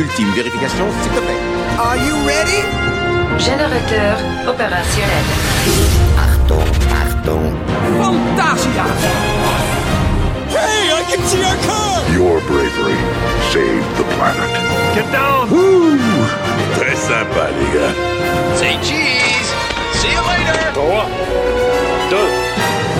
ultime vérification, s'il te plaît. Are you ready? Générateur opérationnel. Pardon, pardon. Fantasia! Hey, I can see our car! Your bravery saved the planet. Get down! Très sympa, les gars. Say cheese! See you later! 3, 2, 1.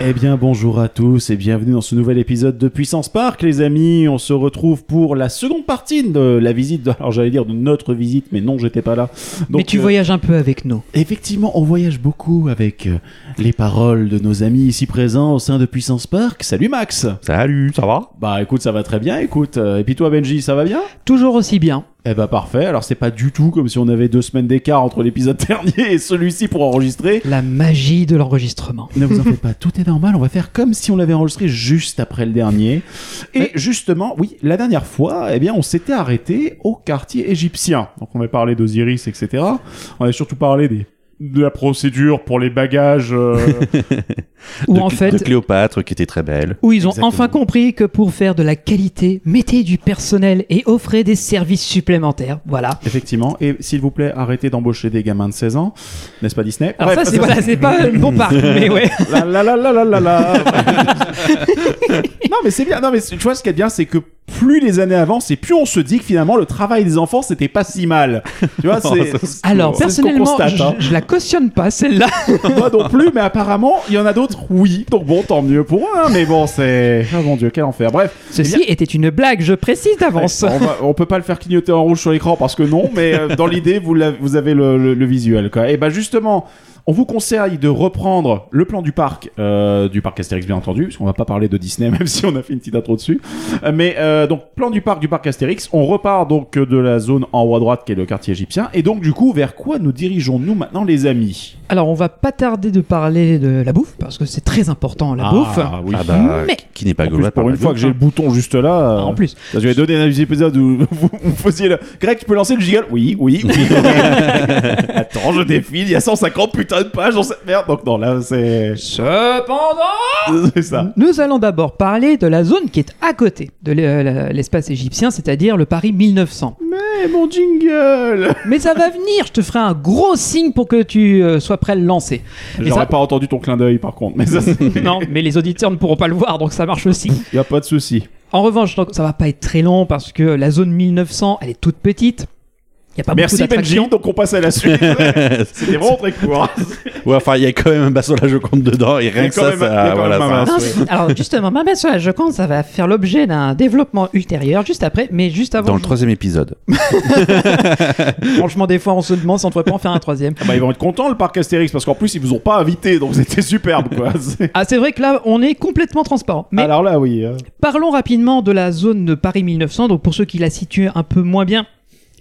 Eh bien bonjour à tous et bienvenue dans ce nouvel épisode de Puissance Park les amis. On se retrouve pour la seconde partie de la visite, de, alors j'allais dire de notre visite mais non j'étais pas là. Donc, Mais tu euh, voyages un peu avec nous. Effectivement on voyage beaucoup avec euh, les paroles de nos amis ici présents au sein de Puissance Park. Salut Max Salut, ça va? Bah écoute ça va très bien écoute. Euh, Et puis toi Benji ça va bien? Toujours aussi bien. Eh bah parfait. Alors c'est pas du tout comme si on avait deux semaines d'écart entre l'épisode dernier et celui-ci pour enregistrer. La magie de l'enregistrement. Ne vous en faites pas, tout est normal. On va faire comme si on l'avait enregistré juste après le dernier. Et justement, oui, la dernière fois, eh bien, on s'était arrêté au quartier égyptien. Donc, on avait parlé d'Osiris, etc. On avait surtout parlé des de la procédure pour les bagages. euh, Où de, en de fait, Cléopâtre qui était très belle. où ils ont Exactement. enfin compris que pour faire de la qualité, mettez du personnel et offrez des services supplémentaires. Voilà. effectivement. Et s'il vous plaît, arrêtez d'embaucher des gamins de 16 ans. N'est-ce pas Disney? Alors Bref, ça, c'est voilà, c'est pas le bon parc, mais ouais. La la la la la la. non mais c'est bien. Non mais tu vois ce qui est bien, c'est que plus les années avancent et plus on se dit que finalement le travail des enfants c'était pas si mal. Tu vois, c'est. Alors c'est ce qu'on personnellement, constate, je, hein. je la cautionne pas celle-là. Moi non plus, mais apparemment il y en a d'autres. Oui, donc bon, tant mieux pour eux. hein, mais bon, c'est. Oh mon dieu, quel enfer. Bref. Ceci était une blague, je précise d'avance. On, va- on peut pas le faire clignoter en rouge sur l'écran parce que non, mais euh, dans l'idée, vous, vous avez le, le- le visuel. Quoi. Et bah justement, on vous conseille de reprendre le plan du parc, euh, du parc Astérix bien entendu, parce qu'on va pas parler de Disney, même si on a fait une petite intro dessus. Euh, mais euh, donc plan du parc du parc Astérix, on repart donc de la zone en haut à droite qui est le quartier égyptien. Et donc du coup, vers quoi nous dirigeons-nous maintenant, les amis? Alors on va pas tarder de parler de la bouffe parce que c'est très important la bouffe. Ah oui. Ah bah, Mais- qui n'est pas En plus, gaulois pour une fois que j'ai le gauche, bouton juste là. euh, En plus. Je vais donner un épisode où vous, vous faisiez le. Greg, tu peux lancer le gigal Oui, oui, oui. Attends, je défile, il y a 150 putains de pages dans cette merde. Donc, non, là, c'est. Cependant, C'est ça. Nous allons d'abord parler de la zone qui est à côté de l'e- la- l'espace égyptien, c'est-à-dire le Paris 1900. Mon jingle Mais ça va venir, je te ferai un gros signe pour que tu euh, sois prêt à le lancer. Et J'aurais ça- pas entendu ton clin d'œil, par contre. Mais ça, c'est- non, mais les auditeurs ne pourront pas le voir, donc ça marche aussi. y a pas de souci. En revanche, donc, ça va pas être très long parce que la zone 1900, elle est toute petite. Il y a pas Merci, beaucoup Benji. Donc, on passe à la suite. C'était vraiment très court. Ouais, enfin, il y a quand même un bassin la Joconde dedans, et Il y a rien que quand ça, même- ça, voilà, alors justement, ma belle sur la Joconde, ça va faire l'objet d'un développement ultérieur juste après, mais juste avant. Dans le je- troisième épisode. Franchement, des fois, on se demande si on ne pourrait pas en faire un troisième. Ah bah, ils vont être contents, le parc Astérix, parce qu'en plus, ils vous ont pas invité. Donc, c'était superbe, quoi. Ah, c'est vrai que là, on est complètement transparent. Mais Alors là, oui. euh, parlons rapidement de la zone de Paris 1900. Donc, pour ceux qui la situent un peu moins bien,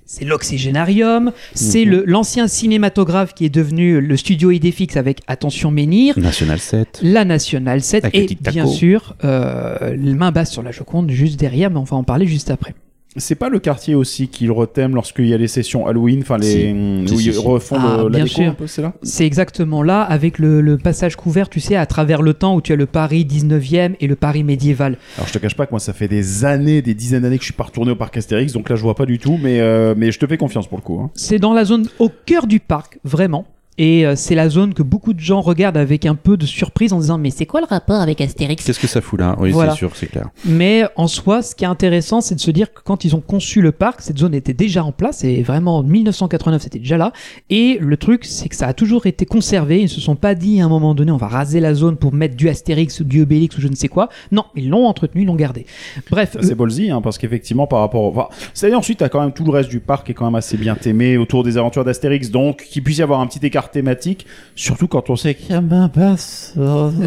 c'est l'Oxygénarium, c'est Mhm. l'ancien cinématographe qui est devenu le studio Idéfix avec Attention Menhir. National 7. La Nationale 7 Avec le et bien sûr euh, main basse sur la Joconde juste derrière, mais on va en parler juste après. C'est pas le quartier aussi qui le retème lorsqu'il y a les sessions Halloween, enfin les Si. où Si, ils si. refont Ah, le, la bien déco sûr. un peu, c'est là. C'est exactement là, avec le, le passage couvert, tu sais, à travers le temps où tu as le Paris 19e et le Paris médiéval. Alors je te cache pas que moi ça fait des années, des dizaines d'années que je suis pas retourné au parc Astérix, donc là je vois pas du tout, mais euh, mais je te fais confiance pour le coup. hein. C'est dans la zone au cœur du parc, vraiment. Et euh, c'est la zone que beaucoup de gens regardent avec un peu de surprise en disant mais c'est quoi le rapport avec Astérix? Qu'est-ce que ça fout là? Oui, Voilà. c'est sûr, c'est clair. Mais en soi, ce qui est intéressant, c'est de se dire que quand ils ont conçu le parc, cette zone était déjà en place, et vraiment en 1989, c'était déjà là. Et le truc, c'est que ça a toujours été conservé. Ils se sont pas dit à un moment donné, on va raser la zone pour mettre du Astérix ou du Obélix ou je ne sais quoi. Non, ils l'ont entretenu, ils l'ont gardé. Bref, Ça, C'est ballsy, hein, parce qu'effectivement par rapport, au... enfin, c'est-à-dire ensuite t'as quand même tout le reste du parc qui est quand même assez bien aimé autour des aventures d'Astérix, donc qu'il puisse y avoir un petit écart thématique, surtout quand on sait qu'il y a un passe.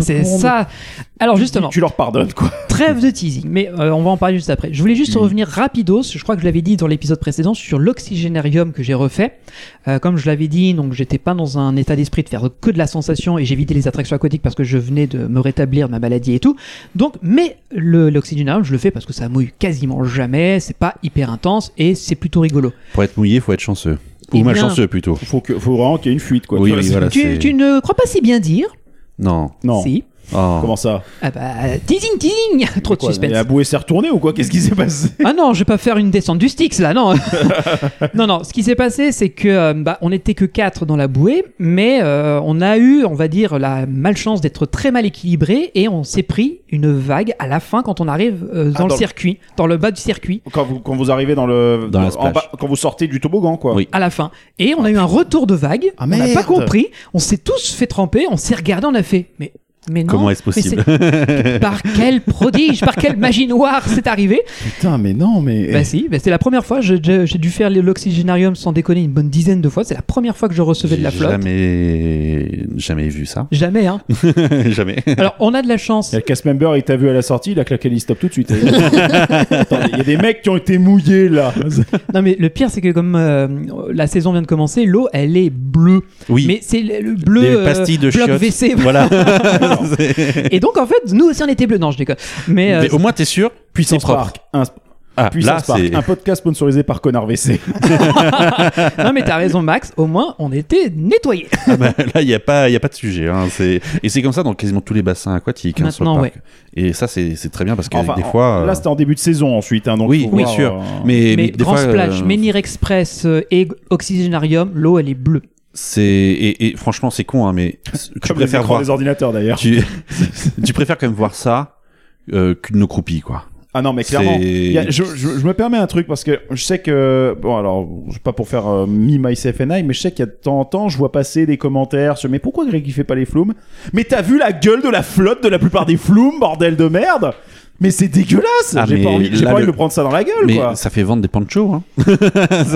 c'est ça. Alors justement, Tu leur pardonnes quoi. Trêve de teasing, mais euh, on va en parler juste après. Je voulais juste revenir rapidos, je crois que je l'avais dit dans l'épisode précédent, sur l'oxygénarium que j'ai refait. Euh, comme je l'avais dit, donc j'étais pas dans un état d'esprit de faire que de la sensation et j'évitais les attractions aquatiques parce que je venais de me rétablir de ma maladie et tout. Donc, mais le- l'oxygénarium, je le fais parce que ça mouille quasiment jamais, c'est pas hyper intense et c'est plutôt rigolo. Pour être mouillé, faut être chanceux. Eh Ou bien- malchanceux plutôt. Faut que, faut vraiment qu'il y ait une fuite quoi. Oui, Tu oui, voilà. tu ne crois pas si bien dire Non. Non. Si. Oh. Comment ça Ah bah, teasing, teasing Trop de Quoi, suspense. La bouée s'est retournée ou quoi Qu'est-ce qui s'est passé Ah non, je vais pas faire une descente du Styx là, non. non, non. Ce qui s'est passé, c'est que euh, bah, on n'était que quatre dans la bouée, mais euh, on a eu, on va dire, la malchance d'être très mal équilibré et on s'est pris une vague à la fin quand on arrive euh, dans Ah, le dans le- circuit, dans le bas du circuit. quand vous, quand vous arrivez dans le. Dans la en bas- quand vous sortez du toboggan, quoi. Oui. À la fin. Et on a eu un retour de vague. Ah, on n'a pas compris. On s'est tous fait tremper. On s'est regardé. On a fait. Mais, mais non. Comment est-ce mais possible Par quel prodige, par quelle magie noire c'est arrivé Putain, mais non, mais. Bah si, bah, c'est la première fois. J'ai dû faire l'oxygénarium sans déconner une bonne dizaine de fois. C'est la première fois que je recevais de la flotte. Jamais, jamais vu ça. Jamais, hein. jamais. Alors, on a de la chance. Il y a le cast member, il t'a vu à la sortie, il a claqué les stop tout de suite. Attendez, Il y a des mecs qui ont été mouillés là. Non, mais le pire, c'est que comme euh, la saison vient de commencer, l'eau, elle est bleue. Oui. Mais c'est le, le bleu. Des euh, pastilles de bloc chiottes. WC. Voilà. Et donc, en fait, nous aussi, on était bleus. Non, je déconne. Mais, euh, Mais au moins, t'es sûr Puissance propre. Park. Un, Ah, là, Puissance Park. c'est. Un podcast sponsorisé par Connard WC. non, mais t'as raison, Max. Au moins, on était nettoyés. Ah bah, là, il n'y a, pas- y a pas de sujet. hein. C'est- Et c'est comme ça dans quasiment tous les bassins aquatiques. hein, sur le Maintenant, parc. Et ça, c'est c'est très bien parce que Enfin, des fois. Là, euh, c'était en début de saison ensuite. Hein, donc Oui, faut oui, voir, sûr. euh, Mais, Mais, mais des Grand fois, Splash, euh, Menhir Express euh, et Oxygénarium, l'eau, elle est bleue. C'est et, et franchement, c'est con, hein, mais tu Comme les préfères voir. des ordinateurs d'ailleurs. Tu... tu préfères quand même voir ça euh, qu'une eau croupie, quoi. Ah non, mais clairement. Y a- je, je- je me permets un truc parce que je sais que. Bon, alors, pas pour faire euh, me, myself and I, mais je sais qu'il y a de temps en temps, je vois passer des commentaires sur Mais pourquoi Greg il fait pas les flumes Mais t'as vu la gueule de la flotte de la plupart des flumes, bordel de merde? Mais c'est dégueulasse Ah, J'ai pas envie, j'ai là, pas envie le- de me prendre ça dans la gueule, Mais quoi. ça fait vendre des panchos, hein.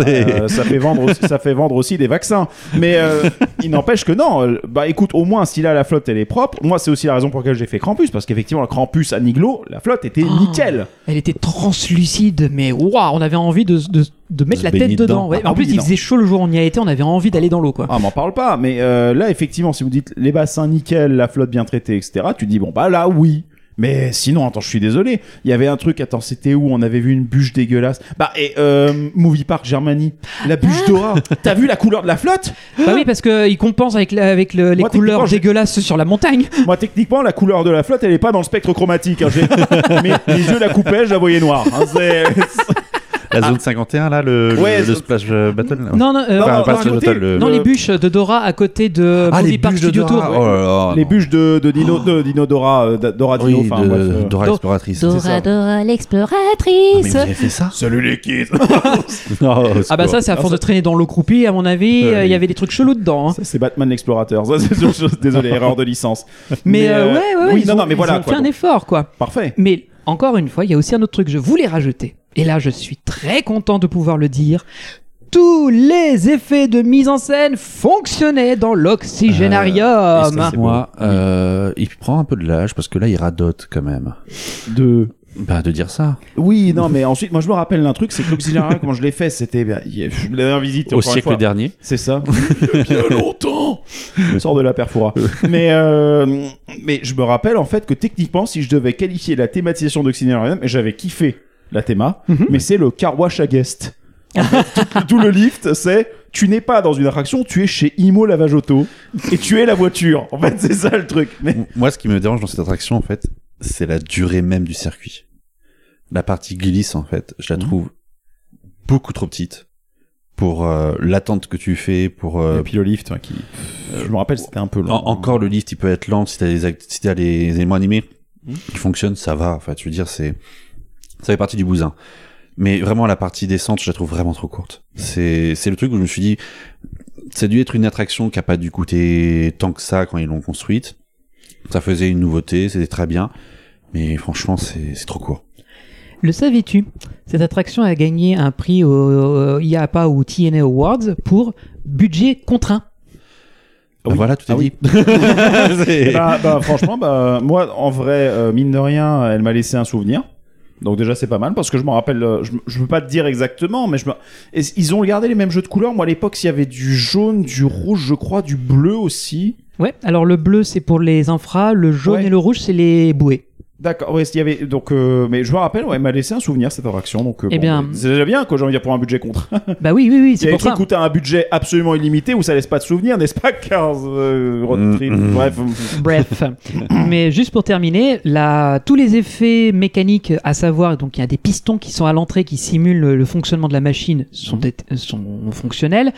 Euh, ça fait vendre aussi, ça fait vendre aussi des vaccins mais euh, il n'empêche que non euh, bah écoute au moins si là la flotte elle est propre moi c'est aussi la raison pour laquelle j'ai fait Krampus parce qu'effectivement le Krampus à Niglo la flotte était Oh. nickel Elle était translucide, mais waouh, on avait envie de, de, de mettre la tête dedans. dedans. Ouais, Ah en plus, oui, il faisait chaud le jour où on y a été, on avait envie d'aller dans l'eau, quoi. Ah, m'en parle pas, mais euh, là, effectivement, si vous dites les bassins nickel, la flotte bien traitée, etc., tu dis, bon, bah là, oui. Mais sinon, attends, je suis désolé. Il y avait un truc, attends, c'était où On avait vu une bûche dégueulasse. Bah, et euh, Movie Park Germany, la bûche Dora. T'as vu la couleur de la flotte Bah oui, parce qu'il compense avec, la- avec le- les Moi, couleurs techniquement, dégueulasses sur la montagne. Moi, techniquement, la couleur de la flotte, elle est pas dans le spectre chromatique. Hein. J'ai- mes, mes yeux la coupaient, je la voyais noire. Hein, c'est- La zone 51, là, le, le- Ouais, le, zone- splash euh, battle. là. Non, non, euh, Non, Enfin, non, pas non, le battle, le- non, le- les bûches de Dora à côté de Ah, Movie les Park bûches de Studio Dora. Tour. Oh là là, les bûches de, de Dino, de Dino Dora, euh, Dora Dino, Oui, enfin, de bref. euh. Dora Do- l'exploratrice. c'est ça. Dora Ah, mais l'exploratrice. vous avez fait ça Salut les kids Non, Ah bah ça, c'est à force de traîner dans l'eau croupie, à mon avis, il y avait des trucs chelous dedans. hein. C'est Batman l'explorateur. Ça, c'est autre chose. Désolé, erreur de licence. Mais, euh, ouais, ouais, oui, ils ont, fait un effort, quoi. Parfait. Mais encore une fois, il y a aussi un autre truc que je voulais rajouter. Et là, je suis très content de pouvoir le dire. Tous les effets de mise en scène fonctionnaient dans l'oxygénarium. Et moi, euh, il prend un peu de l'âge parce que là, il radote quand même. De. Bah, de dire ça. Oui, non, mais ensuite, moi, je me rappelle d'un truc, c'est que l'auxiliaire, comment je l'ai fait, c'était bah, il y a- la dernière visite. Au siècle fois. dernier. C'est ça. Il y a bien longtemps. Sort de la perfora. mais euh, mais je me rappelle en fait que techniquement, si je devais qualifier la thématisation d'Oxygénarium, j'avais kiffé la théma, Mhm. mais c'est le car wash à guest. En fait, tout, tout le lift, c'est tu n'es pas dans une attraction, tu es chez Imo Lavage Auto et tu es la voiture. En fait, c'est ça le truc. Mais Moi, ce qui me dérange dans cette attraction, en fait, c'est la durée même du circuit. La partie glisse, en fait, je la Mhm. trouve beaucoup trop petite pour euh, l'attente que tu fais, pour... euh, et puis le lift, ouais, qui, je me rappelle, c'était un peu long. en- encore le lift, il peut être lent si t'as les, si t'as les éléments animés Mhm. qui fonctionnent, ça va. Enfin, tu veux dire, c'est ça fait partie du bousin. Mais vraiment, la partie descente, je la trouve vraiment trop courte. C'est c'est le truc où je me suis dit, ça a dû être une attraction qui a pas dû coûter tant que ça quand ils l'ont construite. Ça faisait une nouveauté, c'était très bien. Mais franchement, c'est c'est trop court. Le savais-tu? Cette attraction a gagné un prix au, IAPA ou TNA Awards pour budget contraint. Bah voilà, tout est Ah oui. dit. Bah, bah, franchement, bah, moi, en vrai, euh, mine de rien, elle m'a laissé un souvenir. Donc déjà c'est pas mal parce que je me rappelle, euh, je, je peux pas te dire exactement, mais je me... et ils ont gardé les mêmes jeux de couleurs. Moi à l'époque, il y avait du jaune, du rouge, je crois, du bleu aussi. Ouais, alors le bleu c'est pour les infras, le jaune Ouais. et le rouge c'est les bouées. D'accord, ouais, il y avait donc, euh, mais je me rappelle, ouais, elle m'a laissé un souvenir cette attraction, donc. euh, Eh bon, bien- c'est déjà bien, quoi, j'ai envie de dire pour un budget contre. Bah oui, oui, oui, Il y c'est a des pour ça. trucs où t'as un budget absolument illimité où ça laisse pas de souvenirs, n'est-ce pas, Cars euh, Road Mm, Trip, mm. Bref. Bref, mais juste pour terminer, la, tous les effets mécaniques, à savoir, donc il y a des pistons qui sont à l'entrée qui simulent le, le fonctionnement de la machine, sont, dé- sont fonctionnels.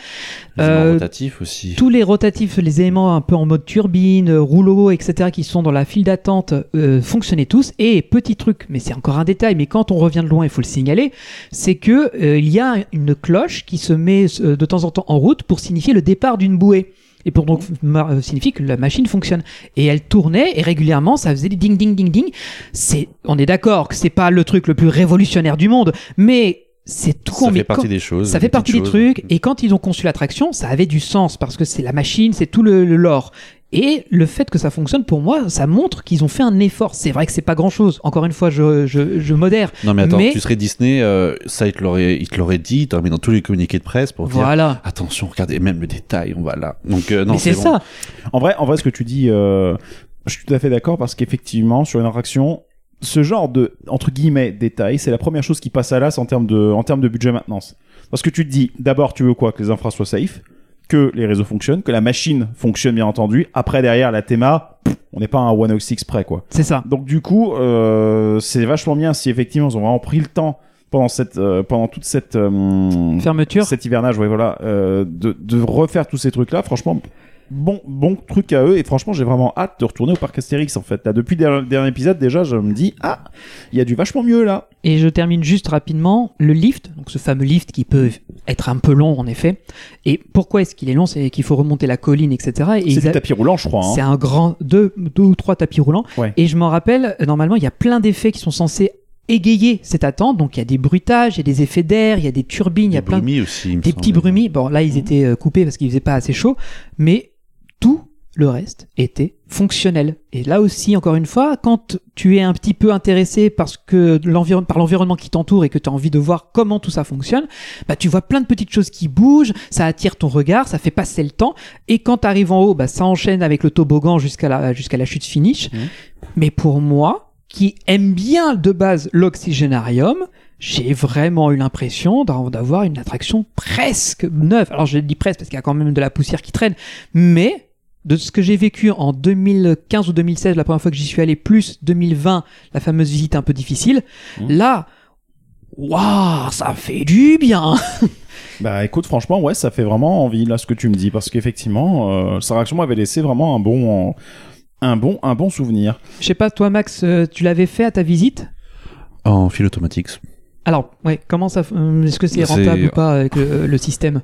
Les Euh, éléments rotatifs aussi. Tous les rotatifs, les éléments un peu en mode turbine, rouleau, etc., qui sont dans la file d'attente, euh, fonctionnaient tous. Et petit truc, mais c'est encore un détail, mais quand on revient de loin, il faut le signaler, c'est que euh, il y a une cloche qui se met euh, de temps en temps en route pour signifier le départ d'une bouée. Et pour donc euh, signifier que la machine fonctionne. Et elle tournait et régulièrement ça faisait des ding ding ding ding. C'est, on est d'accord que c'est pas le truc le plus révolutionnaire du monde, mais c'est tout Ça fait partie des choses. ça fait partie des trucs, et quand ils ont conçu l'attraction, ça avait du sens, parce que c'est la machine, c'est tout le, le lore. Et le fait que ça fonctionne, pour moi, ça montre qu'ils ont fait un effort. C'est vrai que c'est pas grand chose. Encore une fois, je, je, je modère. Non mais attends, Mais- tu serais Disney, euh, ça il te l'aurait, il te l'aurait dit, il t'aurait mis dans tous les communiqués de presse pour dire Voilà. attention, regardez même le détail, on va là. Donc euh, non, c'est bon. ça. En vrai, en vrai, ce que tu dis, euh, je suis tout à fait d'accord parce qu'effectivement, sur une attraction, ce genre de entre guillemets détail, c'est la première chose qui passe à l'as en termes de en termes de budget maintenance. Parce que tu te dis, d'abord, tu veux quoi? Que les infras soient safe, que les réseaux fonctionnent, que la machine fonctionne bien entendu. Après, derrière la théma, on n'est pas à un 106 près, quoi. C'est ça. Donc du coup, euh, c'est vachement bien si effectivement ils ont vraiment pris le temps pendant cette euh, pendant toute cette euh, Fermeture. cet hivernage, ouais voilà, de, de refaire tous ces trucs là. Franchement, bon bon truc à eux et franchement j'ai vraiment hâte de retourner au parc Astérix en fait. Là depuis le dernier, épisode déjà, je me dis ah il y a du vachement mieux là. Et je termine juste rapidement. Le lift, donc ce fameux lift qui peut être un peu long, en effet. Et pourquoi est-ce qu'il est long? C'est qu'il faut remonter la colline, etc. Et C'est du a- tapis roulant je crois. C'est Hein. un grand deux, deux ou trois tapis roulants. Ouais. Et je m'en rappelle, normalement, il y a plein d'effets qui sont censés égayer cette attente. Donc il y a des bruitages, il y a des effets d'air, il y a des turbines, il y a Des plein de brumis aussi. il me des petits brumis. Bon, là, ils étaient euh, coupés parce qu'il faisait pas assez chaud, mais tout le reste était fonctionnel. Et là aussi, encore une fois, quand tu es un petit peu intéressé parce que par l'environnement qui t'entoure et que tu as envie de voir comment tout ça fonctionne, bah, tu vois plein de petites choses qui bougent, ça attire ton regard, ça fait passer le temps. Et quand tu arrives en haut, bah, ça enchaîne avec le toboggan jusqu'à la, jusqu'à la chute finish. Mais pour moi, qui aime bien de base l'oxygénarium, j'ai vraiment eu l'impression d'avoir une attraction presque neuve. Alors je dis presque parce qu'il y a quand même de la poussière qui traîne, mais de ce que j'ai vécu en 2015 ou 2016, la première fois que j'y suis allé, plus 2020, la fameuse visite un peu difficile, là, waouh, ça fait du bien. Bah écoute franchement ouais ça fait vraiment envie là ce que tu me dis parce qu'effectivement euh, sa réaction m'avait laissé vraiment un bon un bon un bon souvenir. Je sais pas, toi Max, euh, tu l'avais fait à ta visite? En fil automatique. Alors, ouais, comment ça, euh, est-ce que c'est rentable ou pas avec le, le système?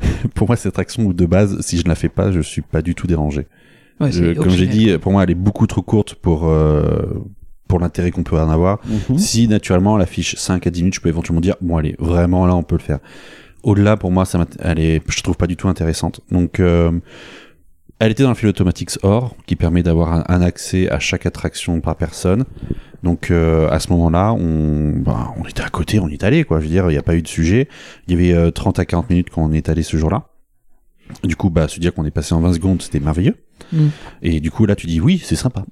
Pour moi, cette attraction où de base, si je ne la fais pas, je suis pas du tout dérangé. Ouais, Je- comme j'ai dit, pour moi, elle est beaucoup trop courte pour euh, pour l'intérêt qu'on peut en avoir. Mhm. Si naturellement elle affiche 5 à 10 minutes, je peux éventuellement dire bon allez, vraiment là on peut le faire. Au-delà pour moi ça elle est je trouve pas du tout intéressante. Donc euh, elle était dans le fil automatique or qui permet d'avoir un, un accès à chaque attraction par personne. Donc euh, à ce moment-là, on bah, on était à côté, on y est allé quoi, je veux dire, il n'y a pas eu de sujet. Il y avait euh, 30 à 40 minutes quand on est allé ce jour-là. Du coup, bah, se dire qu'on est passé en 20 secondes, c'était merveilleux. Mm. Et du coup, là, tu dis oui, c'est sympa.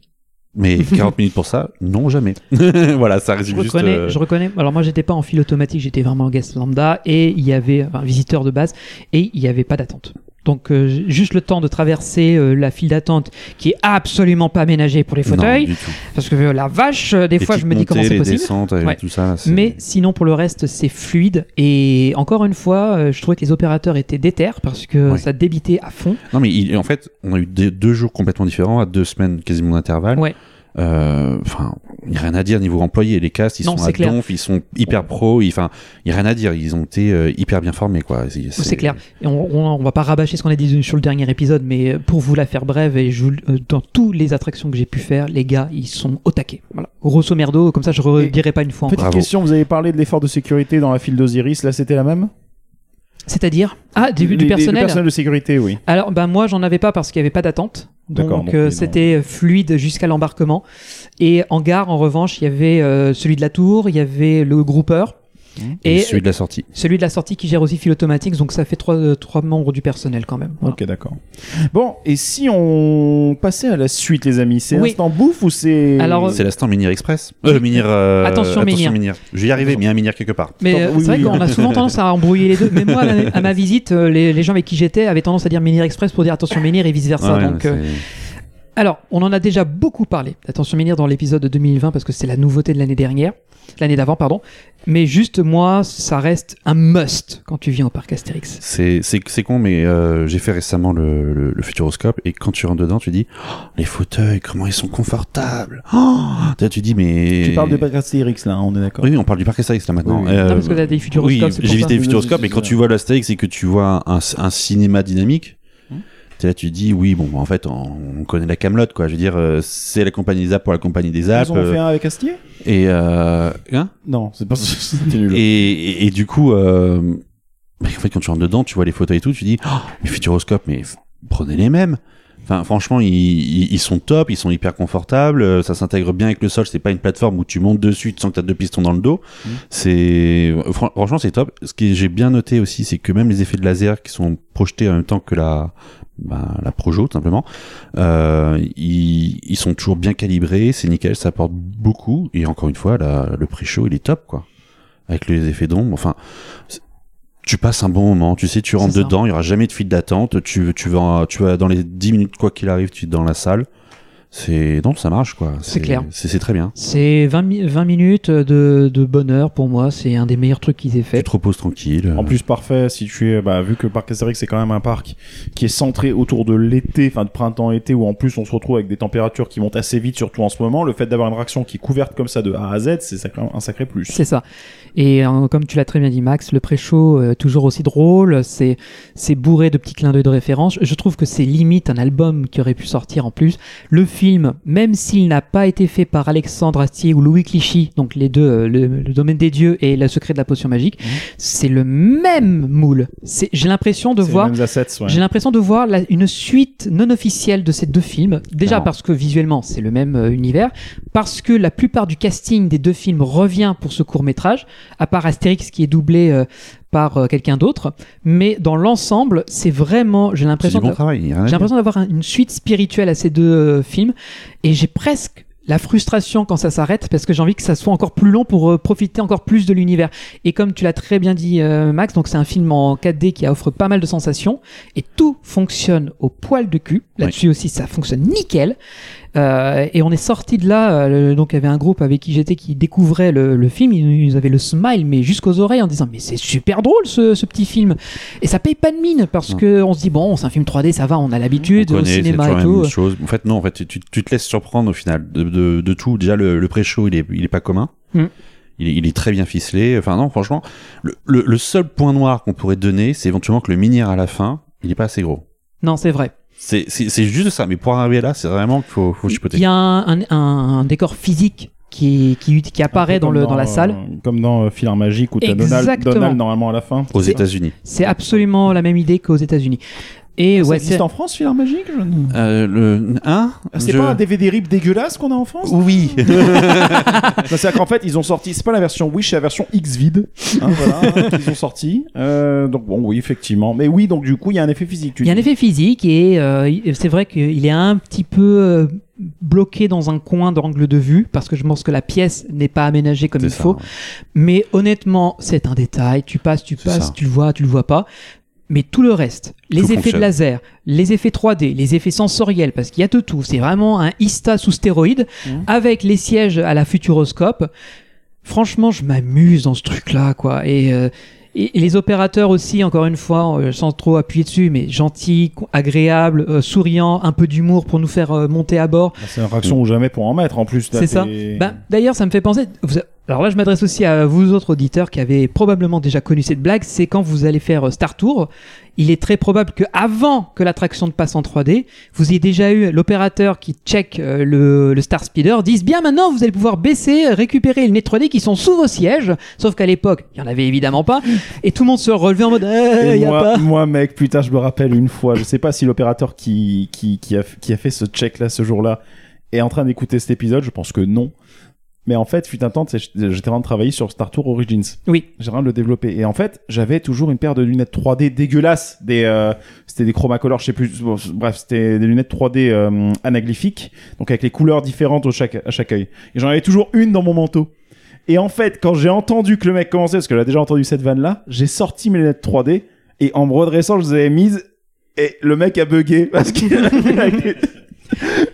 Mais 40 minutes pour ça, non, jamais. voilà, ça Je résume juste. reconnais, euh, je reconnais. Alors moi, j'étais pas en fil automatique, j'étais vraiment en guest lambda et il y avait un visiteur de base et il y avait pas d'attente. Donc euh, juste le temps de traverser euh, la file d'attente qui est absolument pas aménagée pour les fauteuils parce que euh, la vache, des Les fois, je me dis comment c'est possible. descentes, avec Ouais. tout ça. c'est- Mais sinon, pour le reste, c'est fluide. Et encore une fois, je trouvais que les opérateurs étaient déter parce que Ouais. ça débitait à fond. Non, mais il- en fait, on a eu deux, deux jours complètement différents, à deux semaines quasiment d'intervalle. Ouais. Euh, Enfin, il n'y a rien à dire niveau employé. Les castes, ils Non, sont à clair. donf, ils sont hyper pro. ils- Enfin, il n'y a rien à dire. Ils ont été euh, hyper bien formés, quoi. C'est clair. Et on, on, on va pas rabâcher ce qu'on a dit sur le dernier épisode, mais euh, pour vous la faire brève, et je, vous- euh, dans toutes les attractions que j'ai pu faire, les gars, ils sont au taquet. Voilà. Grosso merdo, comme ça je redirai pas une fois Petite question, vous avez parlé de l'effort de sécurité dans la file d'Osiris, là c'était la même? C'est-à-dire Ah, du, Les- du les- personnel Le personnel de sécurité, oui. Alors, ben moi, j'en avais pas parce qu'il y avait pas d'attente. D'accord, Donc, euh, c'était fluide jusqu'à l'embarquement. Et en gare, en revanche, il y avait euh, celui de la tour, il y avait le groupeur. Et Et celui de la sortie. celui de la sortie qui gère aussi Fil Automatics, donc ça fait trois, euh, trois membres du personnel quand même. Voilà. Ok, d'accord. Bon, et si on passait à la suite, les amis, c'est Oui. instant bouffe ou c'est. Alors, C'est l'instant Minir Express. Euh, Minir. euh, Attention, Minir. Je vais y arriver, mais il y a un Minir quelque part. Mais euh, oui, c'est vrai oui. qu'on a souvent tendance à embrouiller les deux. Mais moi, à ma, à ma visite, euh, les, les gens avec qui j'étais avaient tendance à dire Menhir Express pour dire attention Menhir et vice versa. Ouais, donc, c'est- euh, alors, on en a déjà beaucoup parlé. Attention Menhir dans l'épisode de 2020 parce que c'est la nouveauté de l'année dernière, l'année d'avant, pardon. Mais juste moi, ça reste un must quand tu viens au parc Astérix. C'est c'est c'est con, mais euh, j'ai fait récemment le, le, le Futuroscope et quand tu rentres dedans, tu dis Oh, les fauteuils, comment ils sont confortables. Oh Là, tu dis mais Tu parles de Parc Astérix là, on est d'accord. Oui, on parle du parc Astérix là maintenant. Oui, oui. Euh, Non, parce que t'as des Futuroscopes, Oui, c'est j'ai pour visité ça. le Futuroscope, mais quand tu vois l'Astérix et que tu vois un, un cinéma dynamique, là, tu te dis oui, bon, bah, en fait, on, on connaît la Camelot, quoi. Je veux dire, euh, c'est la compagnie des Alpes pour la compagnie des Alpes. Ils en ont euh, fait un avec Astier? et euh, hein? Non, c'est pas c'était nul. et, et, et du coup, euh, mais en fait, quand tu rentres dedans, tu vois les photos et tout, tu dis, oh, mais Futuroscope, mais prenez les mêmes. Enfin, franchement, ils, ils, ils sont top, ils sont hyper confortables, euh, ça s'intègre bien avec le sol. C'est pas une plateforme où tu montes dessus, tu sens que t'as deux pistons dans le dos. Mhm. C'est fran- franchement, c'est top. Ce que j'ai bien noté aussi, c'est que même les effets de laser qui sont projetés en même temps que la ben, la Projo, tout simplement, euh, ils, ils sont toujours bien calibrés, c'est nickel, ça apporte beaucoup. Et encore une fois, la, le pré-show, il est top, quoi avec les effets d'ombre. Enfin, tu passes un bon moment. Tu sais, tu rentres dedans, il y aura jamais de file d'attente. Tu, tu vas, tu vas dans les 10 minutes quoi qu'il arrive, tu es dans la salle. C'est non, ça marche quoi. C'est clair. C'est c'est très bien. C'est 20, mi- 20 minutes de, de bonheur pour moi. C'est un des meilleurs trucs qu'ils aient Tu fait. te reposes tranquille. En plus, parfait si tu es, bah, vu que le parc Astérix c'est quand même un parc qui est centré autour de l'été, enfin de printemps-été, où en plus on se retrouve avec des températures qui montent assez vite, surtout en ce moment. Le fait d'avoir une réaction qui est couverte comme ça de A à Z, c'est un sacré plus. C'est ça. Et euh, comme tu l'as très bien dit, Max, le pré-show, euh, toujours aussi drôle, c'est c'est bourré de petits clins d'œil de référence. Je trouve que c'est limite un album qui aurait pu sortir en plus. Le film, même s'il n'a pas été fait par Alexandre Astier ou Louis Clichy, donc les deux, euh, le, le domaine des dieux et le secret de la potion magique, c'est le même moule. C'est- J'ai l'impression de voir j'ai l'impression de voir la- une suite non officielle de ces deux films. Déjà Clairement. parce que visuellement c'est le même euh, univers, parce que la plupart du casting des deux films revient pour ce court métrage, à part Astérix qui est doublé euh, par euh, quelqu'un d'autre. Mais dans l'ensemble, c'est vraiment, j'ai l'impression bon j'ai l'impression d'avoir un- une suite spirituelle à ces deux euh, films, et j'ai presque la frustration quand ça s'arrête parce que j'ai envie que ça soit encore plus long pour euh, profiter encore plus de l'univers. Et comme tu l'as très bien dit euh, Max, donc c'est un film en 4D qui offre pas mal de sensations et tout fonctionne au poil de cul. Là-dessus aussi ça fonctionne nickel. Euh, et on est sorti de là, euh, donc il y avait un groupe avec qui j'étais qui découvrait le, le film, ils, avaient le smile mais jusqu'aux oreilles en disant mais c'est super drôle ce, ce petit film. Et ça paye pas de mine parce Non. que on se dit bon c'est un film 3D ça va on a l'habitude au cinéma et tout. chose. En fait, non, en fait, tu, tu te laisses surprendre au final de, de, de tout. Déjà, le, le pré-show, il est, il est pas commun. Mm. Il, est, il est très bien ficelé. Enfin, non, franchement, le, le, le seul point noir qu'on pourrait donner, c'est éventuellement que le minière à la fin, il est pas assez gros. Non c'est vrai. C'est c'est- c'est juste ça. Mais pour arriver là, c'est vraiment qu'il faut, faut chipoter. Il y a un, un- un décor physique qui, qui, qui apparaît dans, le, dans la euh, salle. Comme dans euh, Magique où t'as Donald, Exactement. Donald normalement à la fin. Aux c'est- États-Unis. C'est absolument la même idée qu'aux États-Unis. Et Ça ouais, existe c'est- en France, Filaire Magique je Euh, le, hein Ah, C'est Je- pas un DVD rip dégueulasse qu'on a en France? Oui. C'est-à-dire qu'en fait, ils ont sorti, c'est pas la version Wish, c'est la version X-Vid, hein, voilà, hein, qu'ils ont sorti. Euh, donc bon, oui, effectivement. Mais oui, donc du coup, il y a un effet physique. Il y a un effet physique et euh, c'est vrai qu'il est un petit peu bloqué dans un coin d'angle de vue parce que je pense que la pièce n'est pas aménagée comme C'est il ça, faut. ouais. Mais honnêtement, c'est un détail. Tu passes, tu passes, tu le vois, tu le vois pas. Mais tout le reste, les Tout effets fonctionne. de laser, les effets 3D, les effets sensoriels, parce qu'il y a de tout. C'est vraiment un Ista sous stéroïde Mhm. avec les sièges à la Futuroscope. Franchement, je m'amuse dans ce truc-là, quoi. Et, euh, et, les opérateurs aussi, encore une fois, euh, sans trop appuyer dessus, mais gentils, agréables, euh, souriants, un peu d'humour pour nous faire euh, monter à bord. Bah, C'est une réaction ou jamais pour en mettre en plus. C'est ça. Ben, D'ailleurs, ça me fait penser. vous- alors là, je m'adresse aussi à vous autres auditeurs qui avez probablement déjà connu cette blague. C'est quand vous allez faire euh, Star Tour, il est très probable que avant que l'attraction ne passe en 3D, vous ayez déjà eu l'opérateur qui check euh, le, le Star Speeder, dise bien maintenant vous allez pouvoir baisser, récupérer les nez 3D qui sont sous vos sièges. Sauf qu'à l'époque, il y en avait évidemment pas, et tout le monde se relevait en mode eh, y a moi, pas. moi, mec, putain, je me rappelle une fois, je sais pas si l'opérateur qui, qui, qui, a, qui a fait ce check là ce jour-là est en train d'écouter cet épisode, je pense que non. Mais en fait, fut un temps, j'étais en train de travailler sur Star Tour Origins. Oui. J'ai en train de le développer. Et en fait, j'avais toujours une paire de lunettes 3D dégueulasses. Des, euh, c'était des chromatocolores, je sais plus. bon, bref, c'était des lunettes 3D euh, anaglyphiques. Donc avec les couleurs différentes au chaque, à chaque œil. Et j'en avais toujours une dans mon manteau. Et en fait, quand j'ai entendu que le mec commençait, parce que j'ai déjà entendu cette vanne-là, j'ai sorti mes lunettes 3D et en me redressant, je les avais mises et le mec a bugué parce qu'il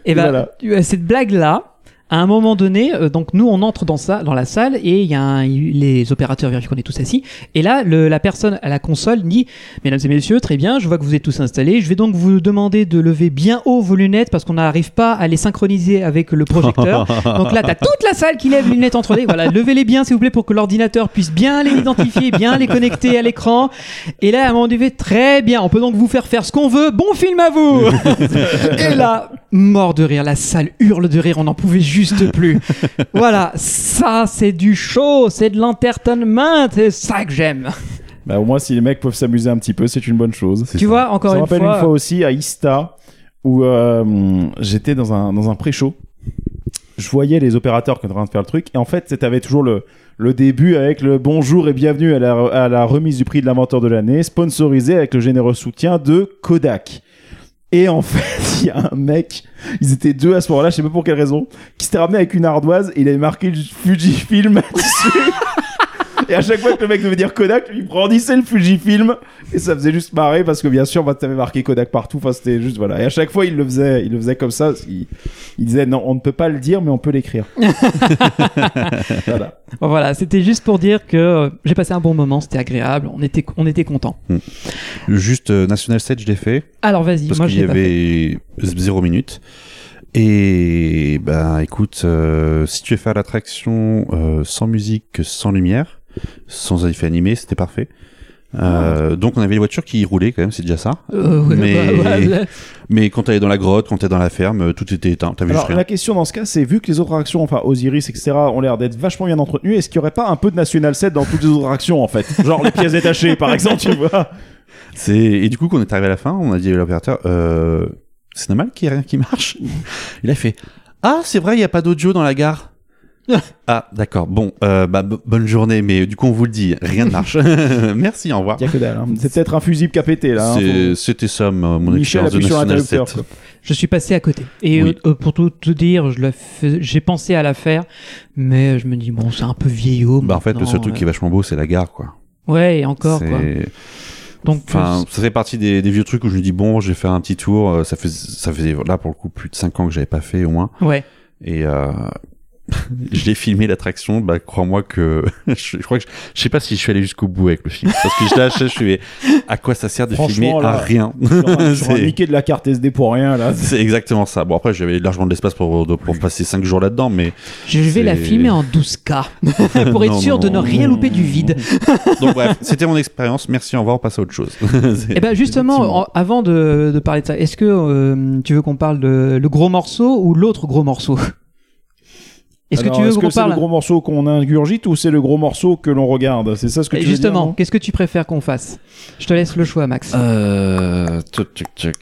Et ben, Voilà. euh, cette blague-là, à un moment donné, euh, donc nous on entre dans ça, dans la salle et il y a un- les opérateurs vérifient qu'on est tous assis. Et là, le- la personne à la console dit Mesdames et messieurs, très bien, je vois que vous êtes tous installés. Je vais donc vous demander de lever bien haut vos lunettes parce qu'on n'arrive pas à les synchroniser avec le projecteur. donc là, t'as toute la salle qui lève les lunettes en 3D. Voilà, levez-les bien s'il vous plaît pour que l'ordinateur puisse bien les identifier, bien les connecter à l'écran. Et là, à un moment donné, très bien, on peut donc vous faire faire ce qu'on veut. Bon film à vous Et là, mort de rire, la salle hurle de rire, on n'en pouvait juste plus. voilà, ça c'est du show, c'est de l'entertainment, c'est ça que j'aime. Bah, au moins, si les mecs peuvent s'amuser un petit peu, c'est une bonne chose. Tu vois, encore ça me une rappelle fois, une fois aussi à Ista où euh, j'étais dans un, dans un pré-show. Je voyais les opérateurs qui étaient en train de faire le truc. Et en fait, t'avais toujours le, le début avec le bonjour et bienvenue à la, à la remise du prix de l'inventeur de l'année, sponsorisé avec le généreux soutien de Kodak. Et en fait, il y a un mec, ils étaient deux à ce moment-là, je sais pas pour quelle raison, qui s'était ramené avec une ardoise et il avait marqué Fujifilm dessus. Et à chaque fois que le mec devait dire Kodak, il brandissait le Fujifilm et ça faisait juste marrer parce que bien sûr, bah, t'avais marqué Kodak partout. Enfin, c'était juste voilà. Et à chaque fois, il le faisait, il le faisait comme ça. Il, il disait non, on ne peut pas le dire, mais on peut l'écrire. voilà. Bon, voilà, c'était juste pour dire que euh, j'ai passé un bon moment, c'était agréable, on était, on était contents. Juste euh, National 7, je l'ai fait. Alors vas-y, parce moi qu'il y avait zéro minute. Et bah écoute, euh, si tu veux faire l'attraction euh, sans musique, sans lumière, sans effet animé, c'était parfait. Euh, donc on avait les voitures qui roulaient quand même, c'est déjà ça. Euh, ouais, mais, bah, ouais. mais quand t'allais dans la grotte, quand t'es dans la ferme, euh, tout était éteint. T'avais juste Alors rien. la question dans ce cas, c'est vu que les autres attractions, enfin Osiris, etc., ont l'air d'être vachement bien entretenues, est-ce qu'il y aurait pas un peu de National 7 dans toutes les autres attractions en fait? Genre les pièces détachées, par exemple, tu vois? C'est et du coup quand on est arrivé à la fin, on a dit à l'opérateur, euh, c'est normal qu'il y ait rien qui marche? Il a fait, ah c'est vrai, il y a pas d'audio dans la gare? ah d'accord, bon, euh, bah, bo- bonne journée, mais du coup on vous le dit, rien ne marche. Merci, au revoir. Que dalle. hein. C'est peut-être un fusible qui a pété là. hein, C'est- C'était ça ma- mon Michel expérience de appuie sur National l'interrupteur. 7. quoi. Je suis passé à côté. Et Oui. euh, pour tout te dire, je la fais- j'ai pensé à la faire, mais je me dis bon, c'est un peu vieillot. Bah en fait le seul maintenant, truc euh. qui est vachement beau c'est la gare quoi. Ouais, et encore C'est- quoi. Donc Enfin, ça fait partie des, des vieux trucs où je me dis bon, je vais faire un petit tour. euh, Ça fait, ça faisait là pour le coup plus de 5 ans que j'avais pas fait au moins. euh, ouais. Et euh, je l'ai filmé l'attraction. Bah crois-moi que je, je crois que je, je sais pas si je suis allé jusqu'au bout avec le film parce que je l'ai acheté, je suis à quoi ça sert de filmer là, à rien. C'est- Mickey de la carte SD pour rien là. C'est exactement ça. Bon après j'avais largement de l'espace pour pour passer 5 jours là-dedans, mais Je vais la filmer en 12K pour être Non, sûr de ne rien louper du vide. donc bref, c'était mon expérience. Merci, au revoir, on passe à autre chose. Et ben justement, en- avant de, de parler de ça, est-ce que euh, tu veux qu'on parle de le gros morceau ou l'autre gros morceau? Est-ce que tu veux qu'on c'est le parle gros morceau qu'on ingurgite ou c'est le gros morceau que l'on regarde C'est ça ce que Et tu veux Justement, qu'est-ce que tu préfères qu'on fasse Je te laisse le choix, Max. Euh, tchouk, tchouk.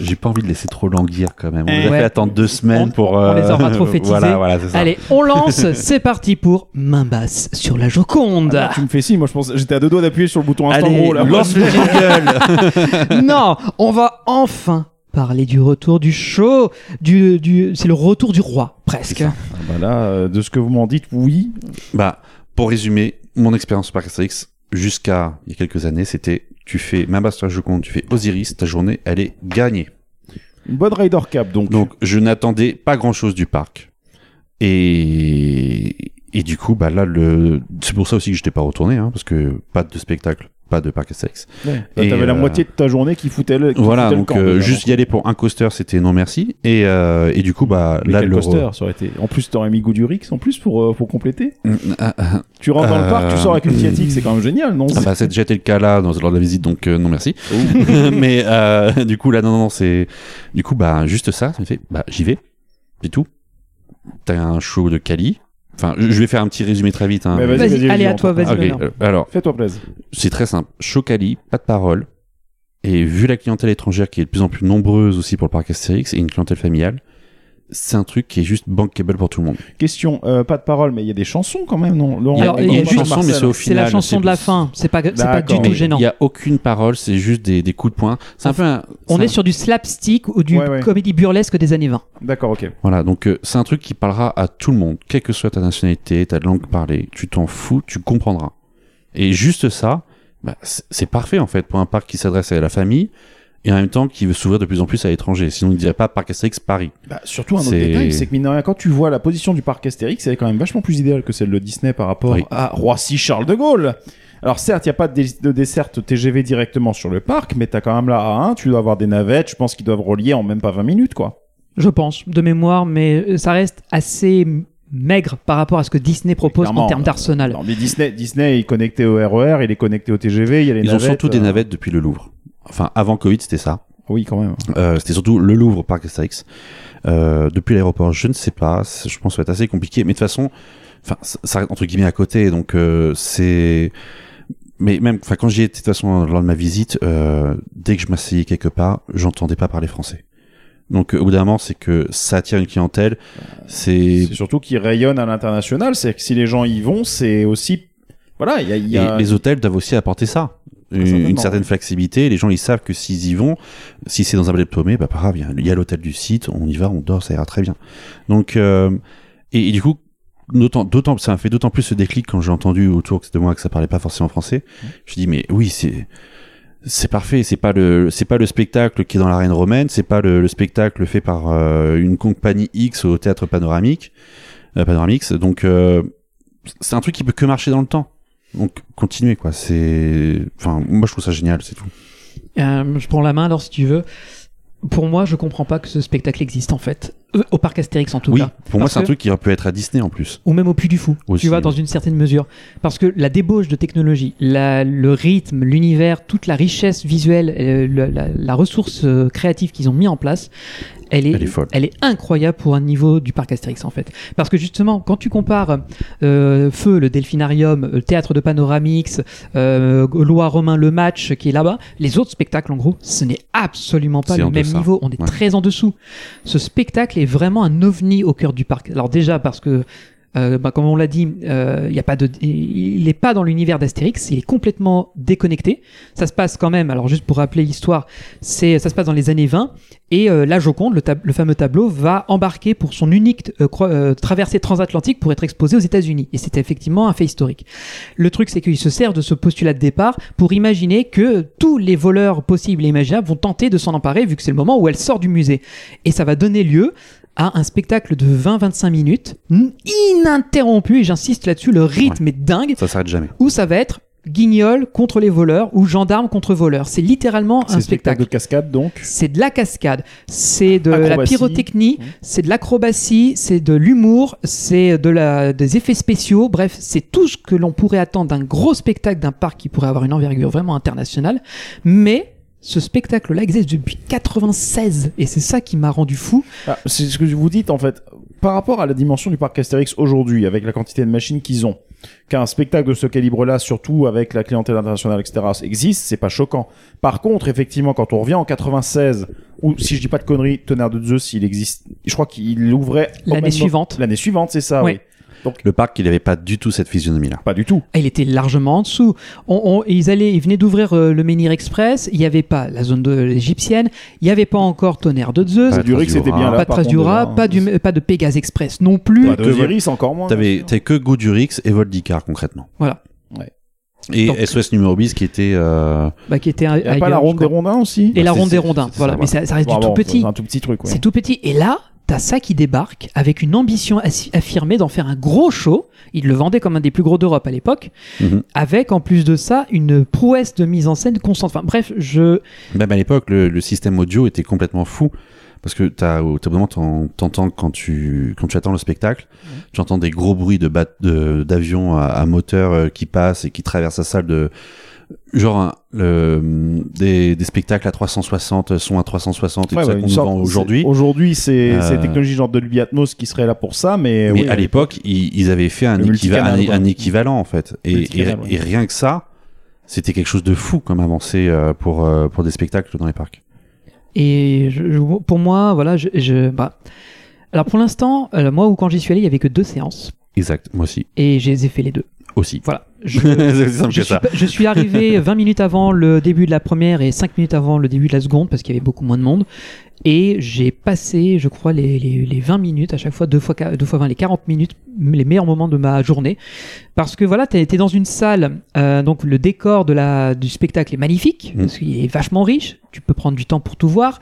J'ai pas envie de laisser trop languir quand même. On les a Ouais. fait attendre deux semaines On- pour. on les euh, aura trop fétisés. Voilà, voilà, c'est ça. Allez, on lance, c'est parti pour main basse sur la Joconde. Ah, tu me fais si, moi je pense j'étais à deux doigts d'appuyer sur le bouton instant Allez, gros là. lance le jingle. non, on va enfin parler du retour du show, du, du, c'est le retour du roi, presque. Ah bah là, euh, de ce que vous m'en dites, oui. bah, pour résumer, mon expérience au Parc Astérix jusqu'à il y a quelques années, c'était tu fais la Joconde, tu fais Osiris, ta journée, elle est gagnée. Une bonne Rider Cap donc. Donc, je n'attendais pas grand chose du parc. Et, et du coup, bah là, le, c'est pour ça aussi que je n'étais pas retourné, hein, parce que pas de spectacle, pas de parc Astérix. Ouais. Bah, T'avais la euh, moitié de ta journée qui foutait le. qui Voilà, foutait le donc camp, euh, juste y aller pour un coaster, c'était non merci. Et, euh, et du coup, bah Mais là, le coaster, ça aurait été. En plus, t'aurais mis Goudurix en plus pour, pour compléter. Ah, ah, Tu rentres dans le parc, tu sors avec une Tiatique, c'est quand même génial, non? Ah bah, c'est déjà été le cas là dans, lors de la visite, donc non merci. Mais du coup, là, non, non, non, c'est. Du coup, bah, juste ça, ça me fait, bah, j'y vais. C'est tout. T'as un show de Cali. Enfin, je vais faire un petit résumé très vite. Hein. Mais Vas-y, vas-y, allez, à toi, vas-y. Euh, alors, Fais-toi plaisir. c'est très simple. Show Cali, pas de parole. Et vu la clientèle étrangère qui est de plus en plus nombreuse aussi pour le parc Astérix et une clientèle familiale, c'est un truc qui est juste bankable pour tout le monde. Question, euh, pas de parole, mais il y a des chansons quand même, non Laurent, Alors, il y a juste- chansons, mais c'est au C'est la final, chanson de la fin. C'est pas, c'est pas du tout gênant. Il y a aucune parole, c'est juste des, des coups de poing. C'est un peu un, On est un- sur du slapstick ou du Ouais, ouais. comédie burlesque des années 20. D'accord, ok. Voilà, donc euh, c'est un truc qui parlera à tout le monde, quelle que soit ta nationalité, ta langue parlée. Tu t'en fous, tu comprendras. Et juste ça, bah, c'est parfait en fait pour un parc qui s'adresse à la famille et en même temps qui veut s'ouvrir de plus en plus à l'étranger. Sinon, il ne dirait pas Parc Astérix Paris. Bah, surtout un autre C'est- détail, c'est que mine de rien, quand tu vois la position du parc Astérix, elle est quand même vachement plus idéale que celle de Disney par rapport Oui. à Roissy Charles de Gaulle. Alors certes, il n'y a pas de, dé- de desserte TGV directement sur le parc, mais t'as quand même la A1, tu dois avoir des navettes, je pense qu'ils doivent relier en même pas 20 minutes, quoi. Je pense, de mémoire, mais ça reste assez maigre par rapport à ce que Disney propose Clairement, en termes d'arsenal. Non, mais Disney, Disney est connecté au RER, il est connecté au TGV, il y a les Ils ont surtout des euh, navettes depuis le Louvre. Enfin, avant Covid, c'était ça. Oui, quand même. Euh, c'était surtout le Louvre Parc Astérix. Euh, depuis l'aéroport, je ne sais pas. Je pense que ça va être assez compliqué. Mais de toute façon, enfin, ça reste entre guillemets à côté. Donc euh, c'est. Mais même, enfin, quand j'y étais de toute façon lors de ma visite, euh, dès que je m'asseyais quelque part, j'entendais pas parler français. Donc au bout d'un moment, c'est que ça attire une clientèle. C'est surtout qu'ils rayonnent à l'international, c'est que si les gens y vont, c'est aussi... Voilà, il y a... y Et les hôtels doivent aussi apporter ça. Une, certaine flexibilité. Les gens, ils savent que s'ils y vont, si c'est dans un bled paumé, bah, pas grave, il y a- l'hôtel du site, on y va, on dort, ça ira très bien. Donc, euh, et, et du coup, d'autant, d'autant, ça m'a fait d'autant plus ce déclic quand j'ai entendu autour de moi que ça parlait pas forcément français. Je dis, mais oui, c'est, c'est parfait. C'est pas le, c'est pas le spectacle qui est dans l'arène romaine, c'est pas le, le spectacle fait par euh, une compagnie X au théâtre panoramique, euh, panoramix. Donc, euh, c'est un truc qui peut que marcher dans le temps. Donc continuez quoi, c'est enfin moi je trouve ça génial, c'est tout. Euh, je prends la main alors si tu veux. Pour moi, je comprends pas que ce spectacle existe en fait. Euh, Au parc Astérix en tout oui, cas. pour moi c'est un que- truc qui peut être à Disney en plus. ou même au Puy du Fou, Aussi, tu vois, dans une certaine mesure. Parce que la débauche de technologie, la- le rythme, l'univers, toute la richesse visuelle, euh, la, la ressource euh, créative qu'ils ont mis en place, elle est, Elle est folle. elle est incroyable pour un niveau du parc Astérix en fait. Parce que justement, quand tu compares euh, Feu, le Delphinarium, le théâtre de Panoramix, euh, Gaulois Romain, le match qui est là-bas, les autres spectacles en gros, ce n'est absolument pas le même niveau. On est Ouais. très en dessous. Ce spectacle vraiment un ovni au cœur du parc. Alors déjà parce que euh, bah, comme on l'a dit, euh, y a pas de, il n'est pas dans l'univers d'Astérix, il est complètement déconnecté. Ça se passe quand même. Alors juste pour rappeler l'histoire, c'est ça se passe dans les années 20 et euh, la Joconde, le, le fameux tableau, va embarquer pour son unique euh, euh, traversée transatlantique pour être exposé aux États-Unis. Et c'est effectivement un fait historique. Le truc, c'est qu'il se sert de ce postulat de départ pour imaginer que tous les voleurs possibles et imaginables vont tenter de s'en emparer vu que c'est le moment où elle sort du musée. Et ça va donner lieu à un spectacle de 20-25 minutes ininterrompu, et j'insiste là-dessus, le rythme est dingue, Ça s'arrête jamais. où ça va être guignol contre les voleurs ou gendarme contre voleurs. C'est littéralement un spectacle de cascade, donc. C'est de la cascade, c'est de la pyrotechnie, c'est de l'acrobatie, c'est de l'humour, c'est de la, des effets spéciaux. Bref, c'est tout ce que l'on pourrait attendre d'un gros spectacle d'un parc qui pourrait avoir une envergure vraiment internationale. Mais ce spectacle-là existe depuis 96 et c'est ça qui m'a rendu fou. Ah, c'est ce que vous dites en fait. Par rapport à la dimension du parc Astérix aujourd'hui, avec la quantité de machines qu'ils ont, qu'un spectacle de ce calibre-là, surtout avec la clientèle internationale, etc., existe, c'est pas choquant. Par contre, effectivement, quand on revient en 96, ou si je dis pas de conneries, Tonnerre de Zeus, il existe, je crois qu'il ouvrait L'année suivante. L'année suivante, c'est ça, Oui. oui. Le parc, il avait pas du tout cette physionomie-là. Pas du tout. Ah, Il était largement en dessous. On, on- ils allaient, ils venaient d'ouvrir euh, le Menhir Express. Il n'y avait pas la zone de égyptienne. Il n'y avait pas encore Tonnerre de Zeus. Pas c'était bien là. pas de par trace du contre, rat, déjà, pas, du, pas de Pégase Express non plus. Pas d'Osiris, encore moins. T'avais, que Goudurix et Voldicar concrètement. Voilà. Et Donc- SOS numéro bis qui était. Euh... Bah, qui était Il y a pas la ronde des rondins aussi Et la C'est- ronde des rondins. Voilà. ça, Mais ça, ça reste Bon, du tout petit. C'est un tout petit truc, ouais. C'est tout petit. Et là, t'as ça qui débarque avec une ambition affirmée d'en faire un gros show. Il le vendait comme un des plus gros d'Europe à l'époque. Mhm. Avec, en plus de ça, une prouesse de mise en scène constante. Enfin, bref, je, Même à l'époque, le, le système audio était complètement fou. Parce que t'as, au bout moment, t'en- t'entends quand tu, quand tu attends le spectacle, tu entends des gros bruits de d'avions à, à moteur euh, qui passent et qui traversent la salle de, genre, le, des, des spectacles à 360, sont à 360 et Ouais, tout ça ouais, qu'on nous sorte- vend aujourd'hui. Aujourd'hui, c'est Euh, c'est la technologie genre Dolby Atmos qui serait là pour ça, mais. Mais oui, à l'époque, ils, ils avaient fait un, équiva- équivalent en fait. Et, et, Multicanal, ouais. et rien que ça, c'était quelque chose de fou comme avancé euh, pour, euh, pour des spectacles dans les parcs. Et je- je- pour moi, voilà, je, je- bah, Alors pour l'instant, euh, moi, ou quand j'y suis allé, il y avait que deux séances. Exact, moi aussi. Et je les ai fait les deux. Aussi. Voilà. Je, suis, je arrivé 20 minutes avant le début de la première et 5 minutes avant le début de la seconde parce qu'il y avait beaucoup moins de monde. Et j'ai passé, je crois, les, les, les 20 minutes à chaque fois, deux fois, qua- deux fois 20, les 40 minutes, les meilleurs moments de ma journée. Parce que voilà, t'es dans une salle, euh, donc le décor de la, du spectacle est magnifique, Mm. parce qu'il est vachement riche, tu peux prendre du temps pour tout voir.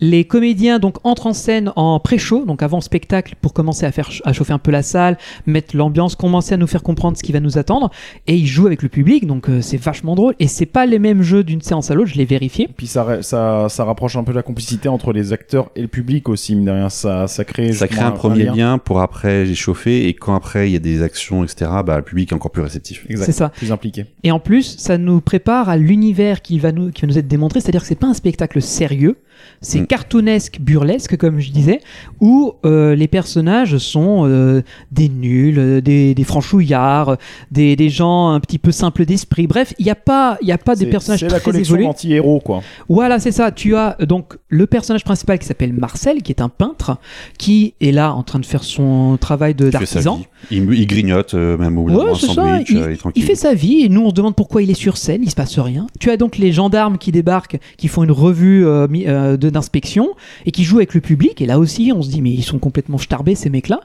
Les comédiens donc entrent en scène en pré-show, donc avant le spectacle, pour commencer à faire à chauffer un peu la salle, mettre l'ambiance, commencer à nous faire comprendre ce qui va nous attendre. Et ils jouent avec le public, donc euh, c'est vachement drôle. Et c'est pas les mêmes jeux d'une séance à l'autre, je l'ai vérifié. Puis ça, ça, ça rapproche un peu la complicité entre les acteurs et le public aussi, mine de rien. Ça, ça crée, Ça crée un premier lien. lien pour après échauffer et quand après il y a des actions, etc., bah, le public est encore plus réceptif. C'est ça. Plus impliqué. Et en plus, ça nous prépare à l'univers qui va nous, qui va nous être démontré. C'est-à-dire que c'est pas un spectacle sérieux, c'est Mm. cartoonesque, burlesque, comme je disais, où euh, les personnages sont euh, des nuls, euh, des, des franchouillards, des, des gens un petit peu simples d'esprit. Bref, il n'y a pas, il y a pas des C'est- personnages C'est la très collection évolués. anti-héros, quoi. Voilà, c'est ça. Tu as donc le personnage principal qui s'appelle Marcel, qui est un peintre, qui est là en train de faire son travail de- d'artisan. Il, il grignote euh, même au Ouais, un sandwich, Il, il il fait sa vie et nous on se demande pourquoi il est sur scène. Il se passe rien. Tu as donc les gendarmes qui débarquent, qui font une revue mi- euh, d'inspection et qui jouent avec le public. Et là aussi, on se dit mais ils sont complètement starbés ces mecs-là.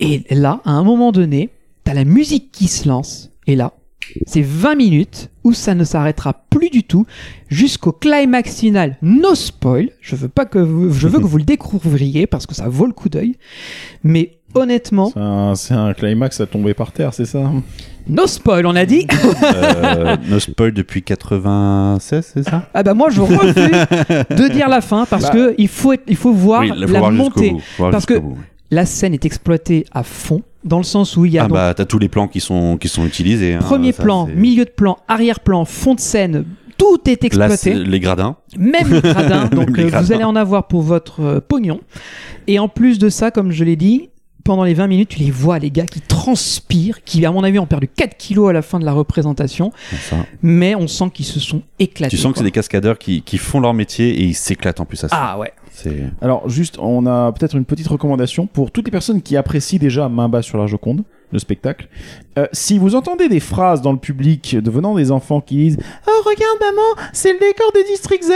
Et là, à un moment donné, t'as la musique qui se lance. Et là, c'est 20 minutes où ça ne s'arrêtera plus du tout jusqu'au climax final. No spoil. Je veux pas que vous, je veux que vous le découvriez parce que ça vaut le coup d'œil. Mais honnêtement, C'est un, climax à tomber par terre, c'est ça no spoil, on a dit. Euh, no spoil depuis 96, c'est ça Ah bah moi je refuse de dire la fin parce Bah. que il faut être- il faut voir Oui, il faut la voir montée. bout, parce que- bout. La scène est exploitée à fond dans le sens où il y a Ah donc bah t'as tous les plans qui sont qui sont utilisés. hein, premier ça, plan, milieu de plan, arrière-plan, fond de scène, tout est Là, exploité. les gradins. même les gradins. donc les euh, vous allez en avoir pour votre euh, pognon. Et en plus de ça, comme je l'ai dit, pendant les 20 minutes, tu les vois, les gars qui transpirent, qui, à mon avis, ont perdu 4 kilos à la fin de la représentation, mais on sent qu'ils se sont éclatés. Tu sens que c'est des cascadeurs qui, qui font leur métier et ils s'éclatent en plus à ça. Ah ouais. Alors, juste, on a peut-être une petite recommandation pour toutes les personnes qui apprécient déjà Main basse sur la Joconde, le spectacle. Euh, si vous entendez des phrases dans le public devenant des enfants qui disent Oh, regarde, maman, c'est le décor des District Z,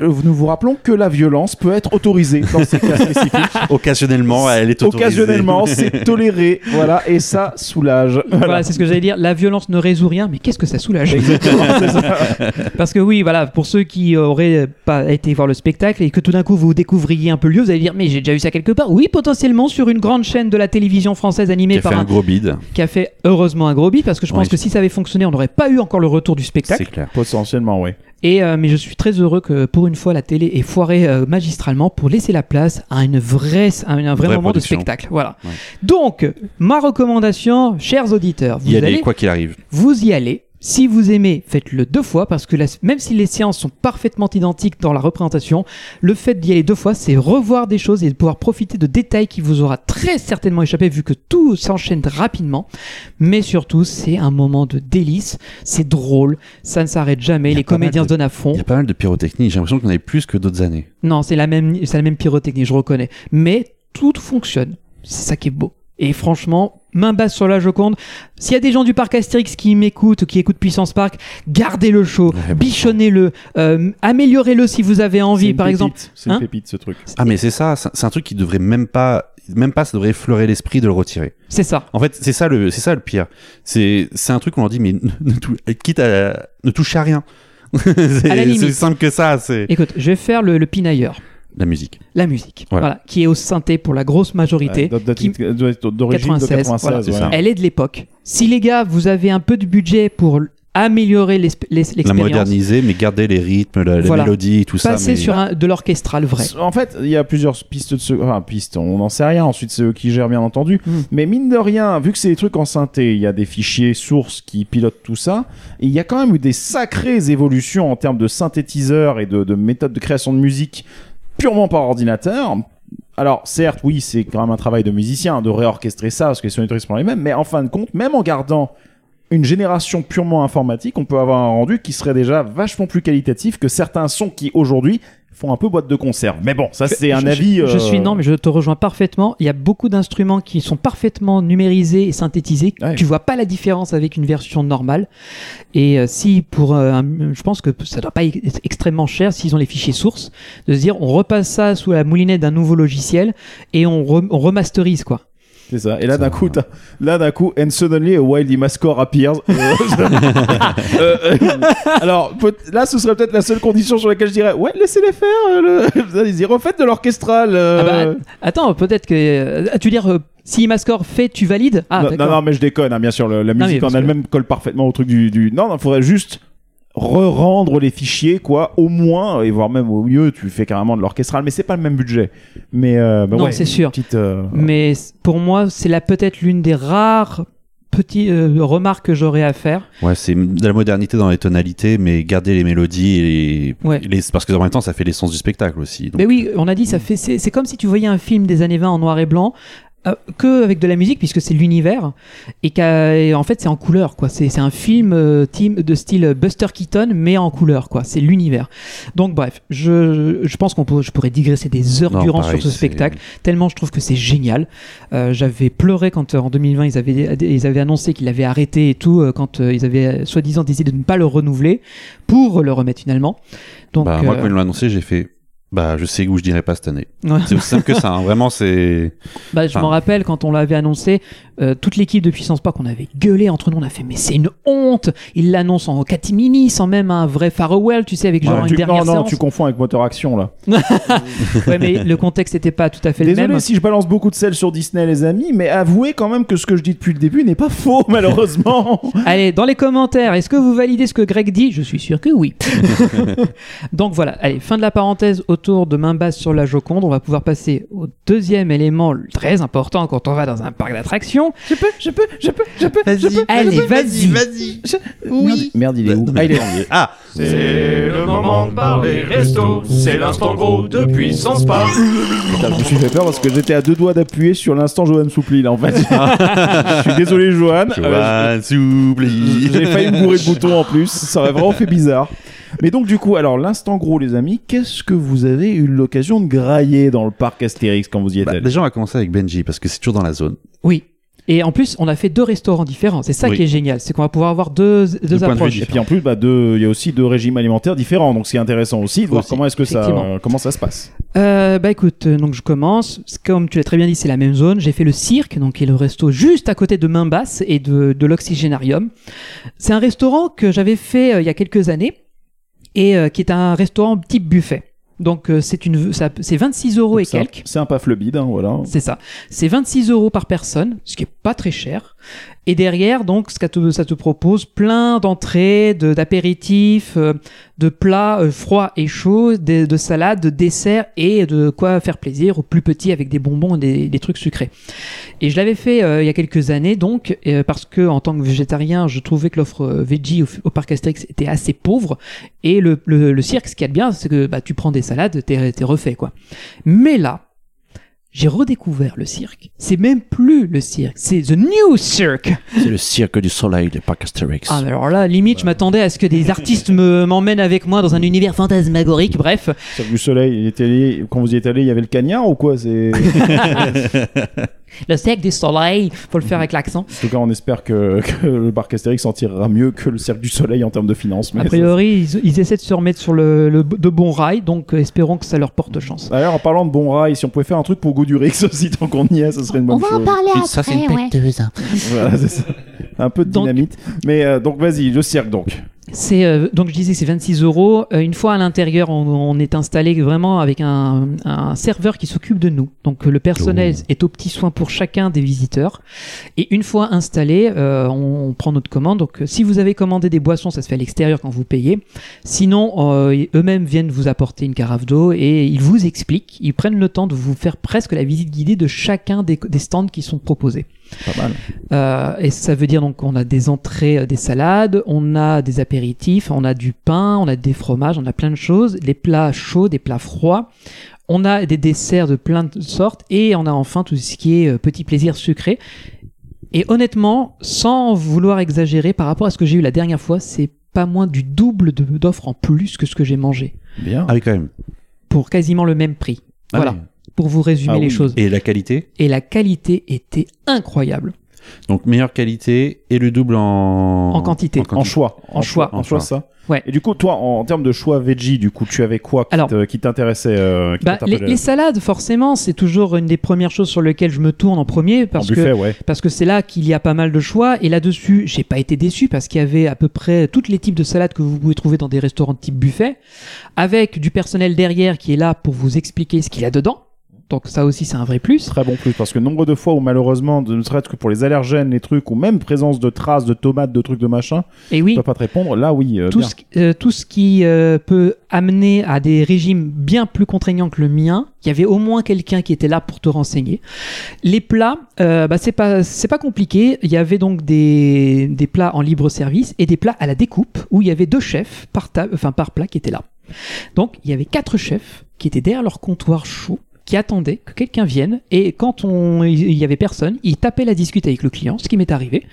euh, nous vous rappelons que la violence peut être autorisée dans ces cas spécifiques. occasionnellement, elle est autorisée. Occasionnellement, c'est toléré. Voilà, et ça soulage. Voilà, c'est ce que j'allais dire. La violence ne résout rien, mais qu'est-ce que ça soulage? Exactement, c'est ça. Parce que oui, voilà, pour ceux qui auraient pas été voir le spectacle et que tout d'un coup vous découvriez un peu le lieu, vous allez dire mais j'ai déjà vu ça quelque part. Oui, potentiellement sur une grande chaîne de la télévision française animée par un un gros bide. qui a fait heureusement un gros beat parce que je pense Oui. que si ça avait fonctionné, on n'aurait pas eu encore le retour du C'est spectacle. clair. Potentiellement, oui. Et euh, mais je suis très heureux que pour une fois la télé ait foiré euh, magistralement pour laisser la place à une vraie, à un vrai vraie moment production. de spectacle. Voilà. Ouais. Donc ma recommandation, chers auditeurs, vous Y allez aller quoi qu'il arrive. vous y allez. Si vous aimez, faites-le deux fois parce que la- même si les séances sont parfaitement identiques dans la représentation, le fait d'y aller deux fois, c'est revoir des choses et de pouvoir profiter de détails qui vous aura très certainement échappé vu que tout s'enchaîne rapidement. Mais surtout, c'est un moment de délice, c'est drôle, ça ne s'arrête jamais, les comédiens de- se donnent à fond. Il y a pas mal de pyrotechnie. J'ai l'impression y en avait plus que d'autres années. Non, c'est la même, c'est la même pyrotechnie, je reconnais. Mais tout fonctionne. C'est ça qui est beau. Et franchement, main basse sur la Joconde. S'il y a des gens du parc Astérix qui m'écoutent, qui écoutent Puissance Park, gardez-le chaud, Ouais, bon bichonnez-le, euh, améliorez-le si vous avez envie. une Par pépite, exemple, C'est une Hein pépite, ce truc. Ah mais c'est ça. C'est un truc qui devrait même pas, même pas, ça devrait effleurer l'esprit de le retirer. c'est ça. En fait, c'est ça le, c'est ça le pire. C'est, c'est un truc qu'on leur dit, mais ne, tou- quitte à ne toucher à rien. c'est, simple que ça. C'est Écoute, je vais faire le, le pinailleur. La musique. La musique, Voilà. voilà. qui est au synthé pour la grosse majorité. Qui- D'origine de 96, 96, voilà, c'est ouais. ça. Elle est de l'époque. Si les gars, vous avez un peu de budget pour améliorer l'es- La l'expérience, moderniser, mais garder les rythmes, la, Voilà. mélodie, tout ça. passez mais- sur un, de l'orchestral vrai. En fait, il y a plusieurs pistes de ce... Enfin, pistes, on n'en sait rien. Ensuite, c'est eux qui gèrent, bien entendu. Mm. Mais mine de rien, vu que c'est des trucs en synthé, il y a des fichiers sources qui pilotent tout ça. Il y a quand même eu des sacrées évolutions en termes de synthétiseurs et de, de méthodes de création de musique purement par ordinateur. Alors, certes, oui, c'est quand même un travail de musicien de réorchestrer ça parce que les sonorités sont les mêmes. Mais en fin de compte, même en gardant une génération purement informatique, on peut avoir un rendu qui serait déjà vachement plus qualitatif que certains sons qui aujourd'hui font un peu boîte de conserve. Mais bon, ça c'est un avis. Je, je euh, suis non, mais je te rejoins parfaitement. Il y a beaucoup d'instruments qui sont parfaitement numérisés et synthétisés. Ouais. Tu vois pas la différence avec une version normale. Et euh, si pour, euh, un- je pense que ça doit pas être extrêmement cher s'ils ont les fichiers sources, de se dire on repasse ça sous la moulinette d'un nouveau logiciel et on, re- on remasterise quoi. C'est ça. Et là d'un coup, t'as- là d'un coup, and suddenly a wild Imascore appears. Euh, euh, euh, alors peut- là, ce serait peut-être la seule condition sur laquelle je dirais ouais, laissez-les faire. euh, le... Allez-y, refaites de l'orchestral. euh. Ah bah, attends, peut-être que euh, tu veux dire euh, si Mascore fait, tu valides? Ah non, non, d'accord. non, mais je déconne, hein, bien sûr. le- la mais musique parce en elle-même colle parfaitement au truc du. du... Non, il faudrait juste re-rendre les fichiers, quoi, au moins, et voire même au mieux, tu fais carrément de l'orchestral, mais c'est pas le même budget. Mais, euh, bah Non, ouais, c'est une sûr. Petite, euh, Mais pour moi, c'est là peut-être l'une des rares petites euh, remarques que j'aurais à faire. Ouais, c'est de la modernité dans les tonalités, mais garder les mélodies et les, Ouais. les- parce que en même temps, ça fait l'essence du spectacle aussi. Donc, Mais oui, on a dit, ça fait, c'est c'est comme si tu voyais un film des années 20 en noir et blanc. Euh, que avec de la musique puisque c'est l'univers et, qu'a- et en fait c'est en couleur quoi. C'est c'est un film euh, team de style Buster Keaton mais en couleur quoi. C'est l'univers. Donc bref je, je pense qu'on je pourrais digresser des heures Non, durant pareil, sur ce spectacle tellement je trouve que c'est génial. Euh, j'avais pleuré quand euh, en 2020 ils avaient ils avaient annoncé qu'ils l'avaient arrêté et tout euh, quand ils avaient soi-disant décidé de ne pas le renouveler pour le remettre finalement. Donc bah, moi, quand ils l'ont annoncé, j'ai fait. Bah, je sais où je dirais pas cette année. ouais. C'est aussi simple que ça. hein. Vraiment, c'est. Bah, je Enfin. m'en rappelle quand on l'avait annoncé, euh, toute l'équipe de Puissance Park, on avait gueulé entre nous, on a fait mais c'est une honte. Il l'annonce en catimini, sans même un vrai farewell, tu sais, avec genre ouais, une tu, dernière non, non, séance. tu confonds avec Motor Action là. Ouais, mais le contexte n'était pas tout à fait le Désolé même. si je balance beaucoup de sel sur Disney, les amis, mais avouez quand même que ce que je dis depuis le début n'est pas faux, malheureusement. Allez, dans les commentaires, est-ce que vous validez ce que Greg dit? Je suis sûr que oui. Donc voilà, allez, fin de la parenthèse autour de main basse sur la Joconde. On va pouvoir passer au deuxième élément très important quand on va dans un parc d'attractions. Je peux, je peux, je peux, je peux. Vas-y, Allez, vas-y. vas-y. Oui. Merde, il est où Ah, il est. Ah, C'est le moment de parler resto, c'est l'instant gros de puissance pas. Putain, je me suis fait peur parce que j'étais à deux doigts d'appuyer sur l'instant Johan Soupli là en fait. je suis désolé Johan. Euh, Johan, s'oublie. J'ai failli me bourrer de boutons en plus, ça aurait vraiment fait bizarre. Mais donc du coup, alors l'instant gros les amis, qu'est-ce que vous avez eu l'occasion de grailler dans le parc Astérix quand vous y êtes Bah, déjà, on va commencer avec Benji parce que c'est toujours dans la zone. Oui. Et en plus, on a fait deux restaurants différents. C'est ça Oui. qui est génial, c'est qu'on va pouvoir avoir deux, deux, Deux points de approches. Et puis en plus, bah, deux- il y a aussi deux régimes alimentaires différents, donc c'est intéressant aussi de voir Aussi, comment est-ce que ça, comment ça se passe. Euh, bah écoute, euh, donc je commence. Comme tu l'as très bien dit, c'est la même zone. J'ai fait le cirque, donc qui est le resto juste à côté de Main Basse et de, de l'Oxygénarium. C'est un restaurant que j'avais fait euh, il y a quelques années et euh, qui est un restaurant type buffet. Donc euh, c'est une, ça- c'est 26 euros et C'est un- quelques. C'est un pas flebide, hein, voilà. C'est ça. C'est 26 euros par personne, ce qui est pas très cher. Et derrière, donc, que te- ça te propose plein d'entrées, de- d'apéritifs, euh, de plats euh, froids et chauds, de, de salades, de desserts et de quoi faire plaisir aux plus petits avec des bonbons et des, trucs sucrés. Et je l'avais fait euh, il y a quelques années, donc, parce que en tant que végétarien, je trouvais que l'offre veggie au, au parc Astérix était assez pauvre. Et le, cirque, ce qu'il y a de bien, c'est que bah, tu prends des salades, t'es refait, quoi. Mais là, j'ai redécouvert le cirque. C'est même plus le cirque, c'est The New Cirque. C'est le cirque du soleil des parcs Astérix. Ah, mais alors là, limite, je m'attendais à ce que des artistes me m'emmènent avec moi dans un univers fantasmagorique. Bref, Cirque du Soleil, il était allé- quand vous y êtes allé, il y avait le cagnard ou quoi C'est le cirque du soleil, faut le faire avec l'accent. En tout cas, on espère que, que le parc Astérix s'en tirera mieux que le Cirque du Soleil en termes de finances. mais A ça- priori, ils, ils essaient de se remettre sur le, le- de bons rails, donc euh, espérons que ça leur porte chance. D'ailleurs, en parlant de bon rail, si on pouvait faire un truc pour Goudurix aussi, tant qu'on y est, ça serait une bonne On va chose. en parler après, ça, c'est une ouais. Voilà, c'est ça. Un peu de Donc- dynamite. Mais euh, donc, vas-y, le cirque donc. C'est euh, donc je disais c'est 26 euros. Euh, une fois à l'intérieur, on, on est installé vraiment avec un, un serveur qui s'occupe de nous. Donc le personnel est au petit soin pour chacun des visiteurs. Et une fois installé, euh, on, on prend notre commande. Donc si vous avez commandé des boissons, ça se fait à l'extérieur quand vous payez. Sinon, euh, eux-mêmes viennent vous apporter une carafe d'eau et ils vous expliquent. Ils prennent le temps de vous faire presque la visite guidée de chacun des, des stands qui sont proposés. Pas mal. Euh, et ça veut dire donc qu'on a des entrées, euh, des salades, on a des apéritifs, on a du pain, on a des fromages, on a plein de choses, des plats chauds, des plats froids. On a des desserts de plein de sortes et on a enfin tout ce qui est euh, petit plaisir sucré. Et honnêtement, sans vouloir exagérer par rapport à ce que j'ai eu la dernière fois, c'est pas moins du double d'offres en plus que ce que j'ai mangé. Bien. Ah oui, quand même. pour quasiment le même prix. Ah voilà, oui. Pour vous résumer Ah les oui. choses. Et la qualité? Et la qualité était incroyable. Donc meilleure qualité et le double en... En quantité. En choix. En choix. En En choix, choix. ça. Ouais. Et du coup, toi, en, en termes de choix veggie, du coup, tu avais quoi qui t'intéressait euh, Bah, les, salades, forcément, c'est toujours une des premières choses sur lesquelles je me tourne en premier En parce que buffet, ouais. parce que c'est là qu'il y a pas mal de choix et là-dessus, j'ai pas été déçu parce qu'il y avait à peu près tous les types de salades que vous pouvez trouver dans des restaurants de type buffet avec du personnel derrière qui est là pour vous expliquer ce qu'il y a dedans. Donc ça aussi c'est un vrai plus. Très bon plus, parce que nombre de fois où malheureusement, ne serait-ce que pour les allergènes, les trucs, ou même présence de traces de tomates, de trucs de machin, Et oui, peux pas te répondre. Là, oui, euh, tout bien. ce, qui- euh, tout ce qui euh, peut amener à des régimes bien plus contraignants que le mien, il y avait au moins quelqu'un qui était là pour te renseigner. Les plats, euh, bah, c'est pas c'est pas compliqué. Il y avait donc des, des plats en libre service et des plats à la découpe où il y avait deux chefs par table, enfin par plat qui étaient là. Donc il y avait quatre chefs qui étaient derrière leur comptoir chaud qui attendaient que quelqu'un vienne et quand on il y avait personne, ils tapaient la discute avec le client, ce qui m'est arrivé.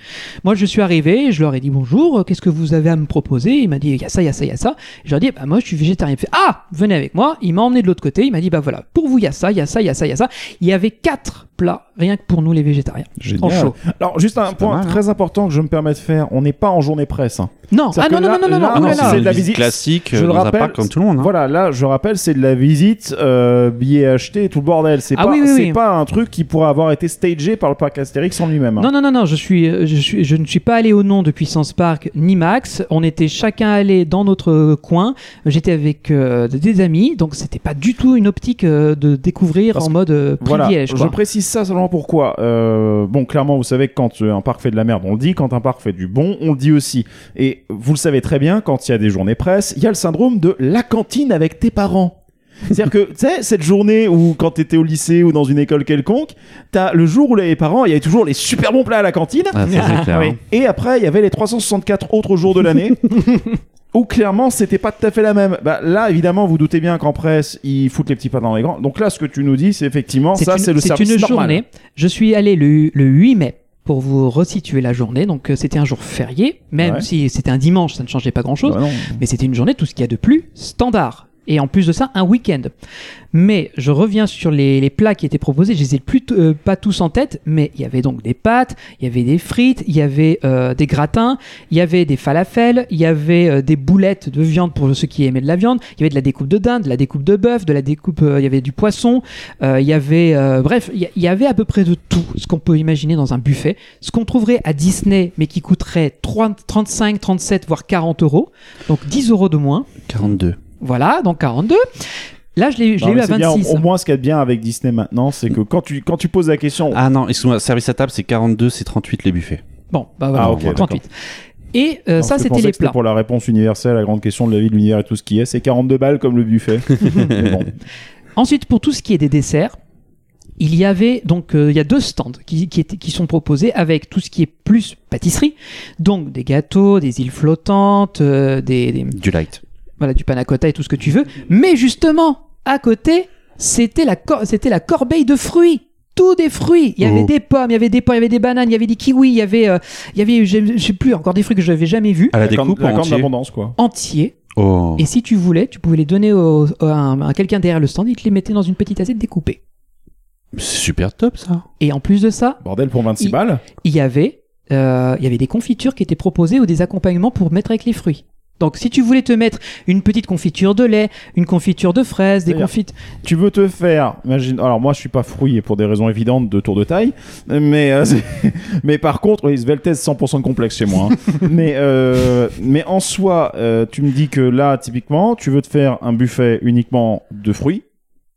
Moi, je suis arrivé, je leur ai dit bonjour, qu'est-ce que vous avez à me proposer? Il m'a dit il y a ça, il y a ça, il y a ça. Je leur ai dit bah moi je suis végétarien. Il fait ah venez avec moi. Il m'a emmené de l'autre côté. Il m'a dit bah voilà pour vous il y a ça, il y a ça, il y a ça, il y a ça. Il y avait quatre plats rien que pour nous les végétariens. Génial. En chaud. Alors, juste un point mal, hein. très important que je me permets de faire on n'est pas en journée presse. hein. Non ah non non là- non non non là- non, oh non, c'est de la visite classique Je euh, le dans un rappelle, parc comme tout le monde. hein. Voilà, là, je rappelle, c'est de la visite, euh, billets achetés, tout le bordel. C'est Ah pas, oui, oui, c'est oui. pas un truc qui pourrait avoir été stagé par le parc Astérix en lui-même. hein. Non, non, non, non, je, suis, euh, je, suis, je ne suis pas allé au nom de Puissance Park ni Max. On était chacun allé dans notre euh, coin. J'étais avec euh, des amis, donc c'était pas du tout une optique euh, de découvrir Parce en mode euh, Voilà, privilège. je précise ça seulement pourquoi. Euh, bon, clairement, vous savez que quand euh, un parc fait de la merde, on le dit. Quand un parc fait du bon, on le dit aussi. Et vous le savez très bien, quand il y a des journées presse, il y a le syndrome de la cantine avec tes parents. C'est-à-dire que, tu sais, cette journée où, quand t'étais au lycée ou dans une école quelconque, t'as le jour où les parents, il y avait toujours les super bons plats à la cantine. Ah, ça, c'est clair. Oui. hein. Et après, il y avait les 364 autres jours de l'année. Où clairement c'était pas tout à fait la même. Bah, là évidemment vous doutez bien qu'en presse ils foutent les petits pas dans les grands. Donc là ce que tu nous dis c'est effectivement ça une- c'est le service une normal. journée. Je suis allé le, le 8 mai pour vous resituer la journée. Donc euh, c'était un jour férié, même Ouais. si c'était un dimanche, ça ne changeait pas grand-chose. Bah. Mais c'était une journée, tout ce qu'il y a de plus standard. Et en plus de ça, un week-end. Mais je reviens sur les, plats qui étaient proposés. Je les ai plus euh, pas tous en tête, mais il y avait donc des pâtes, il y avait des frites, il y avait euh, des gratins, il y avait des falafels, il y avait euh, des boulettes de viande pour ceux qui aimaient de la viande, il y avait de la découpe de dinde, de la découpe de bœuf, de la découpe, il y avait du poisson, il y avait, bref, il y, avait à peu près de tout ce qu'on peut imaginer dans un buffet, ce qu'on trouverait à Disney, mais qui coûterait 3 35, 37, voire 40 euros, donc 10 euros de moins. 42. Voilà, donc 42. Là, je l'ai je Non, l'ai eu à c'est bien, 26. au moins ce qu'il y a de bien avec Disney maintenant c'est que quand tu, quand tu poses la question Ah non, excuse-moi, service à table, c'est 42, c'est 38 les buffets. Bon, bah voilà, Ah, ok, 38. Et euh, Non, ça, c'était les plats. pour la réponse universelle à la grande question de la vie, de l'univers et tout ce qui est, c'est 42 balles comme le buffet. Bon. Ensuite, pour tout ce qui est des desserts, il y avait donc euh, il y a deux stands qui, qui, étaient- qui sont proposés avec tout ce qui est plus pâtisserie, donc des gâteaux, des îles flottantes, euh, des, des- Du light. Voilà du panna cotta et tout ce que tu veux. Mais justement, à côté, c'était la cor- c'était la corbeille de fruits. Tous des fruits. Il y avait Oh. des pommes, il y avait des pommes, il y avait des bananes, il y avait des kiwis, il y avait, euh, il y avait, je sais plus, encore des fruits que je n'avais jamais vus, À la, découpe en entier. quoi. entiers. Oh. Et si tu voulais, tu pouvais les donner au- au- à, un- à quelqu'un derrière le stand, il te les mettait dans une petite assiette découpée. C'est super top ça. Et en plus de ça, Bordel pour 26 Il- balles. il y avait, euh, il y avait des confitures qui étaient proposées ou des accompagnements pour mettre avec les fruits. Donc, si tu voulais te mettre une petite confiture de lait, une confiture de fraises, des confites. Tu veux te faire, imagine, alors moi je suis pas fruit et pour des raisons évidentes de tour de taille, mais euh, mais par contre, oui, Sveltes 100% de complexe chez moi. hein. mais euh, mais en soi, euh, tu me dis que là typiquement, tu veux te faire un buffet uniquement de fruits.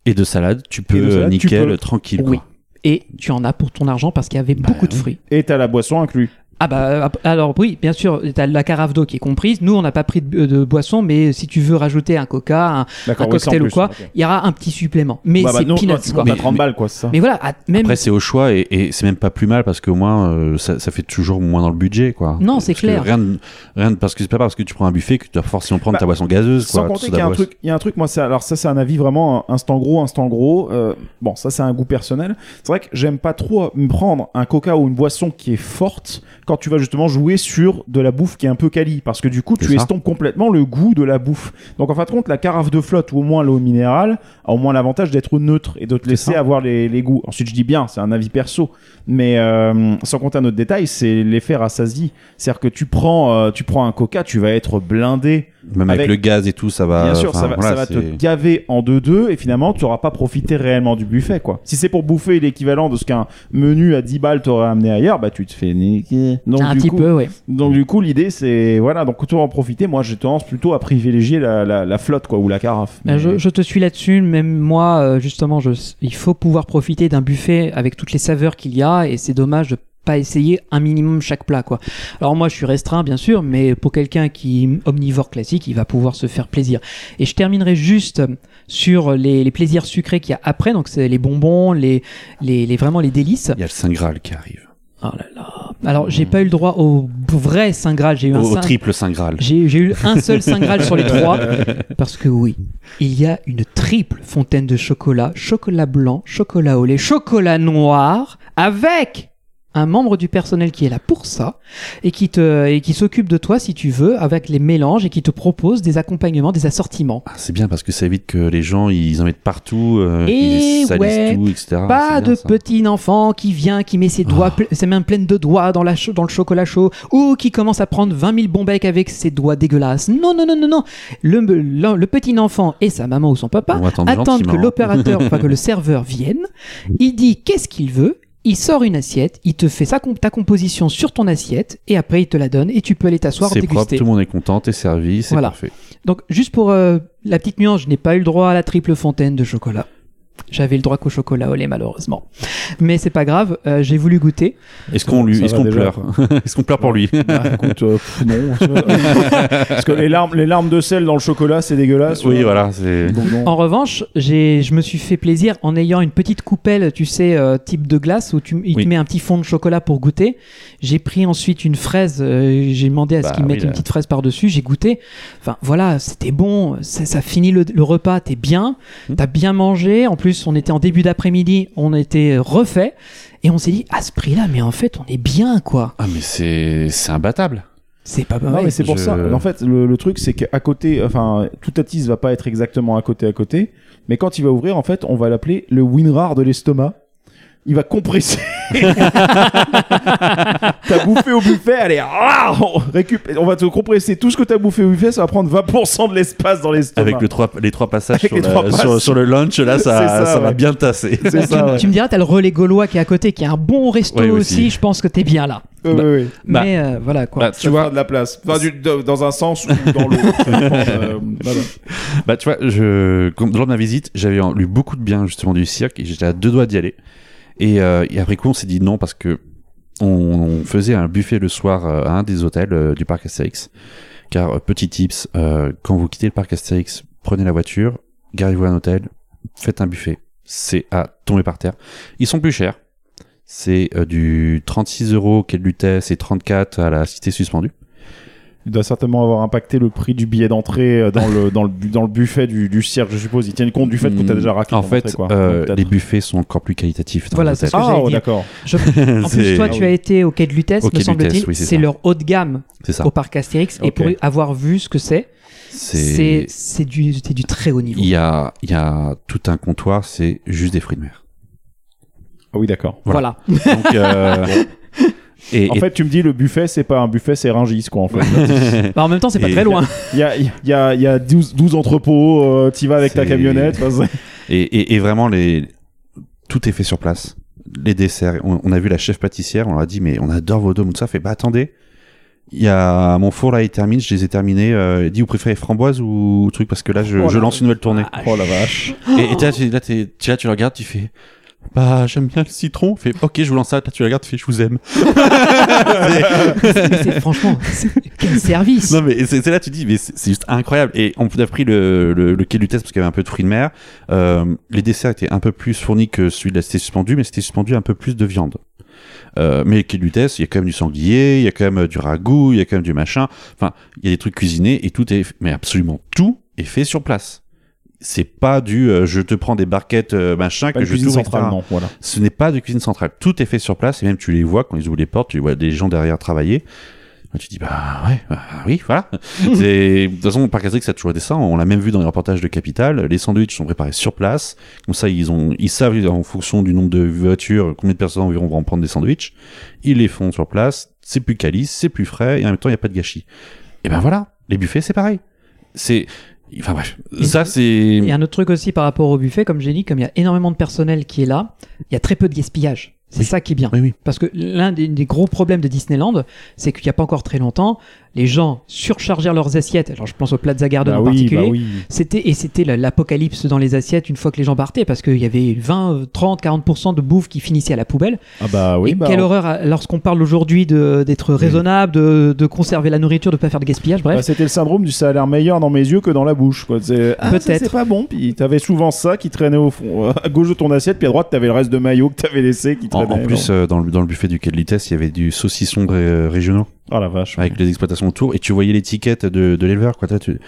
Et de salade, tu peux salade, tu nickel, peux. tranquille. Oui. Quoi. Et tu en as pour ton argent parce qu'il y avait beaucoup de fruits. Et t'as la boisson inclus. Ah bah alors oui, bien sûr, t'as la carafe d'eau qui est comprise. Nous, on n'a pas pris de, de boisson, mais si tu veux rajouter un coca, un, oui, cocktail ou quoi, il y aura un petit supplément. Mais Bah, bah, c'est peanuts quoi. Mais- 30 mais- balles quoi, c'est ça. Mais voilà, à- même Après, c'est au choix et, et c'est même pas plus mal parce qu'au moins, euh, ça, ça fait toujours moins dans le budget, quoi. Non, c'est clair. Rien, de- rien de- parce que c'est pas parce que tu prends un buffet que tu dois forcément prendre Bah, ta boisson gazeuse, Sans quoi. compter qu'il y a un truc, il y a un truc, moi, c'est, alors ça, c'est un avis vraiment instant gros, instant gros. Euh, bon, ça, c'est un goût personnel. C'est vrai que j'aime pas trop me prendre un coca ou une boisson qui est forte quand tu vas justement jouer sur de la bouffe qui est un peu quali, parce que du coup, tu estompes complètement le goût de la bouffe. Donc en fin de compte, la carafe de flotte ou au moins l'eau minérale a au moins l'avantage d'être neutre et de te laisser avoir les, les goûts. Ensuite, je dis bien, c'est un avis perso, mais euh, sans compter un autre détail, c'est l'effet rassasié. C'est-à-dire que tu prends, euh, tu prends un coca, tu vas être blindé. Même avec, Avec- le gaz et tout, ça va. Bien sûr, ça va, voilà, ça va te gaver en deux-deux et finalement, tu n'auras pas profité réellement du buffet, quoi. Si c'est pour bouffer l'équivalent de ce qu'un menu à 10 balles t'aurait amené ailleurs, bah tu te fais niquer. Donc, un du petit coup, peu, oui. donc du coup, l'idée c'est voilà, donc autant en profiter. Moi, j'ai tendance plutôt à privilégier la, la, la flotte quoi ou la carafe. Ben, Mais- je, je te suis là-dessus, même moi, euh, justement, je, il faut pouvoir profiter d'un buffet avec toutes les saveurs qu'il y a, et c'est dommage de pas essayer un minimum chaque plat, quoi. Alors moi, je suis restreint, bien sûr, mais pour quelqu'un qui est omnivore classique, il va pouvoir se faire plaisir. Et je terminerai juste sur les, les plaisirs sucrés qu'il y a après, donc c'est les bonbons, les, les, les vraiment les délices. Il y a le Saint Graal qui arrive. Oh là là. Alors j'ai pas eu le droit au vrai Saint Graal, j'ai eu un Au, triple Saint Graal. j'ai j'ai eu un seul Saint Graal sur les trois. Parce que oui, il y a une triple fontaine de chocolat. Chocolat blanc, chocolat au lait, chocolat noir. Avec un membre du personnel qui est là pour ça. Et qui te, et qui s'occupe de toi si tu veux. Avec les mélanges et qui te propose des accompagnements, des assortiments. Ah, c'est bien parce que ça évite que les gens ils en mettent partout, euh, Et ils salissent ouais, tout, etc. Pas Ah, bien, de ça. petit enfant qui vient, qui met ses doigts, pl- ses mains pleines de doigts dans, la dans le chocolat chaud, ou qui commence à prendre 20 000 bons becs avec ses doigts dégueulasses. Non, non, non, non, non. Le, le, le petit enfant et sa maman ou son papa attendent que l'opérateur, enfin que le serveur vienne. Il dit qu'est-ce qu'il veut. Il sort une assiette, il te fait sa comp- ta composition sur ton assiette, et après il te la donne, et tu peux aller t'asseoir C'est propre, déguster. tout le monde est content, t'es servi, c'est Voilà. parfait. Donc, juste pour euh, la petite nuance, je n'ai pas eu le droit à la triple fontaine de chocolat. J'avais le droit qu'au chocolat au lait, malheureusement. Mais c'est pas grave, euh, j'ai voulu goûter. Est-ce qu'on lui, est-ce qu'on pleure Est-ce qu'on pleure pour lui Bah, écoute, euh, pff, non. Parce que les larmes, les larmes de sel dans le chocolat, c'est dégueulasse. Oui, ouais. voilà. Donc. En revanche, j'ai, je me suis fait plaisir en ayant une petite coupelle, tu sais, euh, type de glace, où tu, il Oui. te met un petit fond de chocolat pour goûter. J'ai pris ensuite une fraise, euh, j'ai demandé à ce Bah qu'ils oui, mettent là. une petite fraise par-dessus, j'ai goûté. Enfin voilà, c'était bon, ça, ça finit le, le repas, t'es bien, Hmm. t'as bien mangé. En plus, on était en début d'après-midi, on était refait. Et on s'est dit, à ce prix-là, mais en fait, on est bien, quoi. Ah, mais c'est c'est imbattable. C'est pas Non, mal. mais c'est pour je- ça. En fait, le, le truc, c'est qu'à côté, enfin, tout Atis va pas être exactement à côté à côté, mais quand il va ouvrir, en fait, on va l'appeler le WinRAR de l'estomac. Il va compresser. t'as bouffé au buffet, allez, ah, on, récupère, on va te compresser tout ce que t'as bouffé au buffet, ça va prendre 20% de l'espace dans l'estomac. Avec le trois, les trois passages Avec sur, les la- trois sur, passes. sur le lunch, là, ça, va bien tasser. Ouais. Tu me diras, t'as le relais gaulois qui est à côté, qui est un bon resto Ouais, aussi. aussi. Je pense que t'es bien là. Oui, oui, oui. Bah, mais euh, voilà quoi. Bah, Tu vois, de la place. Enfin, du- de- dans un sens ou dans l'autre. Euh, voilà. Bah, tu vois, je, lors de ma visite, j'avais lu beaucoup de bien justement du cirque et j'étais à deux doigts d'y aller. Et, euh, et après coup, on s'est dit non parce que on, faisait un buffet le soir euh, à un des hôtels euh, du parc Astérix. Car, euh, petit tips, quand vous quittez le parc Astérix, prenez la voiture, garez-vous à un hôtel, faites un buffet. C'est à tomber par terre. Ils sont plus chers. C'est du 36 euros quai de Lutèce et 34 à la cité suspendue. Il doit certainement avoir impacté le prix du billet d'entrée euh, dans le, dans le, dans le buffet du, du cirque, je suppose. Ils tiennent compte du fait que tu as déjà raqué En fait, quoi. euh, les buffets sont encore plus qualitatifs. Dans Voilà, c'est ce que Ah, oh, d'accord. Je- En plus, toi, ah tu as été au quai de Lutèce, me semble-t-il. Oui, c'est leur haut de gamme au parc Astérix. Et pour avoir vu ce que c'est, c'est du, c'est du très haut niveau. il y a il y a tout un comptoir, c'est juste des fruits de mer. Ah oui, d'accord. Voilà. Donc euh, et, En et- fait, tu me dis, le buffet, c'est pas un buffet, c'est Ringis, quoi, en fait. Bah, en même temps, c'est pas Et- très loin. Il y a, il y a, il y a 12, 12 entrepôts, euh, t'y vas avec ta camionnette. enfin, et, et, et vraiment les tout est fait sur place. Les desserts, on, on a vu la chef pâtissière, on leur a dit mais on adore vos dômes tout ça, fait bah attendez. Il y a mon four là, il termine, je les ai terminés. Euh, il dit vous préférez framboise ou truc? Parce que là je, Oh je la lance une nouvelle tournée. Oh la vache. Et, là, tu- là, là, tu le regardes, tu fais bah j'aime bien le citron. Fait ok je vous lance ça. Là, tu le regardes, tu fais je vous aime. C'est- franchement, quel service. Non mais c'est là tu dis mais c'est juste incroyable et on a pris le, le, le quai du test parce qu'il y avait un peu de fruits de mer. Euh, les desserts étaient un peu plus fournis que celui de la cité suspendue mais c'était suspendu un peu plus de viande. Euh, mais le quai du test, il y a quand même du sanglier, il y a quand même euh, du ragoût, il y a quand même du machin. Enfin, il y a des trucs cuisinés et tout est mais absolument tout est fait sur place. C'est pas du euh, je te prends des barquettes euh, machin Pas que je cuisine t'ouvre, centrale, etc. non, voilà. Ce n'est pas de cuisine centrale. Tout est fait sur place et même tu les vois quand ils ouvrent les portes, tu vois des gens derrière travailler. Tu dis bah ouais, bah, oui, voilà. de toute façon Parc Astérix ça a toujours été ça. On l'a même vu dans les reportages de Capital. Les sandwichs sont préparés sur place. Comme ça ils ont ils savent en fonction du nombre de voitures combien de personnes environ vont en prendre des sandwichs. Ils les font sur place. C'est plus quali, c'est plus frais et en même temps il y a pas de gâchis. Et ben voilà, les buffets c'est pareil. C'est enfin bref, ça c'est Et un autre truc aussi par rapport au buffet, comme j'ai dit, comme il y a énormément de personnel qui est là, il y a très peu de gaspillage. C'est Oui. ça qui est bien. oui oui. Parce que l'un des, des gros problèmes de Disneyland, c'est qu'il n'y a pas encore très longtemps, les gens surchargèrent leurs assiettes. Alors je pense au Plaza Garden Bah en oui, particulier. bah oui. C'était et c'était la- l'apocalypse dans les assiettes une fois que les gens partaient parce qu'il y avait 20, euh, 30, 40% de bouffe qui finissait à la poubelle. Ah bah oui, et bah, quelle on- horreur euh, lorsqu'on parle aujourd'hui d'être raisonnable, de, de conserver la nourriture, de pas faire de gaspillage. Bref, bah, c'était le syndrome du ça a l'air meilleur dans mes yeux que dans la bouche. Ah, Peut-être. c'est pas bon. Puis t'avais souvent ça qui traînait au fond, euh, à gauche de ton assiette, puis à droite t'avais le reste de maillot que t'avais laissé qui En, traînait. en plus, euh, dans, le, dans le buffet du Quai de Litesse, il y avait du saucisson ré- régionaux oh la vache. avec les exploitations autour et tu voyais l'étiquette de, de l'éleveur. Quoi, Toi, tu,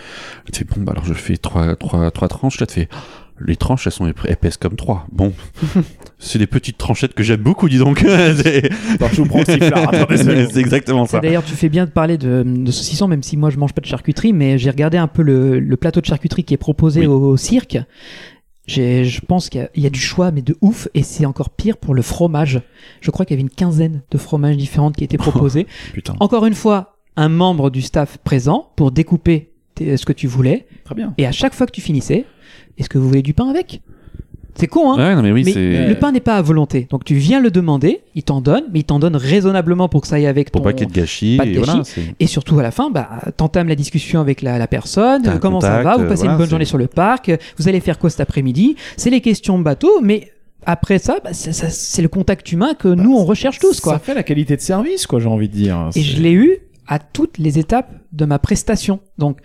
tu fais bon, bah alors je fais trois, trois, trois tranches. Là, tu fais les tranches, elles sont ép- épaisses comme trois. Bon, c'est des petites tranchettes que j'aime beaucoup, dis donc. c'est Attends, je vous prends le sifflard. Attendez, c'est c'est exactement ça. D'ailleurs, tu fais bien de parler de, de saucisson, même si moi je mange pas de charcuterie, mais j'ai regardé un peu le, le plateau de charcuterie qui est proposé Oui. au, au cirque. Je pense qu'il y, a- il y a du choix, mais de ouf, et c'est encore pire pour le fromage. Je crois qu'il y avait une quinzaine de fromages différentes qui étaient proposés. Putain. encore une fois, un membre du staff présent pour découper ce que tu voulais, Très bien. et à chaque fois que tu finissais, est-ce que vous voulez du pain avec? C'est con, hein Ouais, non, mais oui, mais c'est. le pain n'est pas à volonté. Donc tu viens le demander, il t'en donne, mais il t'en donne raisonnablement pour que ça aille avec Pour ton... pas qu'il y ait de gâchis. pas de et voilà, gâchis. Et surtout à la fin, bah, t'entames la discussion avec la, la personne, T'as comment ça va, vous euh, passez voilà, une bonne c'est- journée sur le parc, vous allez faire quoi cet après-midi? C'est les questions bateau, mais après ça, bah, ça- ça- c'est le contact humain que nous on recherche tous, Ça quoi. fait la qualité de service, quoi, j'ai envie de dire. Et je l'ai eu à toutes les étapes de ma prestation. Donc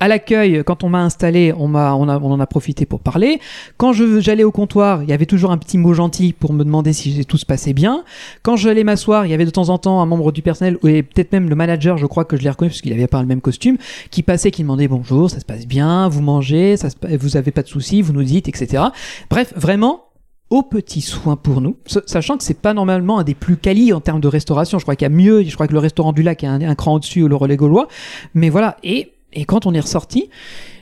à l'accueil, quand on m'a installé, on, m'a, on, a, on en a profité pour parler. Quand je, j'allais au comptoir, il y avait toujours un petit mot gentil pour me demander si tout se passait bien. Quand j'allais m'asseoir, il y avait de temps en temps un membre du personnel, et peut-être même le manager, je crois que je l'ai reconnu parce qu'il avait pas le même costume, qui passait, qui demandait bonjour, ça se passe bien, vous mangez, ça se, vous avez pas de soucis, vous nous dites, etc. Bref, vraiment, au petit soin pour nous, sa- sachant que c'est pas normalement un des plus qualis en termes de restauration. Je crois qu'il y a mieux, je crois que le restaurant du lac est un, un cran au-dessus, le relais gaulois. Mais voilà, et, et quand on est ressorti,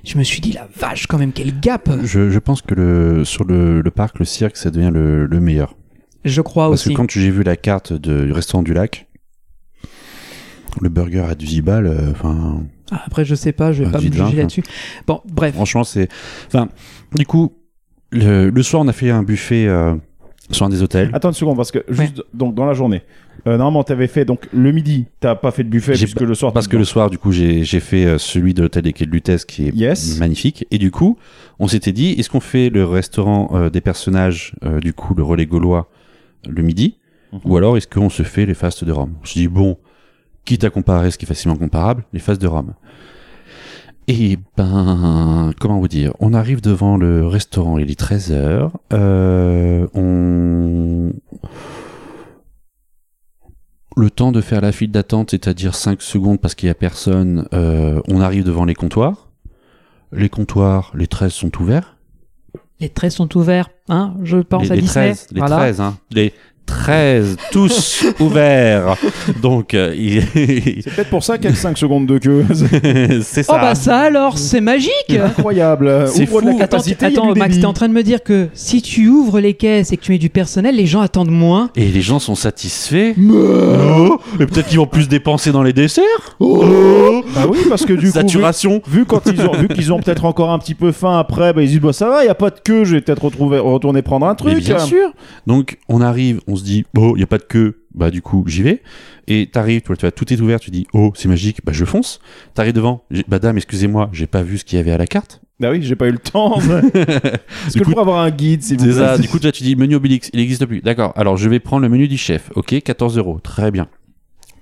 je me suis dit, la vache, quand même, quel gap Je, je pense que le, sur le, le parc, le cirque, ça devient le, le meilleur. Je crois Parce aussi. que quand j'ai vu la carte de- du restaurant du lac, le burger à 18 balles, euh, enfin, Ah, Après, je sais pas, je vais pas me juger là-dessus. Bon, bref. franchement, c'est. Enfin, du coup, le, le soir, on a fait un buffet euh, sur un des hôtels. Attends une seconde, parce que juste donc, dans la journée, euh, normalement t'avais fait donc le midi, t'as pas fait de buffet puisque le soir. Parce que le soir, du coup, j'ai j'ai fait euh, celui de l'hôtel des Quais de Lutèce qui est Yes. magnifique. Et du coup, on s'était dit, est-ce qu'on fait le restaurant euh, des personnages, euh, du coup, le relais gaulois, le midi? Mhm. Ou alors est-ce qu'on se fait les fastes de Rome? Je dis, bon, quitte à comparer ce qui est facilement comparable, les fastes de Rome. Et ben, comment vous dire? On arrive devant le restaurant, il est 13h. Euh, on... Le temps de faire la file d'attente, c'est-à-dire 5 secondes parce qu'il y a personne, euh, on arrive devant les comptoirs. Les comptoirs, les 13 sont ouverts. Les 13 sont ouverts, hein Je pense les, à les Disney. 13, les voilà. 13, hein. Les 13, tous ouverts. Donc, euh, il- C'est peut-être pour ça qu'il y a que 5 secondes de queue. c'est Oh ça. bah ça alors, c'est magique Incroyable. C'est Ouvre de la fou. Attends, capacité. il y a attends Max, débit. t'es en train de me dire que si tu ouvres les caisses et que tu mets du personnel, les gens attendent moins Et les gens sont satisfaits. Oh, et peut-être qu'ils vont plus dépenser dans les desserts. Oh, Bah oui, parce que du coup, vu, Saturation. vu quand ils ont, vu qu'ils ont peut-être encore un petit peu faim après, bah ils se disent bah ça va, il y a pas de queue, je vais peut-être retrouver, retourner prendre un truc. Mais bien sûr. Donc on arrive, on se dit oh il y a pas de queue, bah du coup j'y vais. Et t'arrives, tu vois, tout est ouvert, tu dis oh c'est magique, bah je fonce. T'arrives devant, bah dame excusez-moi, j'ai pas vu ce qu'il y avait à la carte. Bah oui, j'ai pas eu le temps. Est-ce que je pourrais avoir un guide, s'il vous plaît ça. Du coup là tu dis menu Obélix, il n'existe plus. D'accord. Alors je vais prendre le menu du chef. Ok 14 euros, très bien.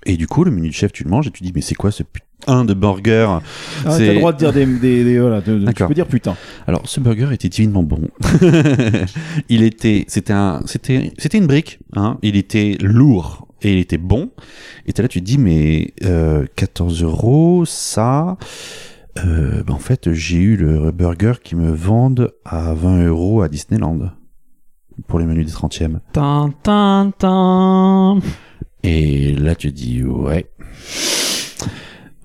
Et du coup le menu du chef tu le manges et tu dis mais c'est quoi ce putain de burger Ah, T'as c'est- le droit de dire des, des, des- voilà, de- de- tu peux dire putain. Alors, ce burger était divinement bon. il était, c'était un, c'était, c'était une brique. Hein. Il était lourd et il était bon. Et là, tu te dis, mais euh, 14 euros, ça. Euh, bah, en fait, j'ai eu le burger qui me vendent à 20 euros à Disneyland pour les menus des 30e. Tin, tin, tin. Et là, tu dis ouais.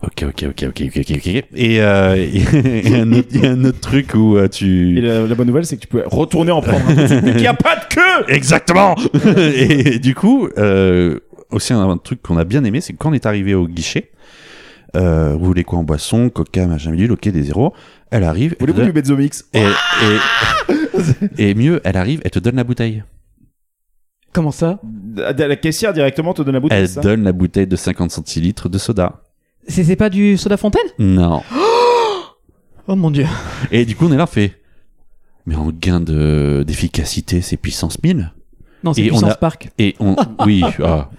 Ok, ok, ok, ok, ok, ok, ok. Et euh, il y, a un autre- il y a un autre truc où euh, Et tu. la, la bonne nouvelle, c'est que tu peux retourner en prendre un tout de suite, mais qu'il n'y a pas de queue Exactement. et du coup, euh, aussi un, un truc qu'on a bien aimé, c'est que quand on est arrivé au guichet, euh, vous voulez quoi en boisson, coca, machin, bidule, ok, des zéros. Elle arrive. elle te Voulez-vous donne- du Bezzomix et, et, et mieux, elle arrive, elle te donne la bouteille. Comment ça? La caissière directement te donne la bouteille, Elle c'est ça? donne la bouteille de 50 centilitres de soda. C'est pas du soda fontaine? Non. Oh mon dieu. Et du coup, on est là, on fait. Mais en gain de d'efficacité, c'est puissance 1000. Non, c'est Et on Puissance a- Park. Et on, oui, ah,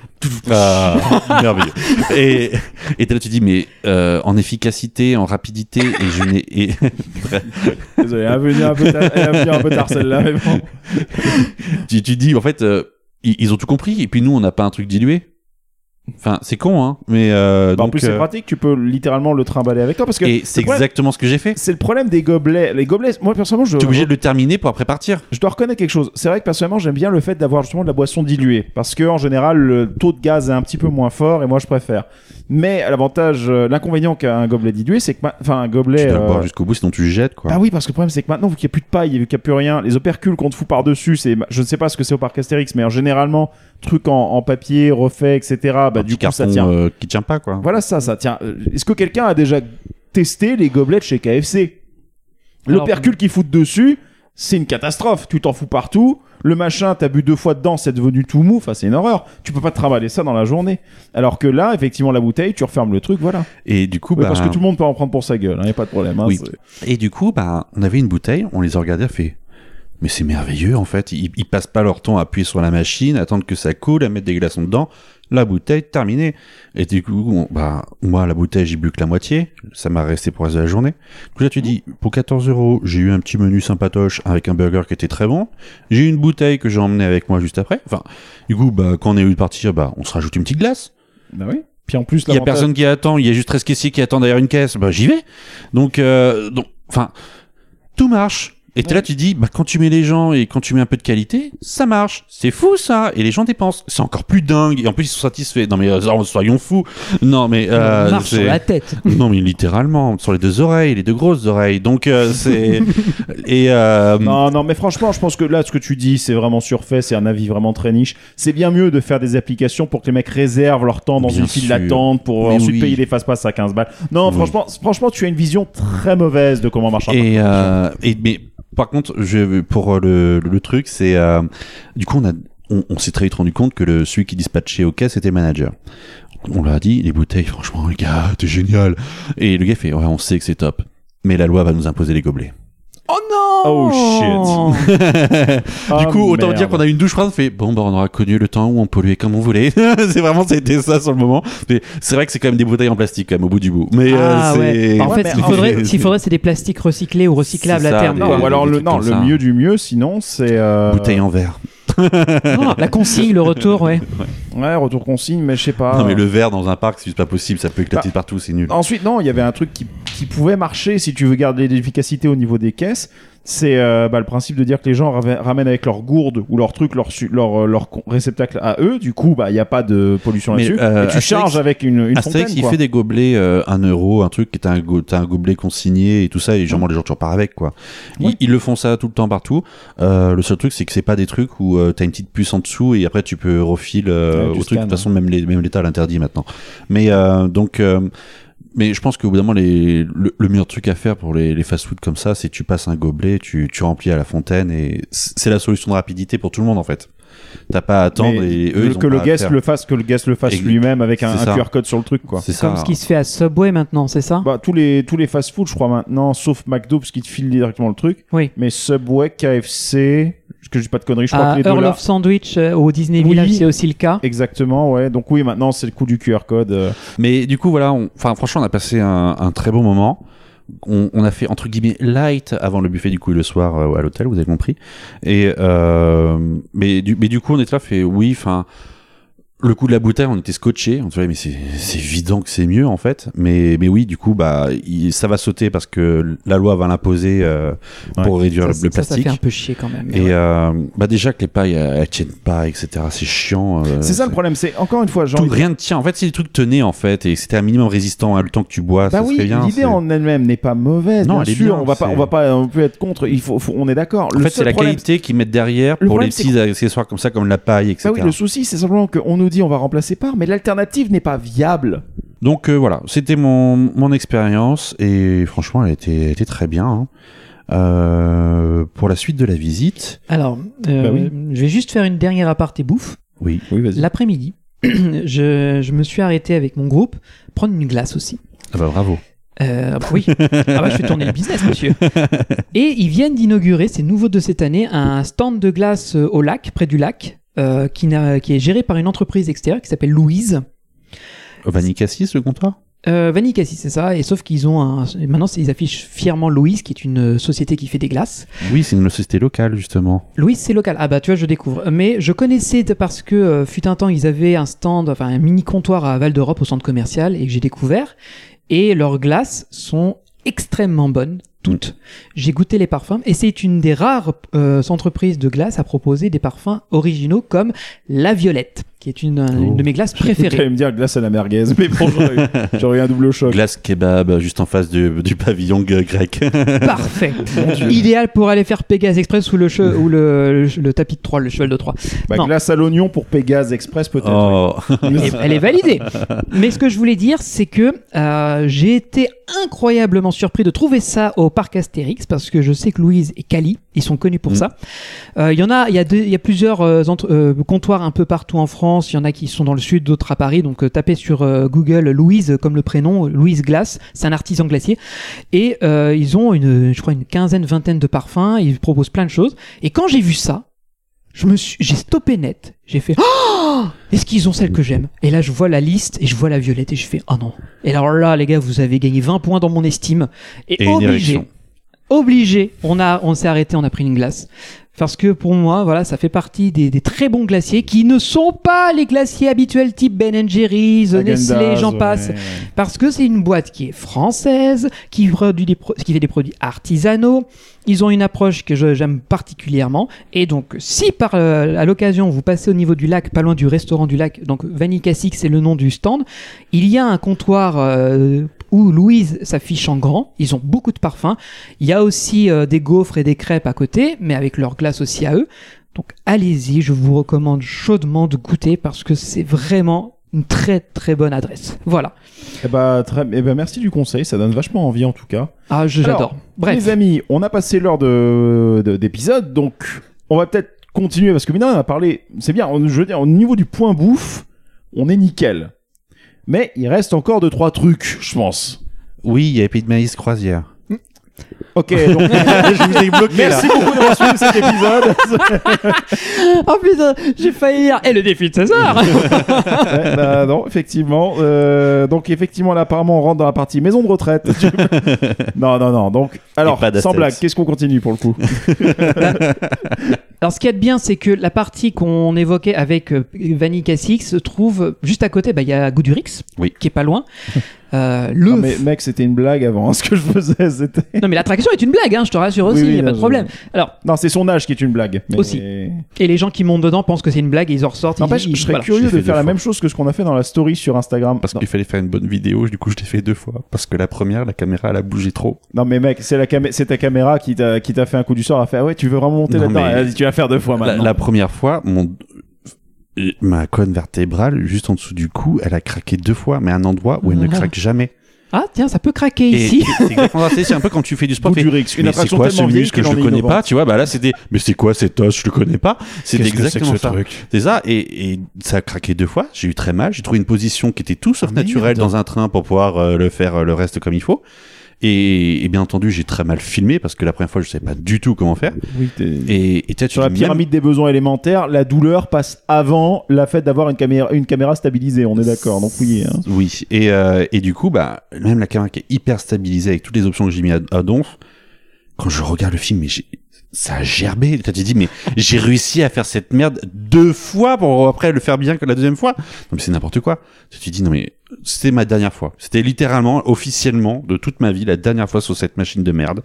Ah, merveilleux. Et, et là, tu dis, mais euh, en efficacité, en rapidité, et je n'ai, et Désolé, elle venue un peu tard, un peu tard celle-là, mais bon. tu, tu dis, en fait, euh, ils, ils ont tout compris, et puis nous, on n'a pas un truc dilué. Enfin, c'est con, hein, mais euh, Bah, en plus, c'est euh, pratique, tu peux littéralement le trimballer avec toi parce que et c'est problème- exactement ce que j'ai fait. c'est le problème des gobelets. Les gobelets, moi personnellement, je, Tu es obligé de le terminer pour après partir. je dois reconnaître quelque chose. C'est vrai que personnellement, j'aime bien le fait d'avoir justement de la boisson diluée parce que en général, le taux de gaz est un petit peu moins fort et moi, je préfère. Mais l'avantage, euh, l'inconvénient qu'a un gobelet dilué, c'est que, ma- enfin, un gobelet. Tu dois le euh, boire jusqu'au bout, sinon tu le jettes, quoi. Bah oui, parce que le problème c'est que maintenant, vu qu'il n'y a plus de paille et vu qu'il n'y a plus rien, les opercules qu'on te fout par-dessus, c'est, je ne sais pas ce que c'est au parc Astérix, mais en généralement, truc en, en papier, refait, etc. Bah Un du petit coup, ça carton, tient. euh, qui tient pas, quoi. Voilà ça, ça tient. Euh, Est-ce que quelqu'un a déjà testé les gobelets de chez KFC Alors, L'opercule qu'ils foutent dessus, c'est une catastrophe. Tu t'en fous partout. Le machin, t'as bu deux fois dedans, c'est devenu tout mou. Enfin, c'est une horreur. Tu peux pas te travailler ça dans la journée. Alors que là, effectivement, la bouteille, tu refermes le truc, voilà. Et du coup, bah, Parce que tout le monde peut en prendre pour sa gueule, il y a pas de problème. hein, Oui. Et du coup, bah, on avait une bouteille, on les a regardés, on a fait. Mais c'est merveilleux en fait, ils, ils passent pas leur temps à appuyer sur la machine, attendre que ça coule, à mettre des glaçons dedans. La bouteille terminée. Et du coup, on- bah, moi la bouteille j'ai bu que la moitié, ça m'a resté pour le reste de la journée. Du coup là tu dis, pour 14 euros, j'ai eu un petit menu sympatoche avec un burger qui était très bon. J'ai eu une bouteille que j'ai emmenée avec moi juste après. Enfin, du coup, bah, quand on est eu de partir, bah, on se rajoute une petite glace. Bah oui. Puis en plus, Il y a personne qui attend, il y a juste 13 caissiers qui attendent derrière une caisse, bah j'y vais. Donc, euh, donc, enfin, tout marche. Et là, tu dis, bah quand tu mets les gens et quand tu mets un peu de qualité, ça marche. C'est fou ça. Et les gens dépensent. C'est encore plus dingue. Et en plus ils sont satisfaits. Non mais euh, soyons fous. Non mais euh, On marche sur la tête. non mais littéralement sur les deux oreilles, les deux grosses oreilles. Donc euh, c'est et euh, Non, non, mais franchement, je pense que là, ce que tu dis, c'est vraiment surfait, c'est un avis vraiment très niche. C'est bien mieux de faire des applications pour que les mecs réservent leur temps dans Bien une file d'attente pour Mais ensuite oui. payer les fast-pass à 15 balles. Non, Oui. franchement, franchement, tu as une vision très mauvaise de comment marche un euh, et mais par contre, je, pour le, le truc, c'est euh, du coup on a on, s'est très vite rendu compte que le celui qui dispatchait au caisse était manager. On lui a dit les bouteilles, franchement, le gars, t'es génial. Et le gars fait ouais, on sait que c'est top, mais la loi va nous imposer les gobelets. Oh non Oh, shit. Du coup, autant merde. dire qu'on a eu une douche froide, on fait bon, bah on aura connu le temps où on polluait comme on voulait. c'est vraiment c'était ça sur le moment. Mais c'est vrai que c'est quand même des bouteilles en plastique quand même au bout du bout. Mais Ah euh, ouais. En Ouais, fait, ce qu'il faudrait, ce c'est des plastiques recyclés ou recyclables à terme. des- Non, ou alors le, non, le mieux du mieux, sinon, c'est. euh, bouteilles en verre. Non, la consigne, le retour, ouais. Ouais, retour consigne, mais je sais pas. Non mais le verre dans un parc, c'est juste pas possible, ça peut éclater Bah, partout, c'est nul. Ensuite, non, il y avait un truc qui, qui pouvait marcher si tu veux garder l'efficacité au niveau des caisses. C'est euh, bah, le principe de dire que les gens ramènent avec leur gourde ou leur truc, leur, leur, euh, leur réceptacle à eux. Du coup, bah, il n'y a pas de pollution là-dessus. euh, et tu Astérix- charges avec une, une Astérix, fontaine. il quoi. fait des gobelets euh, 1 euro, un truc qui est un, go- un gobelet consigné et tout ça, et généralement les gens tu repars avec quoi. Ils, le font ça tout le temps partout. Le seul truc c'est que c'est pas des trucs où euh, t'as une petite puce en dessous et après tu peux refiler Ouais, tu au truc. De toute façon même les- même l'État l'interdit maintenant. Mais donc mais je pense qu'au bout d'un moment, les, le, le meilleur truc à faire pour les, les fast-food comme ça, c'est tu passes un gobelet, tu, tu remplis à la fontaine et c'est la solution de rapidité pour tout le monde en fait. T'as pas à attendre Mais et eux ils que le guest le fasse, que le guest le fasse lui-même avec un. QR code sur le truc, quoi. C'est ça. Comme ce qui se fait à Subway maintenant, c'est ça? Bah, tous les tous les fast-food, je crois maintenant, sauf McDo parce qu'ils te filent directement le truc. Oui. Mais Subway, KFC, que je dis pas de conneries, je crois À que les deux Earl là. of Sandwich euh, au Disney Oui. Village, c'est aussi le cas. Exactement, ouais. Donc oui, maintenant c'est le coup du QR code. euh. Mais du coup, voilà, on- enfin, franchement, on a passé un, un très bon moment. On, on a fait entre guillemets light avant le buffet du coup le soir euh, à l'hôtel, vous avez compris. Et euh, mais du mais du coup, on est là fait oui, enfin. Le coup de la bouteille, on était scotché. On se disait, mais c'est évident que c'est mieux en fait. Mais mais oui, du coup, bah il- ça va sauter parce que la loi va l'imposer euh, pour réduire Ça, le, le ça, ça plastique. fait un peu chier quand même. Et euh, bah déjà que les pailles elles, tiennent pas, etc. C'est chiant. euh, C'est ça le problème, c'est encore une fois, j'ai tout- rien ne tient. En fait, si les trucs tenaient en fait et c'était un minimum résistant à le temps que tu bois, Bah ça oui, serait bien. l'idée en elle-même n'est pas mauvaise. Non, bien elle est bien, on va pas, on va pas, on peut être contre. Il faut, faut- on est d'accord. En Le fait, c'est la qualité qu'ils mettent derrière pour les petits accessoires comme ça, comme la paille, etc. Bah oui, le souci, c'est simplement qu'on nous dit on va remplacer par, mais l'alternative n'est pas viable. Donc euh, voilà, c'était mon, mon expérience et franchement, elle était, elle était très bien. hein. Euh, pour la suite de la visite, Alors, euh, Bah oui. je vais juste faire une dernière aparté bouffe. oui, Oui, vas-y. L'après-midi, je, je me suis arrêté avec mon groupe prendre une glace aussi. ah bah bravo. Euh, oui, ah bah, je fais tourner le business, monsieur. Et ils viennent d'inaugurer, c'est nouveau de cette année, un stand de glace au lac, près du lac, euh, qui, est géré par une entreprise extérieure qui s'appelle Louise. Vanille Cassis, le comptoir? Euh, Vanille Cassis, c'est ça. Et sauf qu'ils ont un. Maintenant, ils affichent fièrement Louise, qui est une euh, société qui fait des glaces. Oui, c'est une société locale justement. Louise, c'est local. Ah bah tu vois, je découvre. Mais je connaissais parce que euh, fut un temps, ils avaient un stand, enfin un mini comptoir à Val d'Europe au centre commercial et que j'ai découvert. Et leurs glaces sont extrêmement bonnes, toutes. J'ai goûté les parfums et c'est une des rares euh, entreprises de glace à proposer des parfums originaux comme la Violette, qui est une, une de mes glaces préférées. me dire glace à la merguez, mais bon, j'aurais eu, un double choc. Glace kebab juste en face du, du pavillon grec. Parfait. Idéal pour aller faire Pégase Express ou le, che- ou le, le- le tapis de Troie, le cheval de Troie. Bah, Non. glace à l'oignon pour Pégase Express peut-être. oh. Elle est- elle est validée. Mais ce que je voulais dire, c'est que euh, j'ai été incroyablement surpris de trouver ça au parc Astérix parce que je sais que Louise et Cali, ils sont connus pour Mm. ça. Euh, Il y en a, il y a, deux- il y a plusieurs euh, entre- euh, comptoirs un peu partout en France. Il y en a qui sont dans le sud, d'autres à Paris. Donc euh, tapez sur Google Louise comme le prénom, Louise Glace. C'est un artisan glacier et euh, ils ont une, je crois une quinzaine, vingtaine de parfums. Ils proposent plein de choses. Et quand j'ai vu ça, je me suis, j'ai stoppé net. J'ai fait, oh, est-ce qu'ils ont celle que j'aime? Et là, je vois la liste et je vois la violette et je fais, oh non. Et alors là, les gars, vous avez gagné 20 points dans mon estime. Et, obligé, obligé, on a, on s'est arrêté, on a pris une glace. Parce que pour moi, voilà, ça fait partie des, des très bons glaciers qui ne sont pas les glaciers habituels type Ben Jerry's, Nestlé, j'en ouais. passe. Parce que c'est une boîte qui est française, qui, produit des qui fait des produits artisanaux. Ils ont une approche que j'aime particulièrement. Et donc, si par euh, à l'occasion vous passez au niveau du lac, pas loin du restaurant du lac, donc Vanille Cassique, c'est le nom du stand, il y a un comptoir euh, où Louise s'affiche en grand. Ils ont beaucoup de parfums. Il y a aussi euh, des gaufres et des crêpes à côté, mais avec leur glace aussi à eux. Donc allez-y, je vous recommande chaudement de goûter parce que c'est vraiment une très très bonne adresse. Voilà. Eh bah, très, eh bah, merci du conseil, ça donne vachement envie en tout cas. Ah, j'adore. Bref. Les amis, on a passé l'heure de, de- d'épisode, donc on va peut-être continuer parce que maintenant on a parlé, c'est bien, on- je veux dire, au niveau du point bouffe, on est nickel. Mais il reste encore deux trois trucs, je pense. Oui, il y a Épée de maïs croisière. Ok, donc Je vous ai bloqué merci beaucoup d'avoir suivi cet épisode. Oh putain, j'ai failli dire. Et le défi de César Ouais, bah, non, effectivement. Euh, donc effectivement, là, apparemment, on rentre dans la partie maison de retraite. non, non, non. Donc, alors, sans blague, qu'est-ce qu'on continue pour le coup Alors, ce qu'il y a de bien, c'est que la partie qu'on évoquait avec euh, Vanille Cassix se trouve juste à côté. Bah, il y a Goudurix, Oui. qui est pas loin. Euh, le Non, mais mec, c'était une blague avant. hein, ce que je faisais, c'était. Non, mais l'attraction est une blague, hein, je te rassure aussi, il oui, y a pas de problème. Alors, Non, c'est son âge qui est une blague. mais- Aussi. Et les gens qui montent dedans pensent que c'est une blague et ils en ressortent. N'empêche, ils- je serais voilà. curieux Je de faire la fois. même chose que ce qu'on a fait dans la story sur Instagram. Parce qu'il fallait faire une bonne vidéo, du coup je l'ai fait deux fois. Parce que la première, la caméra elle a bougé trop. non, mais mec, c'est la camé- c'est ta caméra qui t'a qui t'a fait un coup du sort à faire. Ouais, tu veux vraiment monter là-dedans mais- Vas-y, tu vas faire deux fois maintenant. la première fois, mon ma colonne vertébrale, juste en dessous du cou, elle a craqué deux fois, mais à un endroit où elle ne Ah. craque jamais. Ah, tiens, ça peut craquer Et ici. c'est exactement ça. C'est un peu quand tu fais du sport. mais c'est quoi ce muscle que je est connais pas, tu vois? Bah là c'était, mais c'est quoi cet os? Je le connais pas. Que c'est que exactement ce ça. truc? C'est ça, et, et ça a craqué deux fois. J'ai eu très mal. J'ai trouvé une position qui était tout sauf Ah, naturelle merde. dans un train pour pouvoir euh, le faire euh, le reste comme il faut. Et, et bien entendu, j'ai très mal filmé parce que la première fois, je savais pas du tout comment faire. Oui, Et, et Sur la même- pyramide des besoins élémentaires, la douleur passe avant la fait d'avoir une caméra, une caméra stabilisée. On est d'accord. Donc oui. hein. Oui, et, euh, et du coup, bah, même la caméra qui est hyper stabilisée avec toutes les options que j'ai mis à, à donf, quand je regarde le film, mais j'ai- ça a gerbé. Tu te dis, mais j'ai réussi à faire cette merde deux fois pour après le faire bien que la deuxième fois. Non, mais c'est n'importe quoi. Tu te dis, non, mais c'était ma dernière fois. C'était littéralement, officiellement, de toute ma vie, la dernière fois sur cette machine de merde.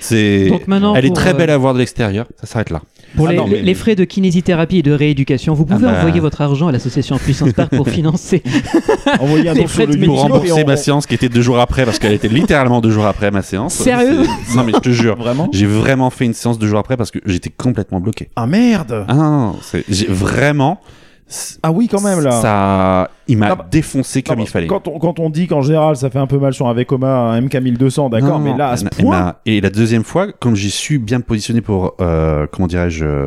C'est, Donc maintenant, elle est très euh, belle à voir de l'extérieur. Ça s'arrête là. Pour Ah les, non, mais- les frais de kinésithérapie et de rééducation, vous pouvez Ah bah. envoyer votre argent à l'association Puissance Park pour financer. Envoyez un Les don frais sur le de Pour rembourser on- ma séance qui était deux jours après parce qu'elle était littéralement deux jours après ma séance. Sérieux Non, mais je te jure. Vraiment J'ai vraiment fait une séance deux jours après parce que j'étais complètement bloqué. Ah merde Ah non, non, c'est- j'ai vraiment. Ah oui, quand même, là. Ça, il m'a défoncé comme Non, il fallait. Quand on, quand on dit qu'en général ça fait un peu mal sur un Vekoma, un MK1200, d'accord, mais là à ce elle point. m'a- Et la deuxième fois, comme j'ai su bien me positionner pour, euh, comment dirais-je, euh,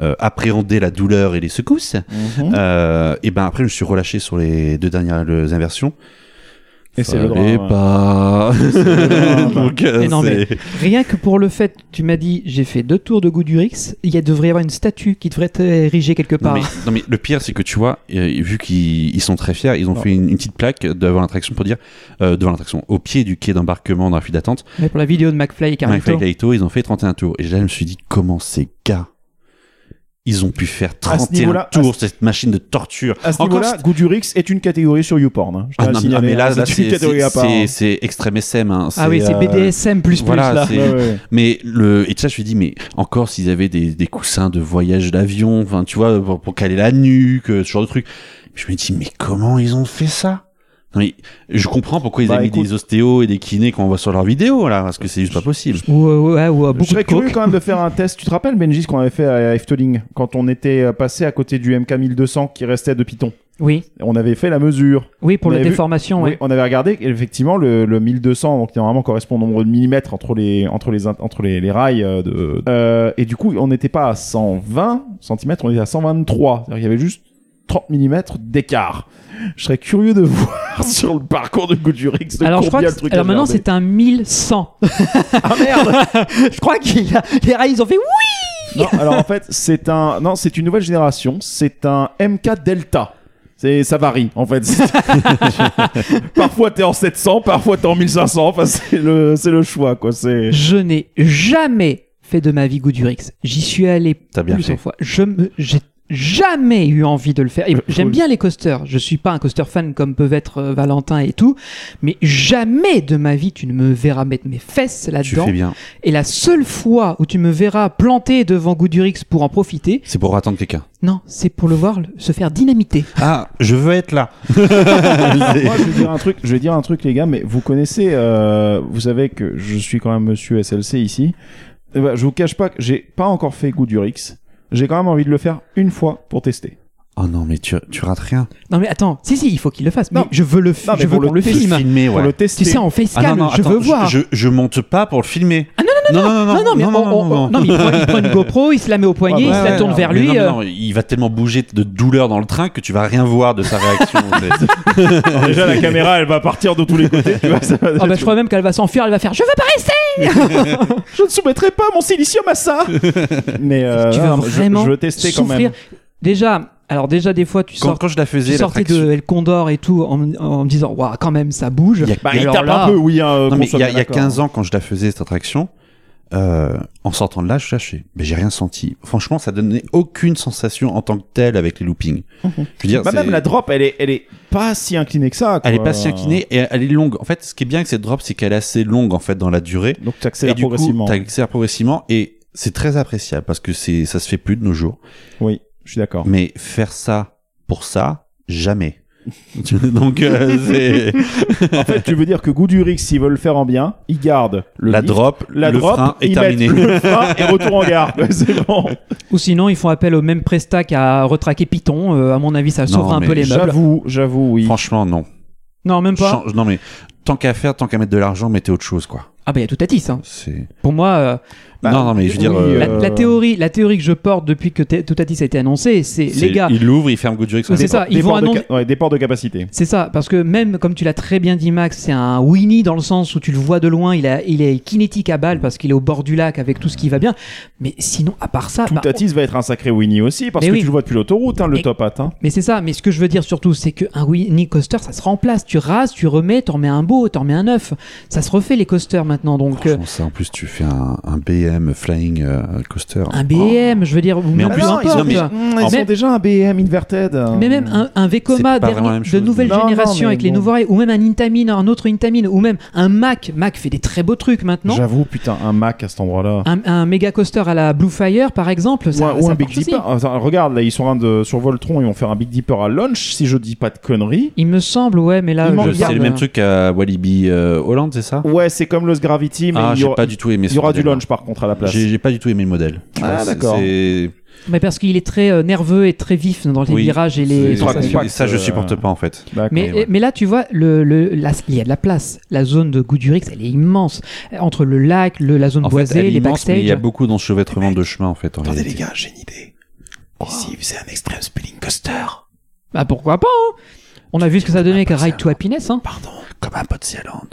euh, appréhender la douleur et les secousses, Mhm. euh, et ben après je me suis relâché sur les deux dernières euh, inversions. Et c'est le drame. pas. Donc, euh, Mais non, mais rien que pour le fait, tu m'as dit, j'ai fait deux tours de Goudurix, il y a, devrait y avoir une statue qui devrait être érigée quelque Non part. mais, non mais le pire c'est que tu vois, euh, vu qu'ils ils sont très fiers, ils ont Non. fait une, une petite plaque devant l'attraction pour dire, euh, devant l'attraction, au pied du quai d'embarquement dans la file d'attente, Mais pour la vidéo de McFly et Carlito. Kaito, ils ont fait 31 tours. Et là, je me suis dit, comment ces gars, ils ont pu faire À ce 31 niveau-là, à tours, cette machine de torture. À ce Encore, niveau-là, Goudurix est une catégorie sur YouPorn. hein. Je Ah non, mais- signaler, mais là, hein. là, c'est une c'est c'est- hein. extrême SM. Hein. Ah oui, c'est euh, BDSM plus plus voilà, là. c'est- Ouais, ouais. Mais le et ça, je me dis, mais encore s'ils avaient des, des coussins de voyage d'avion, enfin, tu vois, pour, pour caler la nuque, ce genre de truc. Je me dis, mais comment ils ont fait ça? Mais je comprends pourquoi ils Bah, ont mis écoute- des ostéos et des kinés qu'on voit sur leurs vidéos là, parce que c'est juste pas possible. Ou, ouais, ou Je beaucoup de serais curieux quand même de faire un test. Tu te rappelles, Benji, ce qu'on avait fait à Efteling quand on était euh, passé à côté du MK1200 qui restait de Python? Oui, On avait fait la mesure. oui, pour On la vu- déformation, Oui, ouais. on avait regardé et effectivement le, le 1200 donc qui normalement correspond au nombre de millimètres entre les entre les entre les, les rails euh, de euh, et du coup on n'était pas à 120 cm on était à 123 c'est-à-dire qu'il y avait juste 30 mm d'écart je serais curieux de voir sur le parcours de Goudurix de Alors je crois que le truc alors a maintenant c'est un 1100. ah merde je crois qu'il a les rails ils ont fait oui. non alors en fait c'est un non c'est une nouvelle génération c'est un MK Delta c'est ça varie en fait parfois t'es en 700 parfois t'es en 1500 enfin c'est le c'est le choix quoi c'est Je n'ai jamais fait de ma vie Goudurix. J'y suis allé T'as bien plusieurs fait. fois. Je me j'ai jamais eu envie de le faire. Et Faut- J'aime bien les coasters. Je suis pas un coaster fan comme peuvent être euh, Valentin et tout, mais jamais de ma vie tu ne me verras mettre mes fesses Tu là-dedans. fais bien. Et la seule fois où tu me verras planter devant Goudurix pour en profiter, C'est pour attendre quelqu'un. non, c'est pour le voir le- se faire dynamiter. Ah, je veux être là. Moi, je vais dire un truc, je vais dire un truc, les gars, mais vous connaissez, euh, vous savez que je suis quand même monsieur SLC ici. Eh ben, je vous cache pas que j'ai pas encore fait goût du Rix. J'ai quand même envie de le faire une fois pour tester. Oh non, mais tu, tu rates rien. Non mais attends, si si, il faut qu'il le fasse. Non. Mais je veux le, Non, je veux pour le. Filmer, Pour le tester. Tu sais, en facecam, Ah non, non, je attends, veux voir. Je, je monte pas pour le filmer. Ah non, non, non, non, non, non, mais non, on- non, on- non, non, mais il prend, il prend une GoPro, il se la met au poignet, Ouais, il se la tourne vers lui. non, mais euh, non, il va tellement bouger de douleur dans le train que tu vas rien voir de sa réaction. Déjà, la caméra, elle va partir de tous les côtés. Tu Ah bah je crois même qu'elle va s'enfuir, elle va faire Je veux pas rester je ne soumettrai pas mon silicium à ça. mais euh, Tu veux non, je- vraiment je, veux tester quand même. Déjà, alors déjà des fois tu quand, sors, quand je la tu faisais, sortais l'attraction- de El Condor et tout en, en me disant Waouh, quand même ça bouge. Il y a- Bah, il tape là- un peu, oui. Hein, Non, mais il y a, y a d'accord. 15 ans, quand je la faisais, cette attraction, euh, en sortant de là, je cherchais. Mais j'ai rien senti. Franchement, ça donnait aucune sensation en tant que telle avec les loopings. Je veux dire, Bah, même la drop, elle est, elle est pas si inclinée que ça. elle est quoi. pas si inclinée et elle est longue. En fait, ce qui est bien avec cette drop, c'est qu'elle est assez longue en fait dans la durée. Donc tu Et accélères progressivement. t'accélères progressivement et c'est très appréciable parce que c'est ça se fait plus de nos jours. Oui, je suis d'accord. Mais faire ça pour ça, jamais. Donc euh, c'est En fait, tu veux dire que Goût du Rix, s'ils veulent le faire en bien, ils gardent le la lift, drop, la le drop, frein et est terminé. mettent le frein et retour en gare. c'est bon. Ou sinon ils font appel au même presta qu'à retraquer Python. Euh, à mon avis, ça sauvera un peu les meubles. J'avoue, j'avoue, oui. Franchement, non. Non, même pas. Change- non mais tant qu'à faire, tant qu'à mettre de l'argent, mettez autre chose quoi. Ah bah il y a tout à tisse. Hein. C'est Pour moi, euh, Bah, non non mais je veux dire oui, euh, la, euh, la théorie, la théorie que je porte depuis que T- tout à dit a été annoncé, c'est les gars. il l'ouvre, il ferme Goodrix. C'est ça, ils vont annoncer- ca- ouais, des ports de capacité. C'est ça, parce que même comme tu l'as très bien dit Max, c'est un Winnie dans le sens où tu le vois de loin, il, a, il est kinétique à balle parce qu'il est au bord du lac avec tout ce qui va bien. Mais sinon, à part ça, Tout bah, Tatis va être un sacré Winnie aussi, parce Mais que oui. tu le vois depuis l'autoroute, hein, le Et- top hat. Hein. mais c'est ça. Mais ce que je veux dire surtout, c'est qu'un Winnie coaster, ça se remplace. Tu rases, tu remets, t'en mets un beau, t'en mets un neuf. Ça se refait les coasters maintenant. Donc, euh, ça en plus tu fais un, un BM BM Flying euh, Coaster. Un BM, je veux dire, Mais en plus, non, ils ont- mais- ils Mais- ont déjà un BM Inverted. Mais même un, un Vekoma dernier- de nouvelle Non, génération avec les nouveaux rails, ou même un Intamin, un autre Intamin, ou même un Mac. Mac fait des très beaux trucs maintenant. J'avoue, putain, un Mac à cet endroit-là. Un, un méga coaster à la Blue Fire, par exemple. Ça, ou ça un Big. Dipper. Attends, regarde, là, ils sont en train de sur Voltron, ils vont faire un Big Dipper à launch, si je dis pas de conneries. Il me semble, ouais, mais là, C'est le même truc qu'à Walibi euh, Hollande, c'est ça? Ouais, c'est comme le Gravity, mais Ah, il y j'ai aura, pas du tout aimé il y ce aura du modèle. launch par contre à la place. J'ai j'ai pas du tout aimé le modèle. Tu Ah, vois, c'est- d'accord. c'est- Mais parce qu'il est très euh, nerveux et très vif dans les Oui, virages et les c'est- sensations. Ça, je euh, supporte pas en fait. D'accord. Mais, ouais. mais là, tu vois, le, le, la- il y a de la place. La zone de Goudurix, elle est immense. Entre le lac, le, la zone En fait, boisée, elle est les immense, mais backstage. il y a beaucoup d'enchevêtrements de chemin en fait. En Attendez réalité. les gars, j'ai une idée. Ici, vous faisait un extreme spelling coaster. Bah pourquoi pas hein On a vu ce que ça donnait avec Ride to Happiness. Hein. Pardon. Comme un Potsaland.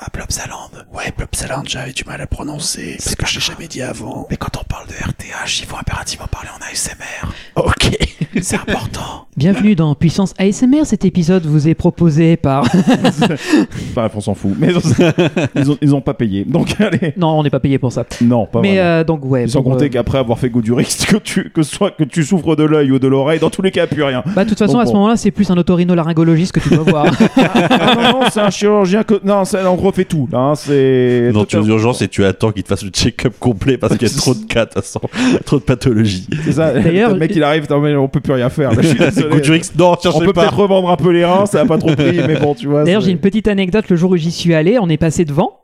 À Plopsaland. Ouais, Plopsaland, j'avais du mal à prononcer parce que je l'ai jamais dit avant. Mais quand on parle de RTH, il faut impérativement parler en ASMR. Ok. C'est important. Bienvenue dans Puissance ASMR. Cet épisode vous est proposé par. Bref, on s'en fout. Mais ils ont, ils ont, pas payé. Donc allez. non, on n'est pas payé pour ça. Non, pas mais vraiment. euh, donc ouais. Sans pour, compter euh, qu'après avoir fait goût du Rix, que tu, que soit que tu souffres de l'œil ou de l'oreille, dans tous les cas, plus rien. Bah de toute façon, Donc à ce bon. moment-là, c'est plus un otorhinolaryngologiste que tu dois voir. Ah non, non, c'est un chirurgien que. Non, c'est- on refait tout. Là, hein, c'est. Non, tout tu es aux un- urgences et tu attends qu'il te fasse le check-up complet parce qu'il y a trop de cas, de toute façon, trop de pathologies. C'est ça. D'ailleurs, le mec, il arrive, non, mais on peut plus rien faire. Là, je suis désolé. Coup du Rix, non, On peut pas. peut-être revendre un peu les reins, ça a pas trop pris, mais bon, tu vois. D'ailleurs, j'ai une petite anecdote. Le jour où j'y suis allé, on est passé devant.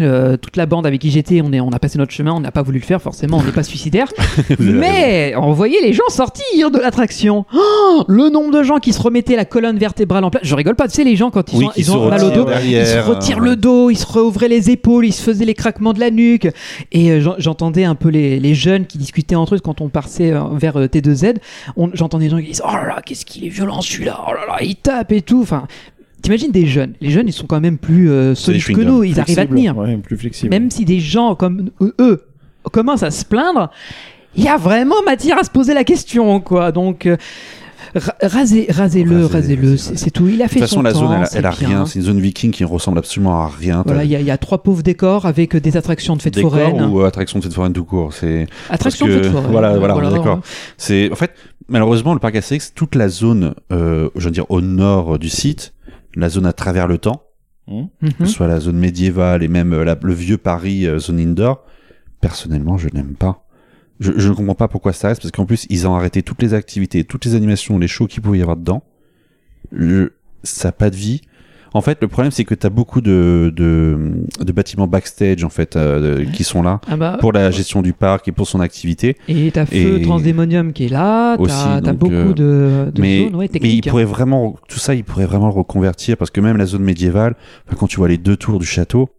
Euh, toute la bande avec qui j'étais, on, est, on a passé notre chemin, on n'a pas voulu le faire, forcément, on n'est pas suicidaire. Mais on voyait les gens sortir de l'attraction. Oh, le nombre de gens qui se remettaient la colonne vertébrale en place. Je rigole pas, tu sais, les gens quand ils, Oui, ont, ils mal au retirent dos, derrière, ils se retirent euh, le dos, ils se rouvraient les épaules, ils se faisaient les craquements de la nuque. Et euh, j'en- j'entendais un peu les, les jeunes qui discutaient entre eux quand on passait euh, vers euh, T2Z. On- J'entendais des gens qui disaient Oh là là, qu'est-ce qu'il est violent celui-là, oh là là, il tape et tout. Enfin, t'imagines des jeunes. Les jeunes, ils sont quand même plus euh, solides que nous, ils arrivent à tenir. Ouais, plus flexible. Même si des gens comme eux, eux commencent à se plaindre, il y a vraiment matière à se poser la question, quoi. Donc, euh, ra- rasez, rasez-le, Rasez, rasez-le, rasez, c'est tout. Il a De fait toute façon, son la temps, zone, elle, elle a bien. rien. C'est une zone viking qui ressemble absolument à rien. Voilà, il y, a- il y a trois pauvres décors avec euh, des attractions de fêtes décor foraines. ou euh, attraction de fête foraine tout court. C'est Attractions de fêtes foraines. voilà, voilà, d'accord. C'est en fait malheureusement le parc Astérix, toute la zone, euh, je veux dire au nord du site, la zone à travers le temps, Mhm. que ce soit la zone médiévale et même euh, la- le vieux Paris euh, zone indoor. Personnellement, je n'aime pas. Je, je ne comprends pas pourquoi ça reste parce qu'en plus ils ont arrêté toutes les activités, toutes les animations, les shows qu'il pouvait y avoir dedans. Le- ça n'a pas de vie. En fait, le problème c'est que tu as beaucoup de, de, de bâtiments backstage en fait euh, qui sont là Ah bah, pour la gestion du parc et pour son activité. et t'as Feu et- Transdémonium qui est là, t'as donc, beaucoup euh, de, de mais, zones ouais, mais il techniques. hein. pourrait vraiment, tout ça, il pourrait vraiment le reconvertir parce que même la zone médiévale, quand tu vois les deux tours du château,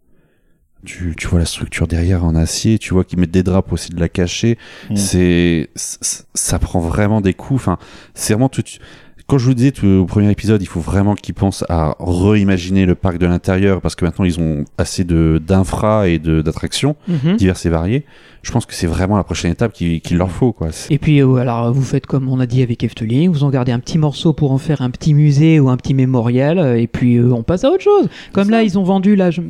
tu, tu vois la structure derrière en acier, tu vois qu'ils mettent des draps aussi de la cacher. Mm. C'est, ça prend vraiment des coups. Enfin, c'est vraiment tout. Quand je vous disais tout- au premier épisode, il faut vraiment qu'ils pensent à réimaginer le parc de l'intérieur parce que maintenant ils ont assez de d'infra et de d'attractions Mhm. diverses et variées. Je pense que c'est vraiment la prochaine étape qu'il qu'il leur faut, quoi. C'est- Et puis, euh, alors, vous faites comme on a dit avec Efteling, vous en gardez un petit morceau pour en faire un petit musée ou un petit mémorial, euh, et puis euh, on passe à autre chose. Comme là, ils ont vendu, là, je,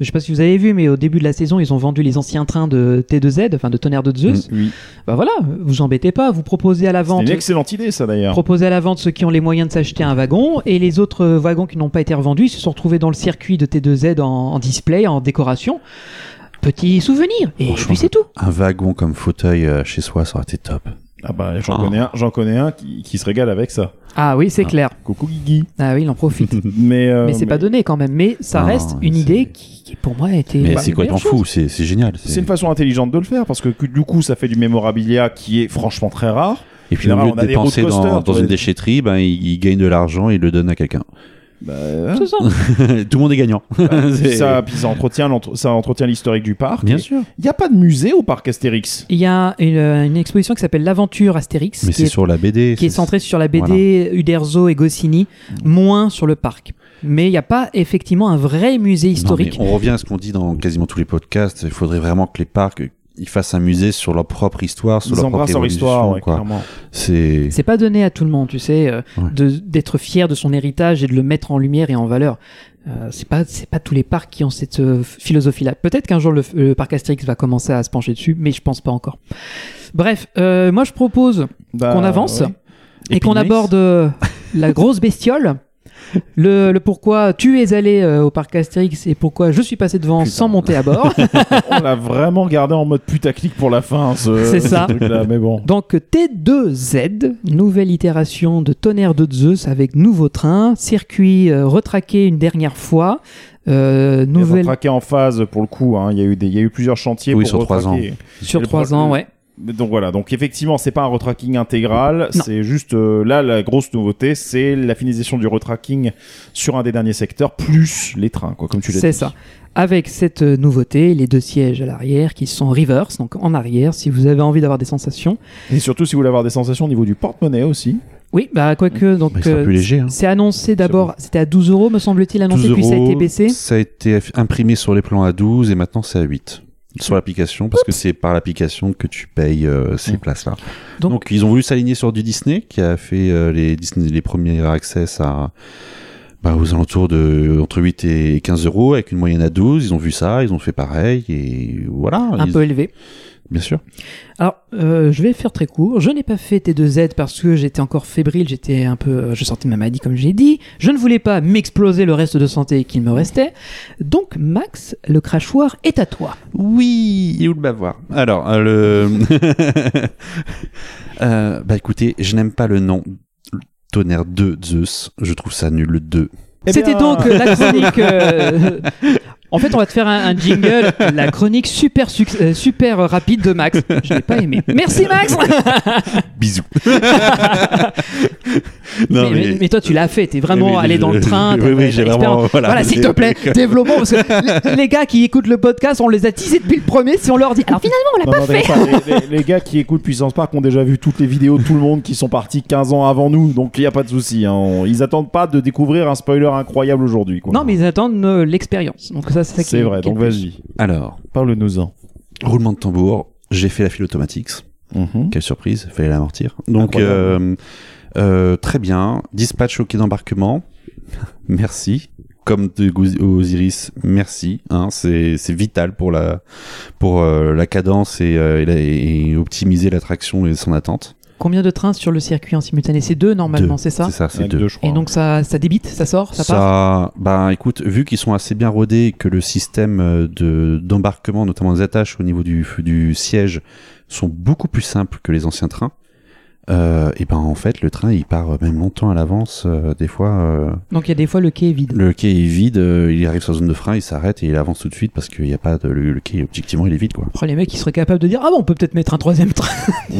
je sais pas si vous avez vu, mais au début de la saison, ils ont vendu les anciens trains de T2Z, enfin de Tonnerre de Zeus. Oui. Bah voilà, vous embêtez pas, vous proposez à la C'est vente. une excellente idée, ça d'ailleurs. Proposez à la vente ceux qui ont les moyens de s'acheter un wagon et les autres wagons qui n'ont pas été revendus ils se sont retrouvés dans le circuit de T2Z en, en display, en décoration. Petit souvenir et puis c'est tout. Un wagon comme fauteuil euh, chez soi, ça aurait été top. Ah bah, j'en Ah. connais un, j'en connais un qui, qui se régale avec ça. Ah oui, c'est Ah. clair. Coucou Guigui. Ah oui, il en profite. Mais, euh, mais c'est pas donné quand même. Mais ça Non, reste mais une c'est- idée qui, qui, pour moi a été. Mais c'est complètement meilleure chose. fou, c'est c'est génial. C'est une façon intelligente de le faire parce que du coup ça fait du mémorabilia qui est franchement très rare. Et puis au lieu on de a des dépenser road coasters, dans, une déchetterie, ben, il, il gagne de l'argent et il le donne à quelqu'un. Bah, C'est ça. Tout le monde est gagnant. C'est- ça, puis ça entretient l'entre- ça entretient l'historique du parc. Bien sûr. Il n'y a pas de musée au parc Astérix? Il y a une, une exposition qui s'appelle l'Aventure Astérix, Mais qui c'est est, sur la BD. qui est centrée sur la BD Uderzo et Goscinny, moins sur le parc. Mais il n'y a pas effectivement un vrai musée Non, historique. on revient à ce qu'on dit dans quasiment tous les podcasts. Il faudrait vraiment que les parcs ils fassent un musée sur leur propre histoire, sur Ils leur propre leur histoire, ouais, quoi. clairement. C'est C'est pas donné à tout le monde, tu sais, euh, Ouais. de- d'être fier de son héritage et de le mettre en lumière et en valeur. Euh, c'est pas c'est pas tous les parcs qui ont cette euh, philosophie-là. Peut-être qu'un jour le, le parc Astérix va commencer à se pencher dessus, mais je pense pas encore. Bref, euh, moi je propose Bah, qu'on avance ouais. et qu'on aborde euh, la grosse bestiole. Le, le pourquoi tu es allé euh, au parc Astérix et pourquoi je suis passé devant Putain. sans monter à bord. On l'a vraiment gardé en mode putaclic pour la fin, ce, C'est ce ça. truc-là, mais bon. Donc T2Z, nouvelle itération de Tonnerre de Zeus avec nouveau train, circuit euh, retraqué une dernière fois, euh, nouvelle traqué en phase pour le coup. hein. Il, y a eu des, il y a eu plusieurs chantiers Oui, pour sur trois retraquer. sur trois ans, ouais. Donc voilà, donc effectivement, c'est pas un retracking intégral, c'est juste euh, là la grosse nouveauté, c'est la finalisation du retracking sur un des derniers secteurs plus les trains, quoi, comme tu l'as dit. C'est ça. Avec cette euh, nouveauté, les deux sièges à l'arrière qui sont reverse, donc en arrière, si vous avez envie d'avoir des sensations. Et surtout, si vous voulez avoir des sensations au niveau du porte-monnaie aussi. Oui, bah quoique, donc Bah, euh, plus léger. Hein. c'est annoncé d'abord, c'était à 12 euros me semble-t-il annoncé, 12 puis ça a été baissé. Ça a été imprimé sur les plans à 12 et maintenant c'est à 8 sur l'application parce que c'est par l'application que tu payes euh, ces Mm. places-là. Donc- Donc, ils ont voulu s'aligner sur du Disney qui a fait euh, les Disney les premiers access à bah, aux alentours de entre 8 et 15 euros avec une moyenne à 12. Ils ont vu ça, ils ont fait pareil et voilà. Un Ils- peu élevé. Bien sûr. Alors, euh, je vais faire très court. Je n'ai pas fait T2Z parce que j'étais encore fébrile, j'étais un peu, euh, je sentais ma maladie comme j'ai dit. Je ne voulais pas m'exploser le reste de santé qu'il me restait. Donc, Max, le crachoir est à toi. Oui, et où le bavoir? Alors, euh, le... Euh, bah écoutez, je n'aime pas le nom Tonnerre 2 Zeus. Je trouve ça nul, le 2. Eh C'était donc la chronique. En fait, on va te faire un, un jingle, la chronique super euh, super rapide de Max. Je l'ai pas aimé. Merci Max. Bisous. mais, mais- mais toi, tu l'as fait. T'es vraiment allé je- dans le train. oui, oui, j'ai vraiment- voilà. Voilà, s'il te plaît, développons. Parce que les- les gars qui écoutent le podcast, on les a teasés depuis le premier. Si on leur dit, alors finalement, on l'a Non, pas non, fait. pas, les, les- les gars qui écoutent Puissance Park ont déjà vu toutes les vidéos de tout le monde qui sont partis 15 ans avant nous, donc il n'y a pas de souci. hein. Ils attendent pas de découvrir un spoiler incroyable aujourd'hui. quoi. Non, mais ils attendent euh, l'expérience. Donc ça, c'est ça qui c'est vrai, qui donc le vas-y, Alors, parle-nous-en. roulement de tambour, j'ai fait la file automatique. Mhm. Quelle surprise, fallait l'amortir. Donc, euh, euh, très bien. Dispatch au quai d'embarquement. merci. Comme de Osiris, merci. Hein, c'est vital pour la pour euh, la cadence et, euh, et, la- et optimiser l'attraction et son attente. Combien de trains sur le circuit en simultané? C'est deux normalement, c'est ça? C'est ça, c'est deux. deux, je crois. Et donc ça, ça débite, ça sort, ça, part? Ça, bah écoute, vu qu'ils sont assez bien rodés et que le système euh, de d'embarquement, notamment des attaches au niveau du, du siège, sont beaucoup plus simples que les anciens trains. Euh, et ben en fait, le train il part même longtemps à l'avance. euh, des fois, euh, Donc il y a des fois le quai est vide. le quai est vide, euh, il arrive sur la zone de frein, il s'arrête et il avance tout de suite parce qu'il n'y a pas de le, le quai. Objectivement, il est vide quoi. Oh, les mecs, ils seraient capables de dire Ah bon, on peut peut-être mettre un troisième train.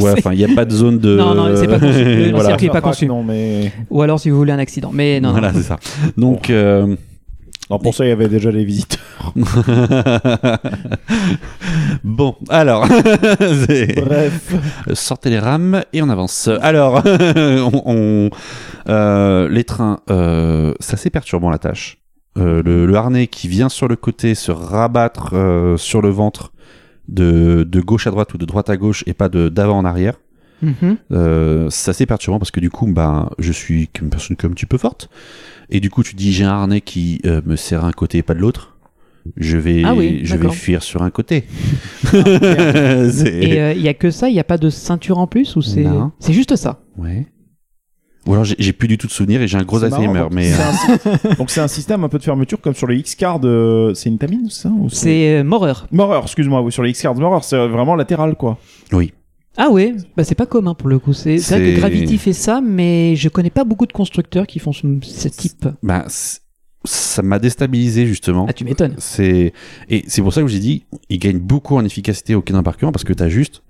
Ouais, enfin, il n'y a pas de zone de. Non, non, c'est pas conçu. Le- voilà. circuit est pas conçu. Non, mais Ou alors si vous voulez un accident. Mais non. Voilà, c'est ça. Donc. Non, pour ça, il y avait déjà les visiteurs. bon, alors, Bref. sortez les rames et on avance. Alors, on, on- euh, les trains, euh, c'est assez perturbant la tâche. Euh, le, le harnais qui vient sur le côté se rabattre euh, sur le ventre de, de gauche à droite ou de droite à gauche et pas de d'avant en arrière. Mhm. Euh, c'est assez perturbant parce que du coup, bah, je suis une personne comme un petit peu forte. Et du coup, tu dis j'ai un harnais qui euh, me serre un côté et pas de l'autre. Je vais, Ah oui, je vais fuir sur un côté. Et C'est- euh, il y a que ça, il n'y a pas de ceinture en plus ou c'est Non. c'est juste ça? Ouais. Ou alors j'ai- j'ai plus du tout de souvenirs et j'ai un gros Alzheimer. donc, Mais c'est euh, Donc c'est un système un peu de fermeture comme sur les X-Card. euh, C'est une tamine, ça ou C'est euh, Morer. Morer, excuse-moi, sur les X-Card Morer, c'est vraiment latéral quoi. oui. Ah ouais, bah c'est pas commun pour le coup. C'est vrai que Gravity fait ça, mais je connais pas beaucoup de constructeurs qui font ce, ce type. Bah, ça m'a déstabilisé justement. Ah tu m'étonnes. C'est et c'est pour ça que j'ai dit, il gagne beaucoup en efficacité au quai d'embarquement parce que t'as juste,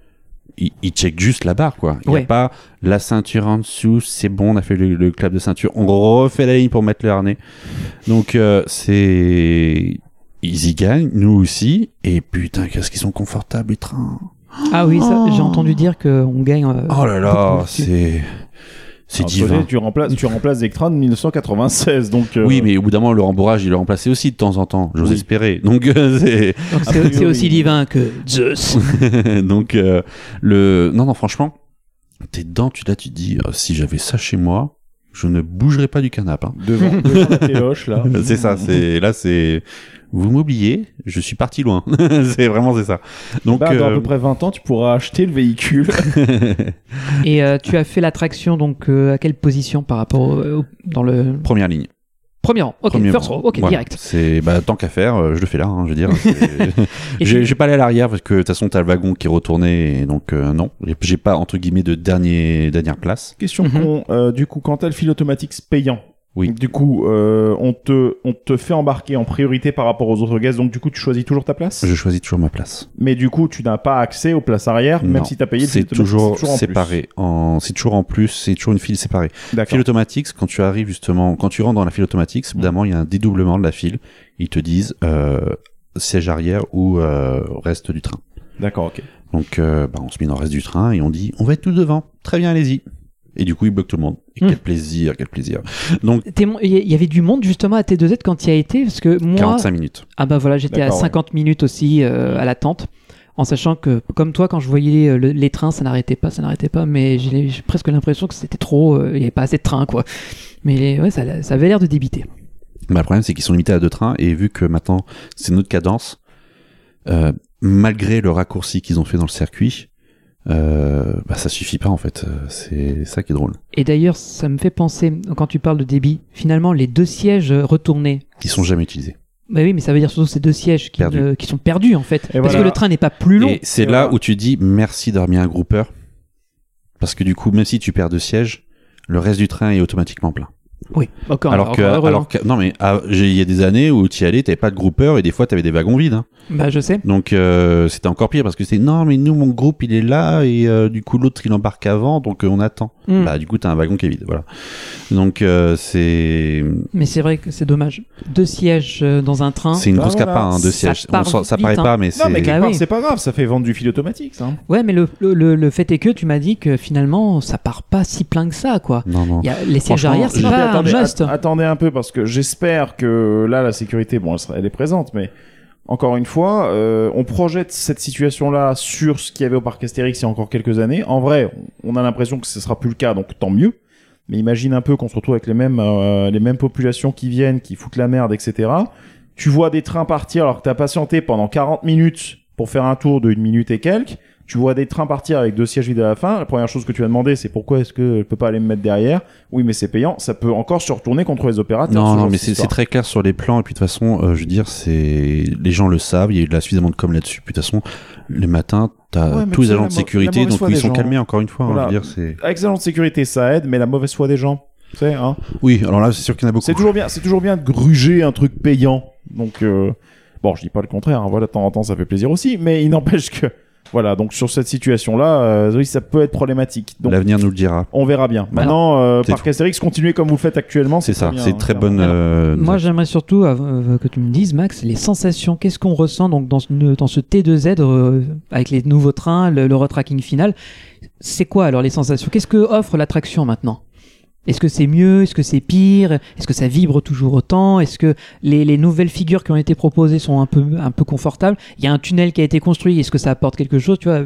il, il check juste la barre quoi. Il y Ouais. a pas la ceinture en dessous, c'est bon, on a fait le, le clap de ceinture, on refait la ligne pour mettre le harnais. Donc euh, c'est, ils y gagnent, nous aussi. Et putain, qu'est-ce qu'ils sont confortables les trains. Ah oui, ça, Oh. j'ai entendu dire qu'on gagne. euh, Oh là là, c'est C'est Alors, divin. Tu remplaces, tu remplaces de 1996, donc. euh, Oui, mais au bout d'un moment, le rembourrage, il le remplaçait aussi de temps en temps. J'ose Oui. espérer. Donc, euh, c'est. Donc A c'est priori. c'est aussi divin que Zeus. Donc, euh, le. Non, non, franchement, t'es dedans, tu là, tu te dis, si j'avais ça chez moi, je ne bougerais pas du canapé. hein. Devant, devant la téloche, là. c'est ça, c'est. Là, c'est. Vous m'oubliez, je suis parti loin. c'est vraiment, c'est ça. Donc, Bah, dans à euh, peu près 20 ans, tu pourras acheter le véhicule. Et euh, tu as fait l'attraction donc euh, à quelle position par rapport au, au- dans le première ligne. Premier rang Ok, Premier first rang. row, ok, Voilà. direct. C'est bah tant qu'à faire, euh, je le fais là, hein, je veux dire. J'ai pas allé à l'arrière parce que de toute façon t'as le wagon qui retournait et donc euh, non, J'ai- pas entre guillemets de dernier dernière place. Question Mhm. con, euh, du coup, quand t'as le fil automatique c'est payant, Oui. du coup, euh, on, te, on te fait embarquer en priorité par rapport aux autres guests, donc du coup, tu choisis toujours ta place? Je choisis toujours ma place. Mais du coup, tu n'as pas accès aux places arrière, même Non. si t'as payé le C'est toujours, en plus. séparé. En, c'est toujours en plus, c'est toujours une file séparée. D'accord. File automatique, quand tu arrives justement, quand tu rentres dans la file automatique, évidemment, il y a un dédoublement de la file. Ils te disent euh, siège arrière ou euh, reste du train. D'accord, ok. Donc, euh, bah, on se met dans le reste du train et on dit on va être tout devant. Très bien, allez-y. Et du coup, ils bloquent tout le monde. Et Hmm. quel plaisir, quel plaisir. Donc, Il y avait du monde justement à T2Z quand tu y as été parce que moi 45 minutes. ah bah voilà j'étais à D'accord, ouais. 50 minutes aussi euh, à l'attente en sachant que comme toi quand je voyais euh, le- les trains ça n'arrêtait pas ça n'arrêtait pas mais j'ai presque l'impression que c'était trop euh, il y avait pas assez de trains quoi mais ouais ça, ça avait l'air de débiter Bah, le problème, c'est qu'ils sont limités à deux trains et vu que maintenant c'est notre cadence, euh, malgré le raccourci qu'ils ont fait dans le circuit, euh, bah, ça suffit pas en fait. C'est ça qui est drôle. et d'ailleurs ça me fait penser quand tu parles de débit finalement les deux sièges retournés Ils sont jamais utilisés. bah oui mais ça veut dire surtout ces deux sièges qui, ne- qui sont perdus en fait Et parce voilà. que le train n'est pas plus long Et c'est là voilà. où tu dis merci d'avoir mis un grouper. Parce que du coup, même si tu perds deux sièges, le reste du train est automatiquement plein. Oui encore alors que, alors que, non mais ah, j'ai- il y a des années où tu y allais, t'avais pas de grouper et des fois t'avais des wagons vides. hein. hein. bah je sais Donc euh, c'était encore pire parce que c'est non mais nous mon groupe il est là et euh, du coup l'autre il embarque avant donc euh, on attend. Hmm. Bah du coup t'as un wagon qui est vide voilà. Donc euh, c'est mais c'est vrai que c'est dommage deux sièges dans un train c'est une Bah grosse voilà. capa hein, de Ça sièges. part On ça vite, paraît hein. pas mais Non, mais c'est Bah part, oui. c'est pas grave, ça fait vendre du fil automatique, ça. hein. Ouais, mais le, le, le- le fait est que tu m'as dit que finalement, ça part pas si plein que ça, quoi. non non. Il y a, les sièges arrière, c'est pas un attendez, un peu parce que j'espère que là la sécurité, bon, elle, sera- elle est présente, mais encore une fois, euh, on projette cette situation-là sur ce qu'il y avait au parc Astérix il y a encore quelques années. En vrai, on a l'impression que ce sera plus le cas, donc tant mieux. Mais imagine un peu qu'on se retrouve avec les mêmes euh, les mêmes populations qui viennent, qui foutent la merde, etc. Tu vois des trains partir alors que t'as patienté pendant 40 minutes pour faire un tour de une minute et quelques. Tu vois des trains partir avec deux sièges vides à la fin. La première chose que tu as demandé, c'est pourquoi est-ce que je peux pas aller me mettre derrière? Oui, mais c'est payant. Ça peut encore se retourner contre les opérateurs. Non, non, mais c'est très clair sur les plans. Et puis de toute façon, euh, je veux dire, c'est les gens le savent. Il y a eu de la suffisamment de com là-dessus. Puis de toute façon, les matins, t'as Ouais, tous les agents de sécurité, donc ils sont gens. calmés encore une fois. hein, Voilà. je veux dire, c'est. Avec de sécurité, ça aide, mais la mauvaise foi des gens, tu sais, hein. Oui, alors là, c'est sûr qu'il y en a beaucoup. C'est toujours bien, c'est toujours bien de gruger un truc payant. Donc, euh, bon, je dis pas le contraire. hein, voilà, de temps en temps, ça fait plaisir aussi, mais il n'empêche que, voilà. Donc sur cette situation-là, euh, oui, ça peut être problématique. Donc, L'avenir nous le dira. on verra bien. Maintenant, euh, Parc Astérix, continuez comme vous le faites actuellement. C'est ça. bien, C'est hein, très bonne. euh, Moi, j'aimerais surtout euh, que tu me dises, Max, les sensations. Qu'est-ce qu'on ressent donc dans ce, dans ce T2Z euh, avec les nouveaux trains, le, le retracking final? C'est quoi alors les sensations? Qu'est-ce que offre l'attraction maintenant? Est-ce que c'est mieux? Est-ce que c'est pire? Est-ce que ça vibre toujours autant? Est-ce que les, les nouvelles figures qui ont été proposées sont un peu, un peu confortables? Il y a un tunnel qui a été construit. Est-ce que ça apporte quelque chose Tu vois?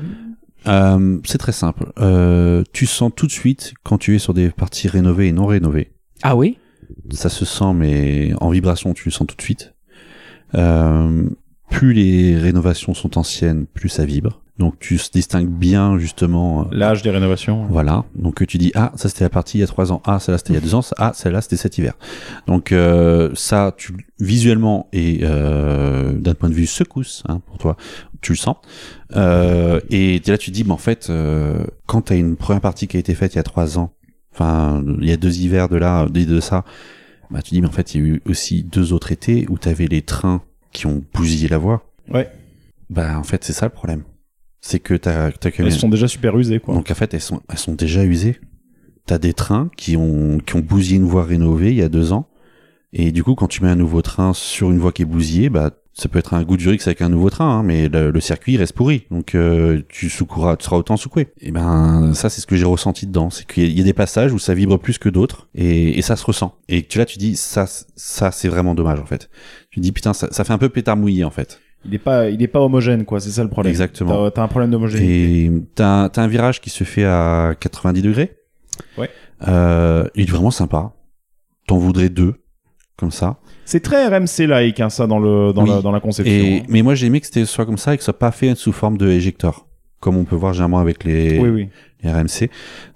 Euh, c'est très simple. Euh, tu sens tout de suite quand tu es sur des parties rénovées et non rénovées. Ah oui? Ça se sent, mais en vibration, tu le sens tout de suite. Euh, plus les rénovations sont anciennes, plus ça vibre. Donc tu se distingues bien justement. euh, L'âge des rénovations. Voilà. Donc tu dis ah ça c'était la partie il y a trois ans, ah celle-là c'était il y a deux ans, ah celle-là c'était cet hiver. Donc euh, ça tu visuellement et euh, d'un point de vue secousse hein, pour toi, tu le sens. Euh, et là tu te dis mais en fait euh, quand t'as une première partie qui a été faite il y a trois ans, enfin il y a deux hivers de là de, de ça, bah tu dis mais en fait il y a eu aussi deux autres étés où t'avais les trains qui ont bousillé la voie. Ouais. Bah en fait c'est ça le problème. C'est que t'as t'as quand Elles sont déjà super usées, quoi. donc en fait, elles sont, elles sont déjà usées. T'as des trains qui ont, qui ont bousillé une voie rénovée il y a deux ans. Et du coup, quand tu mets un nouveau train sur une voie qui est bousillée, bah, ça peut être un goût du Rix avec un nouveau train, hein, mais le, le circuit reste pourri, donc euh, tu secoueras, tu seras autant secoué. Et ben ça c'est ce que j'ai ressenti dedans, c'est qu'il y, a- il y a des passages où ça vibre plus que d'autres et, et ça se ressent. Et tu là tu dis ça ça c'est vraiment dommage en fait. Tu dis putain ça, ça fait un peu pétard mouillé en fait. Il est pas, il est pas homogène, quoi. C'est ça le problème. Exactement. T'as- T'as un problème d'homogénéité. T'as un- t'as un virage qui se fait à 90 degrés. Ouais. Euh, il est vraiment sympa. T'en voudrais deux comme ça. C'est très RMC-like, hein, ça, dans le, dans Oui. la, dans la conception. Et, hein. mais moi j'ai aimé que c'était soit comme ça et que ce soit pas fait sous forme de éjecteur, comme on peut voir généralement avec les, Oui, oui. les RMC.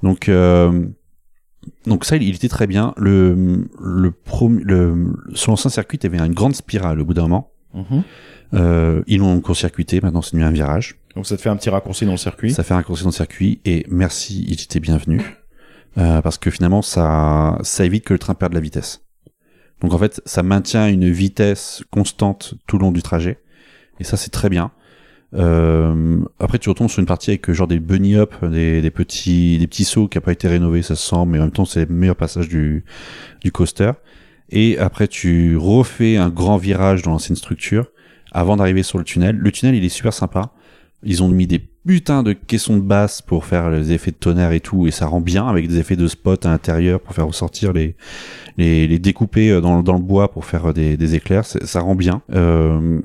Donc euh, donc ça il, il était très bien. Le le, le sur l'ancien circuit il y avait une grande spirale au bout d'un moment. Mhm. Euh, ils l'ont court-circuité, maintenant c'est devenu un virage. Donc ça te fait un petit raccourci dans le circuit. Ça fait un raccourci dans le circuit et merci, il était bienvenu. Euh, parce que finalement, ça, ça évite que le train perde de la vitesse. Donc en fait, ça maintient une vitesse constante tout le long du trajet. Et ça, c'est très bien. Euh, après, tu retombes sur une partie avec genre des bunny up, des, des petits, des petits sauts qui n'ont pas été rénovés, ça se sent, mais en même temps, c'est le meilleur passage du, du coaster. Et après, tu refais un grand virage dans l'ancienne structure avant d'arriver sur le tunnel. Le tunnel, il est super sympa. Ils ont mis des putains de caissons de basse pour faire les effets de tonnerre et tout, et ça rend bien avec des effets de spot à l'intérieur pour faire ressortir les les, les découper euh, dans, dans le bois pour faire des, des éclairs. Ça rend bien. Euh,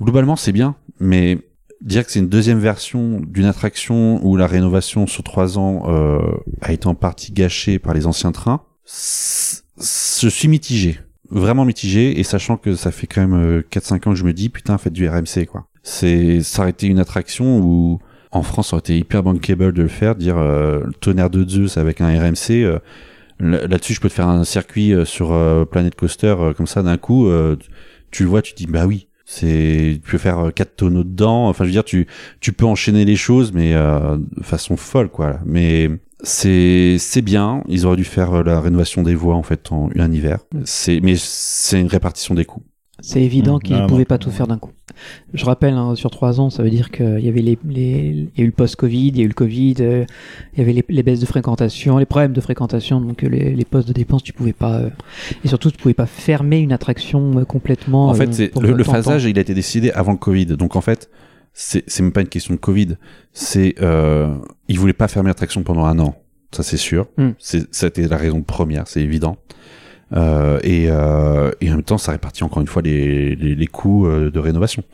globalement, c'est bien, mais dire que c'est une deuxième version d'une attraction où la rénovation sur trois ans euh, a été en partie gâchée par les anciens trains, je suis mitigé. Vraiment mitigé, et sachant que ça fait quand même euh, 4-5 ans que je me dis, putain, faites du RMC, quoi. C'est, été une attraction où, en France, ça aurait été hyper bankable de le faire, dire euh, tonnerre de Zeus avec un RMC. euh, là- Là-dessus, je peux te faire un circuit euh, sur euh, Planet Coaster euh, comme ça d'un coup. euh, tu- le vois, tu te dis bah oui. C'est, tu peux faire euh, quatre tonneaux dedans. Enfin, je veux dire, tu, tu peux enchaîner les choses, mais euh, de façon folle, quoi. Mais c'est, c'est bien. Ils auraient dû faire euh, la rénovation des voies en fait en un hiver. C'est, mais c'est une répartition des coûts. C'est évident Mmh. qu'ils Ah, ne pouvaient non. pas tout faire d'un coup. Je rappelle, hein, sur trois ans, ça veut dire qu'il y avait les, les, il y a eu le post-Covid, il y a eu le Covid, euh, il y avait les, les baisses de fréquentation, les problèmes de fréquentation, donc euh, les, les postes de dépenses, tu pouvais pas, euh, et surtout, tu pouvais pas fermer une attraction euh, complètement. En fait, le, le phasage, il a été décidé avant le Covid. Donc en fait, c'est c'est même pas une question de Covid. C'est euh, ils voulaient pas fermer l'attraction pendant un an. Ça c'est sûr. C'est c'était la raison première, c'est évident. Euh, et, euh, et en même temps, ça répartit encore une fois les, les, les coûts euh, de rénovation.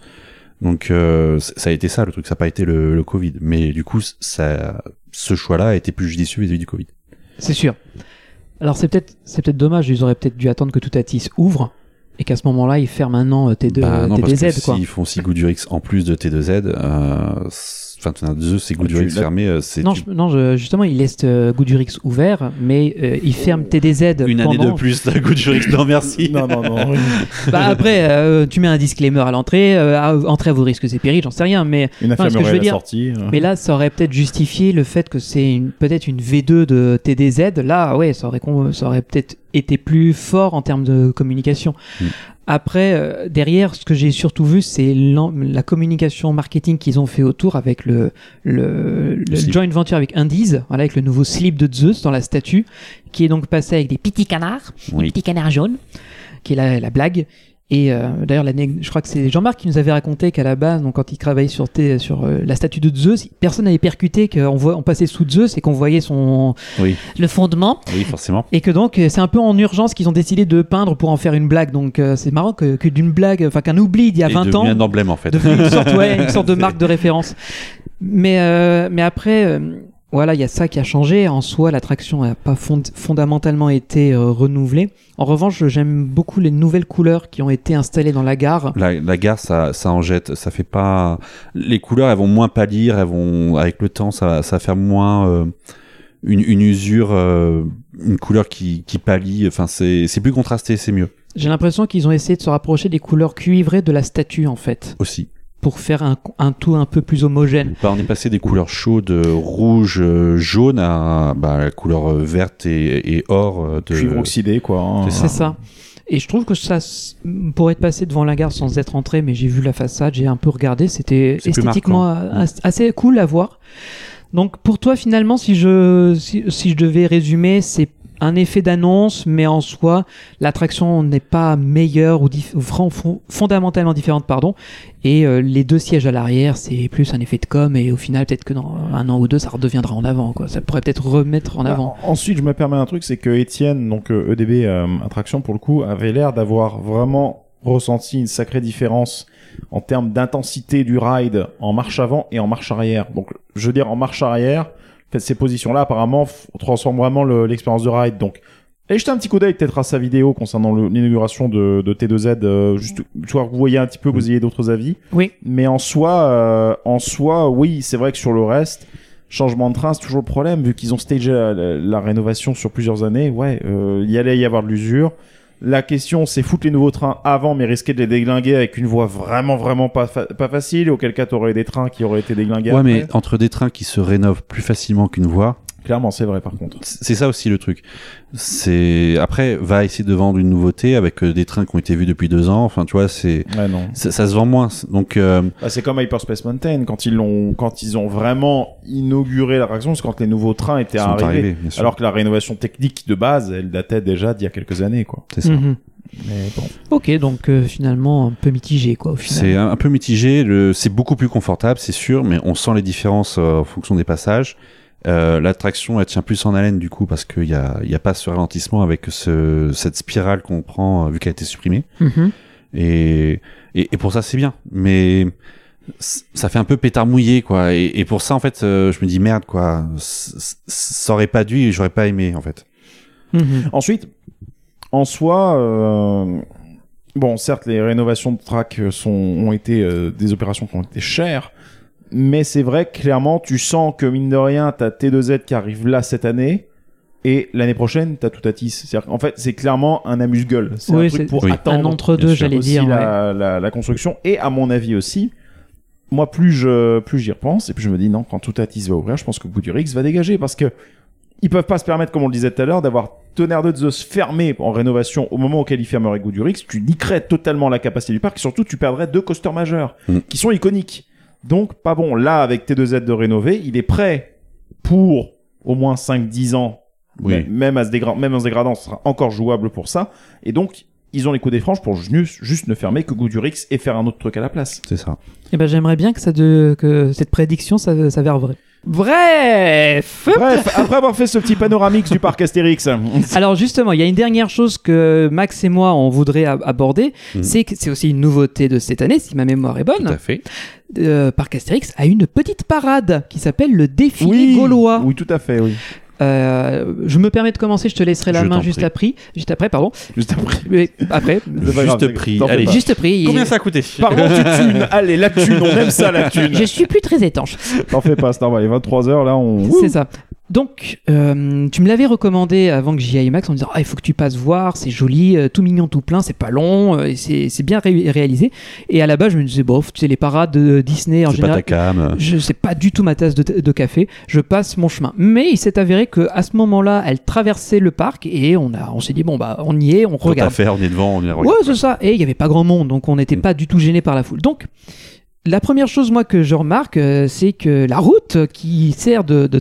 Donc euh, ça a été ça le truc, ça n'a pas été le, le Covid. Mais du coup, ça, ce choix-là a été plus judicieux vis-à-vis du Covid. C'est sûr. Alors c'est peut-être, c'est peut-être dommage. Ils auraient peut-être dû attendre que Toutatis ouvre et qu'à ce moment-là, ils ferment un an euh, T2, bah non, parce que quoi. s'ils font aussi Goudurix en plus de T2Z, euh, enfin, c'est là- fermé, euh, c'est Non, tu- je- non je- justement, ils laissent euh, Goudurix ouvert, mais euh, ils ferment TDZ une année de plus d'un Goudurix. Non, merci. Non, non, non. Bah après, euh, tu mets un disclaimer à l'entrée, euh, à- entrée à vos risques et périls, j'en sais rien, mais Une ce que je veux à la dire- sortie. euh. mais là, ça aurait peut-être justifié le fait que c'est une- peut-être une V2 de TDZ. Là, ouais, ça aurait, con- ça aurait peut-être été plus fort en termes de communication. Mm. Après, euh, derrière, ce que j'ai surtout vu, c'est la communication marketing qu'ils ont fait autour avec le, le, le joint venture avec Indies, voilà, avec le nouveau slip de Zeus dans la statue, qui est donc passé avec des petits canards, des petits canards jaunes, qui est la, la blague. Et euh, d'ailleurs, je crois que c'est Jean-Marc qui nous avait raconté qu'à la base, donc quand il travaillait sur, T- sur euh, la statue de Zeus, personne n'avait percuté qu'on on passait sous Zeus et qu'on voyait son Oui. le fondement, Oui, forcément. et que donc euh, c'est un peu en urgence qu'ils ont décidé de peindre pour en faire une blague. Donc euh, c'est marrant que, que d'une blague, enfin qu'un oubli d'il y a Et 20 devenu ans, un emblème en fait. une sorte, ouais, une sorte de marque de référence. Mais, euh, mais après, euh, voilà, il y a ça qui a changé. En soi, l'attraction n'a pas fond- fondamentalement été euh, renouvelée. En revanche, j'aime beaucoup les nouvelles couleurs qui ont été installées dans la gare. La, la gare, ça, ça en jette. Ça fait pas. Les couleurs, elles vont moins pâlir. Elles vont, avec le temps, ça, ça va faire moins euh, une, une usure, euh, une couleur qui, qui pâlit. Enfin, c'est, c'est plus contrasté, c'est mieux J'ai l'impression qu'ils ont essayé de se rapprocher des couleurs cuivrées de la statue, en fait, aussi. Pour faire un, un tout un peu plus homogène. Bah, on est passé des couleurs chaudes, euh, rouge, euh, jaune, à bah, la couleur euh, verte et, et or de. Cuivre oxydé, quoi. hein. C'est ça. Et je trouve que ça pourrait être passé devant la gare sans être entré, mais j'ai vu la façade, j'ai un peu regardé, c'était esthétiquement assez cool à voir. Donc pour toi finalement, si je si, si je devais résumer, c'est un effet d'annonce, mais en soi, l'attraction n'est pas meilleure ou, dif- fondamentalement différente, pardon. Et euh, les deux sièges à l'arrière, c'est plus un effet de com, et au final, peut-être que dans un an ou deux, ça redeviendra en avant, quoi. Ça pourrait peut-être remettre en avant. Ah, Ensuite, je me permets un truc, c'est que Étienne, donc euh, EDB euh, Attraction pour le coup, avait l'air d'avoir vraiment ressenti une sacrée différence en termes d'intensité du ride en marche avant et en marche arrière. Donc, je veux dire, en marche arrière, ces positions-là, apparemment, transforment vraiment le- l'expérience de ride. Donc, allez jeter un petit coup d'œil peut-être à sa vidéo concernant l'inauguration de, de T2Z, euh, juste que vous voyez un petit peu, vous ayez d'autres avis. Oui. Mais en soi, euh, en soi, oui, c'est vrai que sur le reste, changement de train, c'est toujours le problème, vu qu'ils ont stagé la, la- la rénovation sur plusieurs années. Ouais, euh, il y allait y avoir de l'usure. La question, c'est foutre les nouveaux trains avant, mais risquer de les déglinguer avec une voie vraiment, vraiment pas, fa- pas facile. Auquel cas, t'aurais des trains qui auraient été déglingués. Ouais, après. mais entre des trains qui se rénovent plus facilement qu'une voie, Clairement, c'est vrai, par contre. c'est ça aussi le truc. C'est après va essayer de vendre une nouveauté avec euh, des trains qui ont été vus depuis deux ans. Enfin, tu vois, c'est Ouais, non. ça, ça se vend moins. Donc euh, Bah, c'est comme Hyperspace Mountain, quand ils l'ont, quand ils ont vraiment inauguré l'attraction, c'est quand les nouveaux trains étaient arrivés. arrivés, bien sûr. alors que la rénovation technique de base, elle datait déjà d'il y a quelques années, quoi. c'est ça. Mhm. Mais bon. Ok, donc euh, finalement, un peu mitigé, quoi, au final. C'est un, un peu mitigé. Le, c'est beaucoup plus confortable, c'est sûr, mais on sent les différences euh, en fonction des passages. Euh, L'attraction, elle tient plus en haleine du coup parce qu'il y a, il y a pas ce ralentissement avec ce, cette spirale qu'on prend euh, vu qu'elle a été supprimée. Mhm. Et, et, et pour ça, c'est bien. Mais ça fait un peu pétard mouillé, quoi. Et, et pour ça, en fait, euh, je me dis merde, quoi. Ça aurait pas dû et j'aurais pas aimé, en fait. Mhm. Ensuite, en soi, euh, bon, certes, les rénovations de track euh, sont, ont été euh, des opérations qui ont été chères, mais c'est vrai clairement, tu sens que mine de rien, t'as T2Z qui arrive là cette année. Et l'année prochaine, t'as tout à tis. C'est-à-dire qu'en fait, c'est clairement un amuse-gueule. C'est Oui, un truc pour Oui. attendre Un entre-deux, j'allais dire. ouais. la, la, construction. Et à mon avis aussi, moi, plus je plus j'y repense, et plus je me dis non, quand tout Atis va ouvrir, je pense que Goudurix va dégager parce que ils peuvent pas se permettre, comme on le disait tout à l'heure, d'avoir tonnerre de Zeus fermé en rénovation au moment auquel il fermerait Goudurix. Tu niquerais totalement la capacité du parc et surtout tu perdrais deux coasters majeurs Mm. qui sont iconiques. Donc, pas bon. Là, avec T2Z de rénover, il est prêt pour au moins 5-10 ans. Oui. Même, à se même en se dégradant, ce sera encore jouable pour ça. Et donc, ils ont les coups des franges pour juste, ne fermer que Goudurix et faire un autre truc à la place. C'est ça. Eh ben, j'aimerais bien que, ça de, que cette prédiction ça- s'avère vraie. Bref Bref, après avoir fait ce petit panoramix du parc Astérix, Alors justement, il y a une dernière chose que Max et moi on voudrait ab- aborder, Mhm. c'est que c'est aussi une nouveauté de cette année, si ma mémoire est Tout bonne. à fait. Euh, Parc Astérix a une petite parade qui s'appelle le défilé oui, gaulois. oui, tout à fait, oui. Euh, je me permets de commencer, je te laisserai la Je main juste après, juste après, pardon. Juste après. Mais après, Juste fais Allez. juste après. Combien ça a coûté Parlons du thune. Allez, la thune, on aime ça, la thune. Je suis plus très étanche. T'en fais pas, c'est normal. Il est 23h, là, on. C'est ça. Donc, euh, tu me l'avais recommandé avant que j'y aille, Max, en me disant Ah, il faut que tu passes voir, c'est joli, euh, tout mignon, tout plein, c'est pas long, euh, et c'est c'est bien ré- réalisé. Et à la base, je me disais Bof, tu sais, les parades de Disney en C'est pas général. ta cam. Je sais pas du tout ma tasse de, de café, je passe mon chemin. Mais il s'est avéré que à ce moment-là, elle traversait le parc et on a, on s'est dit bon bah on y est, on Tant regarde. à faire, on est devant, on est Ouais, c'est ça. Et il y avait pas grand monde, donc on n'était Mm. pas du tout gêné par la foule. Donc, la première chose, moi, que je remarque, euh, c'est que la route qui sert de, de-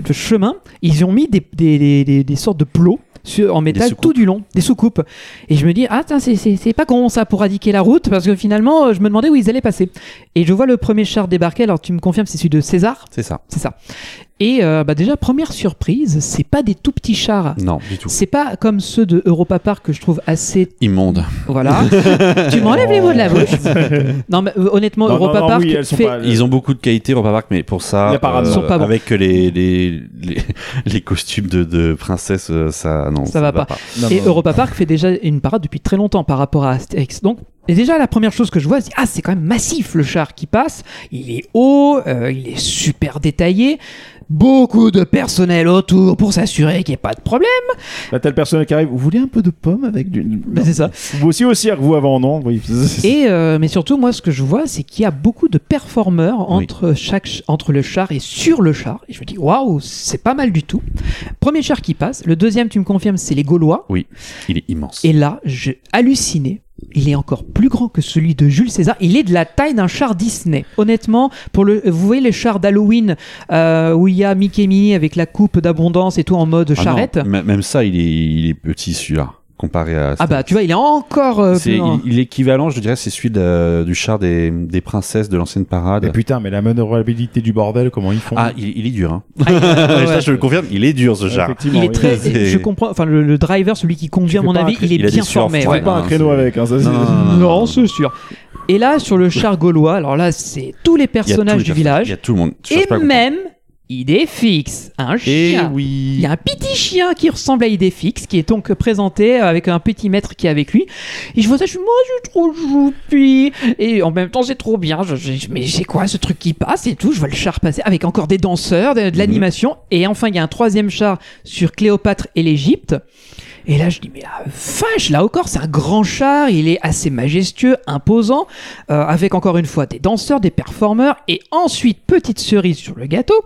de chemin, ils y ont mis des, des, des- des- sortes de plots sur, en métal tout du long, des soucoupes. Et je me dis, ah, c'est pas con ça pour indiquer la route, parce que finalement, euh, je me demandais où ils allaient passer. Et je vois le premier char débarquer, alors tu me confirmes, c'est celui de César? C'est ça. C'est ça. Et euh, bah déjà, première surprise, c'est pas des tout petits chars. Non, du tout. C'est pas comme ceux de Europa Park que je trouve assez Immonde. voilà. tu m'enlèves les mots de la bouche. non, mais euh, honnêtement, Non, Europa non, non, Park oui, fait. pas- Ils ont beaucoup de qualité, Europa Park, mais pour ça, Les parades sont pas bons. avec les, les, les, les costumes de, de princesse, euh, ça, non, Ça va pas. Non, Et non. Europa Park fait déjà une parade depuis très longtemps par rapport à Astérix. Donc, et déjà, la première chose que je vois, c'est ah, c'est quand même massif le char qui passe. Il est haut, euh, il est super détaillé. Beaucoup de personnel autour pour s'assurer qu'il n'y ait pas de problème. Là, t'as le personnel qui arrive. Vous voulez un peu de pomme avec du. Ben, c'est ça. Vous aussi, aussi, avec vous avant, non? Oui. Et euh, mais surtout, moi, ce que je vois, c'est qu'il y a beaucoup de performeurs entre chaque ch- entre le char et sur le char. Et je me dis, waouh, c'est pas mal du tout. Premier char qui passe. Le deuxième, tu me confirmes, c'est les Gaulois. Oui, il est immense. Et là, j'ai halluciné il est encore plus grand que celui de Jules César. Il est de la taille d'un char Disney. Honnêtement, pour le, vous voyez les chars d'Halloween euh, où il y a Mickey et Minnie avec la coupe d'abondance et tout en mode Ah charrette. même ça, il est, il est petit celui-là, comparé à. Ah bah tu vois, il est encore euh, C'est plus grand. il- il est équivalent, je dirais, c'est celui de- du char des, des princesses de l'ancienne parade. Mais putain, mais la manœuvrabilité du bordel, comment ils font Ah, il, il est dur. Hein. Ah, il- ouais, Ça, je le confirme, il est dur ce char. Effectivement, Il est très, je comprends. Enfin, le, le driver, celui qui conduit Tu à mon avis, il est il bien formé. froides. ouais. Pas un non, créneau c'est- avec, hein, ça c'est. Non, non, c'est sûr. Et là, sur le char gaulois, alors là, c'est tous les personnages du personnages, Il y village a tout le monde. Et même Idéfix, un Et chien. oui. Il y a un petit chien qui ressemble à Idéfix, qui est donc présenté avec un petit maître qui est avec lui. Et je vois ça, je suis, moi, je suis trop choupi. Et en même temps, c'est trop bien. Je, je- mais c'est quoi ce truc qui passe et tout? Je vois le char passer avec encore des danseurs, de, de l'animation. Et enfin, il y a un troisième char sur Cléopâtre et l'Égypte. Et là, je dis, mais la vache, là encore, c'est un grand char, il est assez majestueux, imposant, euh, avec encore une fois des danseurs, des performeurs, et ensuite, petite cerise sur le gâteau,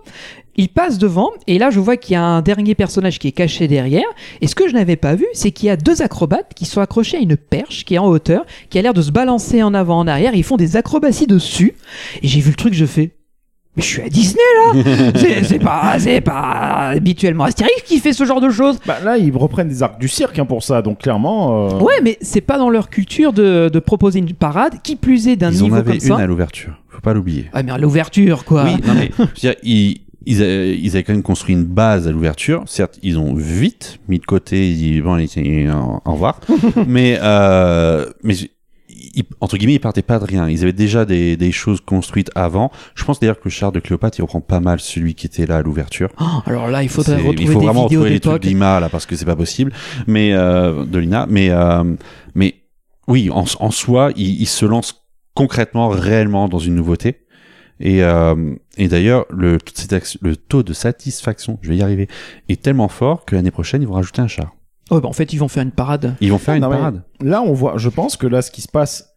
il passe devant, et là, je vois qu'il y a un dernier personnage qui est caché derrière, et ce que je n'avais pas vu, c'est qu'il y a deux acrobates qui sont accrochés à une perche qui est en hauteur, qui a l'air de se balancer en avant, en arrière, ils font des acrobaties dessus, et j'ai vu le truc, je fais... Mais je suis à Disney là C'est- pas, habituellement Astérix qui fait ce genre de choses Bah, là, ils reprennent des arcs du cirque hein, pour ça, donc clairement. euh, Ouais, mais c'est pas dans leur culture de, de proposer une parade, qui plus est d'un Ils en niveau avaient comme ça. une à l'ouverture. Faut pas l'oublier. Ah, mais à l'ouverture, quoi. Oui, non mais je veux dire, ils, ils, avaient, ils avaient quand même construit une base à l'ouverture. Certes, ils ont vite mis de côté, ils, bon, ils, ils- au au revoir. mais euh, mais ils- entre guillemets, ils partaient pas de rien. Ils avaient déjà des, des choses construites avant. Je pense d'ailleurs que le char de Cléopâtre, il reprend pas mal celui qui était là à l'ouverture. Oh, alors là, il faudrait retrouver il faut des vraiment retrouver les trucs d'Ima là parce que c'est pas possible. Mais euh, de Lina, mais euh, mais oui, en, en soi, il, il se lance concrètement, réellement dans une nouveauté. Et, euh, et d'ailleurs, le, le taux de satisfaction, je vais y arriver, est tellement fort que l'année prochaine, ils vont rajouter un char. Ouais, bah, en fait, ils vont faire une parade. Ils vont faire une Non, mais parade. Là, on voit, je pense que là, ce qui se passe.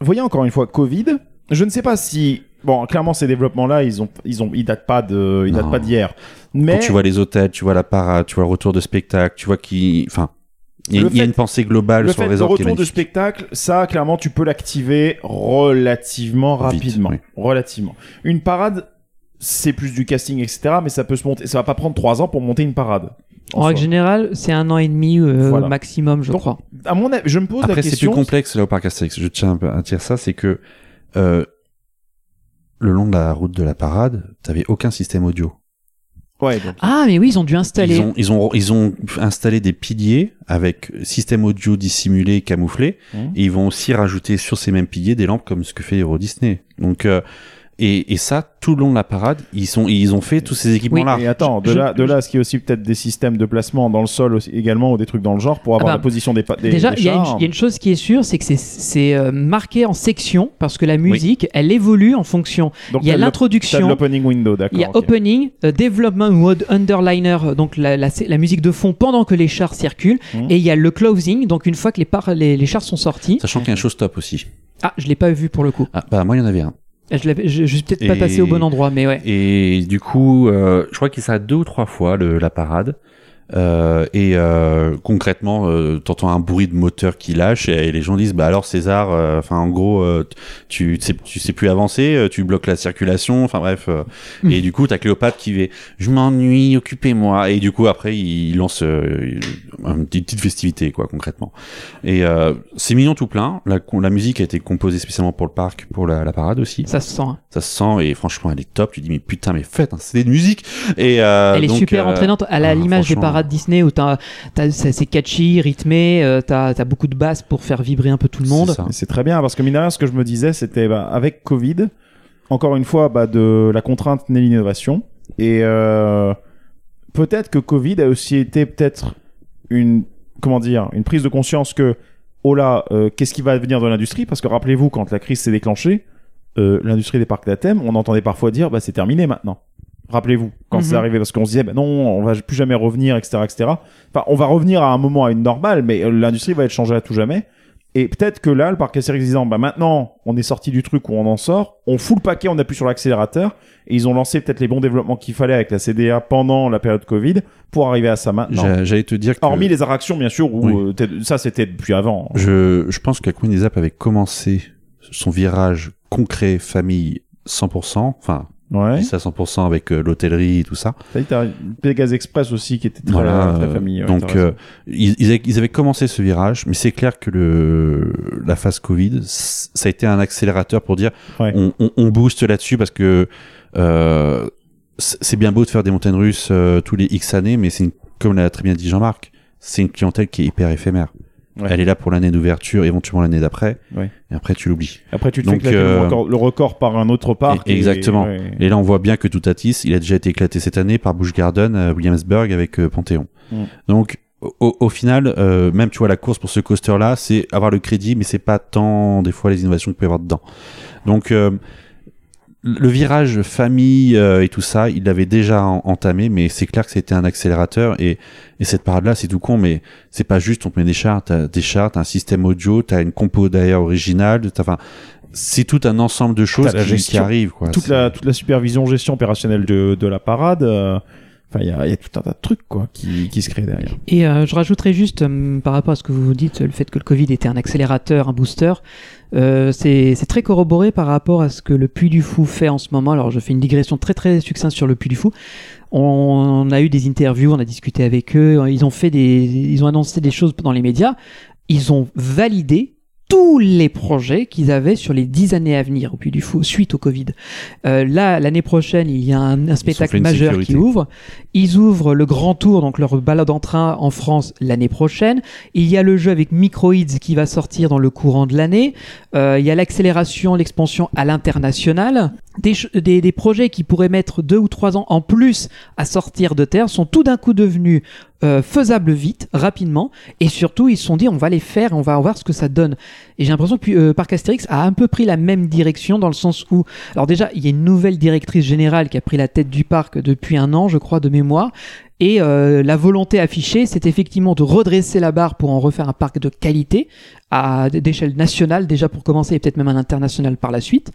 Vous voyez encore une fois, Covid. Je ne sais pas si. Bon, clairement, ces développements-là, ils ont, ils ont, ils datent pas de, ils datent Non. pas d'hier. Mais Quand tu vois les hôtels, tu vois la parade, tu vois le retour de spectacle, tu vois qui, enfin, il y a, Le il y a fait- une pensée globale le sur fait le de resort qui est retour de magnifique. spectacle, ça, clairement, tu peux l'activer relativement Vite, rapidement. oui. Relativement. Une parade, c'est plus du casting, etc. Mais ça peut se monter. Ça va pas prendre trois ans pour monter une parade. En règle générale, c'est un an et demi euh, Voilà. maximum, je Donc, crois. À mon avis, je me pose la Après, c'est question. plus complexe là au parc Astérix. Je tiens un peu à dire ça, c'est que euh, le long de la route de la parade, t'avais aucun système audio. Ouais, donc, Ah, mais oui, ils ont dû installer. Ils ont, ils ont, ils ont installé des piliers avec système audio dissimulé, camouflé, Mhm. et ils vont aussi rajouter sur ces mêmes piliers des lampes comme ce que fait Euro Disney. Donc, euh, et, et ça, tout le long de la parade, ils sont, ils ont fait tous ces équipements-là. Et attends, de Je- là, de là, ce qui est aussi peut-être des systèmes de placement dans le sol aussi, également ou des trucs dans le genre pour avoir bah, la position des, des Déjà, il y, a une- chars. il y a une chose qui est sûre, c'est que c'est- c'est euh, marqué en section parce que la musique, elle évolue en fonction. Donc, il y a l'introduction. L'opening window, d'accord. Il y a ok. opening, euh, development mode underliner, euh, donc la, la, la musique de fond pendant que les chars circulent, Mhm. et il y a le closing, donc une fois que les, par- les, les chars sont sortis. Sachant qu'il y a un showstop aussi. Ah, je l'ai pas vu pour le coup. Ah, bah, moi, il y en avait un. Je, l'avais- je, je suis peut-être pas passé au bon endroit, mais ouais. Et du coup, euh, je crois qu'il s'arrête deux ou trois fois le, la parade. Euh, et euh, concrètement, euh, t'entends un bruit de moteur qui lâche et, les gens disent bah alors César, euh, enfin en gros, euh, tu tu sais, tu sais plus avancer, euh, tu bloques la circulation, enfin bref. euh, Mm. Et du coup, t'as Cléopâtre qui fait je m'ennuie, occupez-moi. Et du coup après, il lance euh, une petite festivité quoi concrètement. Et euh, c'est mignon tout plein. La, la musique a été composée spécialement pour le parc, pour la, la parade aussi Ça se sent. hein. ça se sent et franchement elle est top tu dis mais putain mais faites un CD de musique et euh, Elle est super entraînante à la- ah, l'image des franchement. Parades Disney où t'as, t'as- c'est catchy, rythmé, euh, t'as, t'as beaucoup de basses pour faire vibrer un peu tout le monde. C'est très bien parce que mine de rien, ce que je me disais, c'était bah, avec Covid, encore une fois, bah, de la contrainte naît l'innovation. Et euh, peut-être que Covid a aussi été peut-être une comment dire une prise de conscience que oh là, euh, qu'est-ce qui va devenir de l'industrie? Parce que rappelez-vous, quand la crise s'est déclenchée, euh, l'industrie des parcs d'Athènes, on entendait parfois dire bah c'est terminé maintenant. Rappelez-vous quand Mhm. c'est arrivé parce qu'on se disait bah non, on va plus jamais revenir, etc., etc. Enfin, on va revenir à un moment à une normale, mais euh, l'industrie va être changée à tout jamais. Et peut-être que là, le parc Astérix disant, bah maintenant, on est sorti du truc où on en sort, on fout le paquet, on appuie sur l'accélérateur, et ils ont lancé peut-être les bons développements qu'il fallait avec la CDA pendant la période Covid pour arriver à ça maintenant. J'a- J'allais te dire que Hormis les attractions, bien sûr, où Oui. euh, ça c'était depuis avant. je, je pense que la Queen des Alpes avait commencé son virage concret famille 100%, enfin, Ouais. dis ça 100% avec euh, l'hôtellerie et tout ça. T'as Pegasus Express aussi qui était très, Voilà, très euh, famille. ouais, donc euh, ils, ils avaient, ils avaient commencé ce virage, mais c'est clair que le la phase Covid, ça a été un accélérateur pour dire Ouais. on, on, on booste là-dessus parce que euh, c'est bien beau de faire des montagnes russes euh, tous les X années, mais c'est comme l'a très bien dit Jean-Marc, c'est une clientèle qui est hyper éphémère. Ouais. Elle est là pour l'année d'ouverture, éventuellement l'année d'après, Ouais. et après tu l'oublies. Après, tu te donc, fais éclater euh, le, record, le record par un autre parc. Et- exactement. ouais. Et là, on voit bien que Toutatis, il a déjà été éclaté cette année par Busch Garden à Williamsburg avec euh, Panthéon. Mm. Donc, au, au final, euh, même tu vois la course pour ce coaster-là, c'est avoir le crédit, mais c'est pas tant des fois les innovations qu'il peut y avoir dedans. Donc, euh, le virage famille euh, et tout ça, il l'avait déjà en- entamé, mais c'est clair que c'était un accélérateur et, et cette parade-là, c'est tout con, mais c'est pas juste on te met des charts, t'as des charts, t'as un système audio, t'as une compo derrière originale, t'as- enfin, c'est tout un ensemble de choses qui, arrivent. Quoi. toute la toute la supervision gestion opérationnelle de, de la parade euh, enfin il y a, il y a tout un tas de trucs quoi qui, qui se créent derrière Et euh, je rajouterais juste, euh, par rapport à ce que vous dites, le fait que le Covid était un accélérateur, un booster, euh, c'est très corroboré par rapport à ce que le Puy du Fou fait en ce moment. Alors je fais une digression très très succincte sur le Puy du Fou. On a eu des interviews, on a discuté avec eux, ils ont fait des, ils ont annoncé des choses dans les médias. Ils ont validé tous les projets qu'ils avaient sur les dix années à venir au Puy du Fou suite au Covid. Euh, là, l'année prochaine, il y a un, un spectacle majeur sécurité. qui ouvre. Ils ouvrent le Grand Tour, donc leur balade en train en France l'année prochaine. Il y a le jeu avec Microids qui va sortir dans le courant de l'année. Euh, il y a l'accélération, l'expansion à l'international. Des, des projets qui pourraient mettre deux ou trois ans en plus à sortir de terre sont tout d'un coup devenus euh, faisables vite, rapidement, et surtout ils se sont dit on va les faire, on va voir ce que ça donne. Et j'ai l'impression que euh, Parc Astérix a un peu pris la même direction dans le sens où, alors déjà il y a une nouvelle directrice générale qui a pris la tête du parc depuis un an, je crois, de mémoire. Et euh, la volonté affichée, c'est effectivement de redresser la barre pour en refaire un parc de qualité à d'échelle nationale déjà pour commencer et peut-être même un international par la suite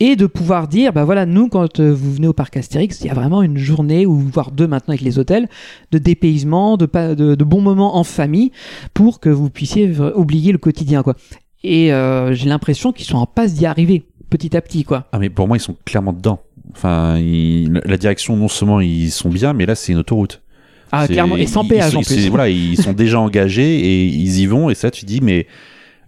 et de pouvoir dire bah voilà nous quand euh, vous venez au parc Astérix il y a vraiment une journée ou voire deux maintenant avec les hôtels de dépaysement de, de, de bons moments en famille pour que vous puissiez oublier le quotidien quoi et euh, j'ai l'impression qu'ils sont en passe d'y arriver petit à petit quoi Ah mais pour moi ils sont clairement dedans. Enfin, ils- la direction non seulement ils sont bien, mais là c'est une autoroute. Ah clairement et sans ils- péage ils- en c'est- plus Voilà, ils sont déjà engagés et ils y vont et ça tu dis mais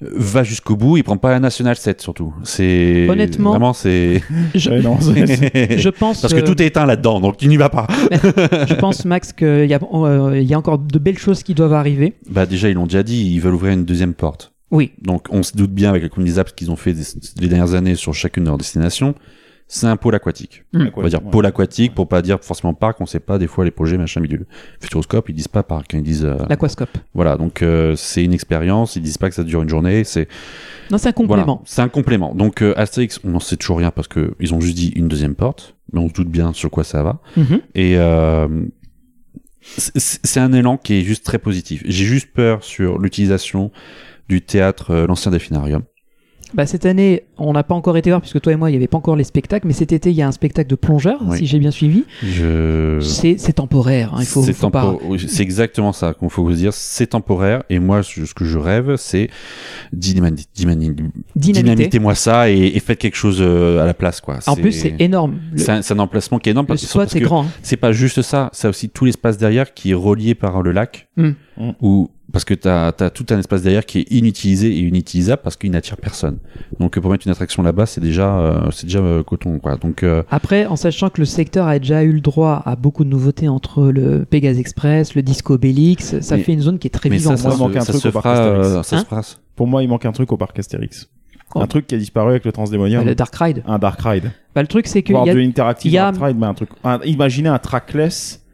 euh, va jusqu'au bout, il prend pas la nationale 7 surtout. C'est Honnêtement, vraiment c'est je, Ouais, non, c'est- je pense parce que euh, tout est éteint là-dedans, donc tu n'y vas pas. je pense Max qu'il y, a, euh, il y a encore de belles choses qui doivent arriver Bah déjà ils l'ont déjà dit, ils veulent ouvrir une deuxième porte. oui Donc on se doute bien avec la communauté Zaps qu'ils ont fait des- les dernières années sur chacune de leurs destinations. C'est un pôle aquatique. On va dire Ouais. pôle aquatique pour pas dire forcément parc, on sait pas des fois les projets machin bidule. Futuroscope, ils disent pas parc, hein, ils disent euh, l'aquascope voilà, donc euh, c'est une expérience, ils disent pas que ça dure une journée, c'est non c'est un voilà, complément c'est un complément. Donc euh, Astérix, on n'en sait toujours rien parce que ils ont juste dit une deuxième porte, mais on se doute bien sur quoi ça va. Mhm. Et euh, c'est un élan qui est juste très positif. J'ai juste peur sur l'utilisation du théâtre, euh, l'ancien delphinarium. Bah, cette année, on n'a pas encore été voir, puisque toi et moi, il n'y avait pas encore les spectacles, mais cet été, il y a un spectacle de plongeurs, Oui. si j'ai bien suivi. Je... C'est c'est temporaire, hein, il faut, c'est faut pas... oui, c'est exactement ça qu'il faut vous dire. C'est temporaire. Et moi, ce ce que je rêve, c'est dynamitez-moi ça et, et faites quelque chose euh, à la place, quoi. En plus, c'est énorme. Le, c'est un, c'est un emplacement qui est énorme le parce, spot parce est que grand. hein. c'est pas juste ça. C'est aussi tout l'espace derrière qui est relié par le lac. Mm. Mm. Parce que t'as as tout un espace derrière qui est inutilisé et inutilisable parce qu'il n'attire personne. Donc pour mettre une attraction là-bas, c'est déjà euh, c'est déjà euh, coton, quoi. Donc euh, Après, en sachant que le secteur a déjà eu le droit à beaucoup de nouveautés entre le Pegasus Express, le Disco Bélix, ça Mais- fait une zone qui est très mais ça, vivante. ça, Moi, il se- manque un ça truc se au parc fera, Astérix. euh, ça Hein se fera. pour moi il manque un truc au parc Astérix Oh. un truc qui a disparu avec le Transdémonium le Dark Ride. un Dark Ride Bah, le truc, c'est qu'il voire y a... de l'interactive il y a- Dark Ride mais un truc un- imaginez un trackless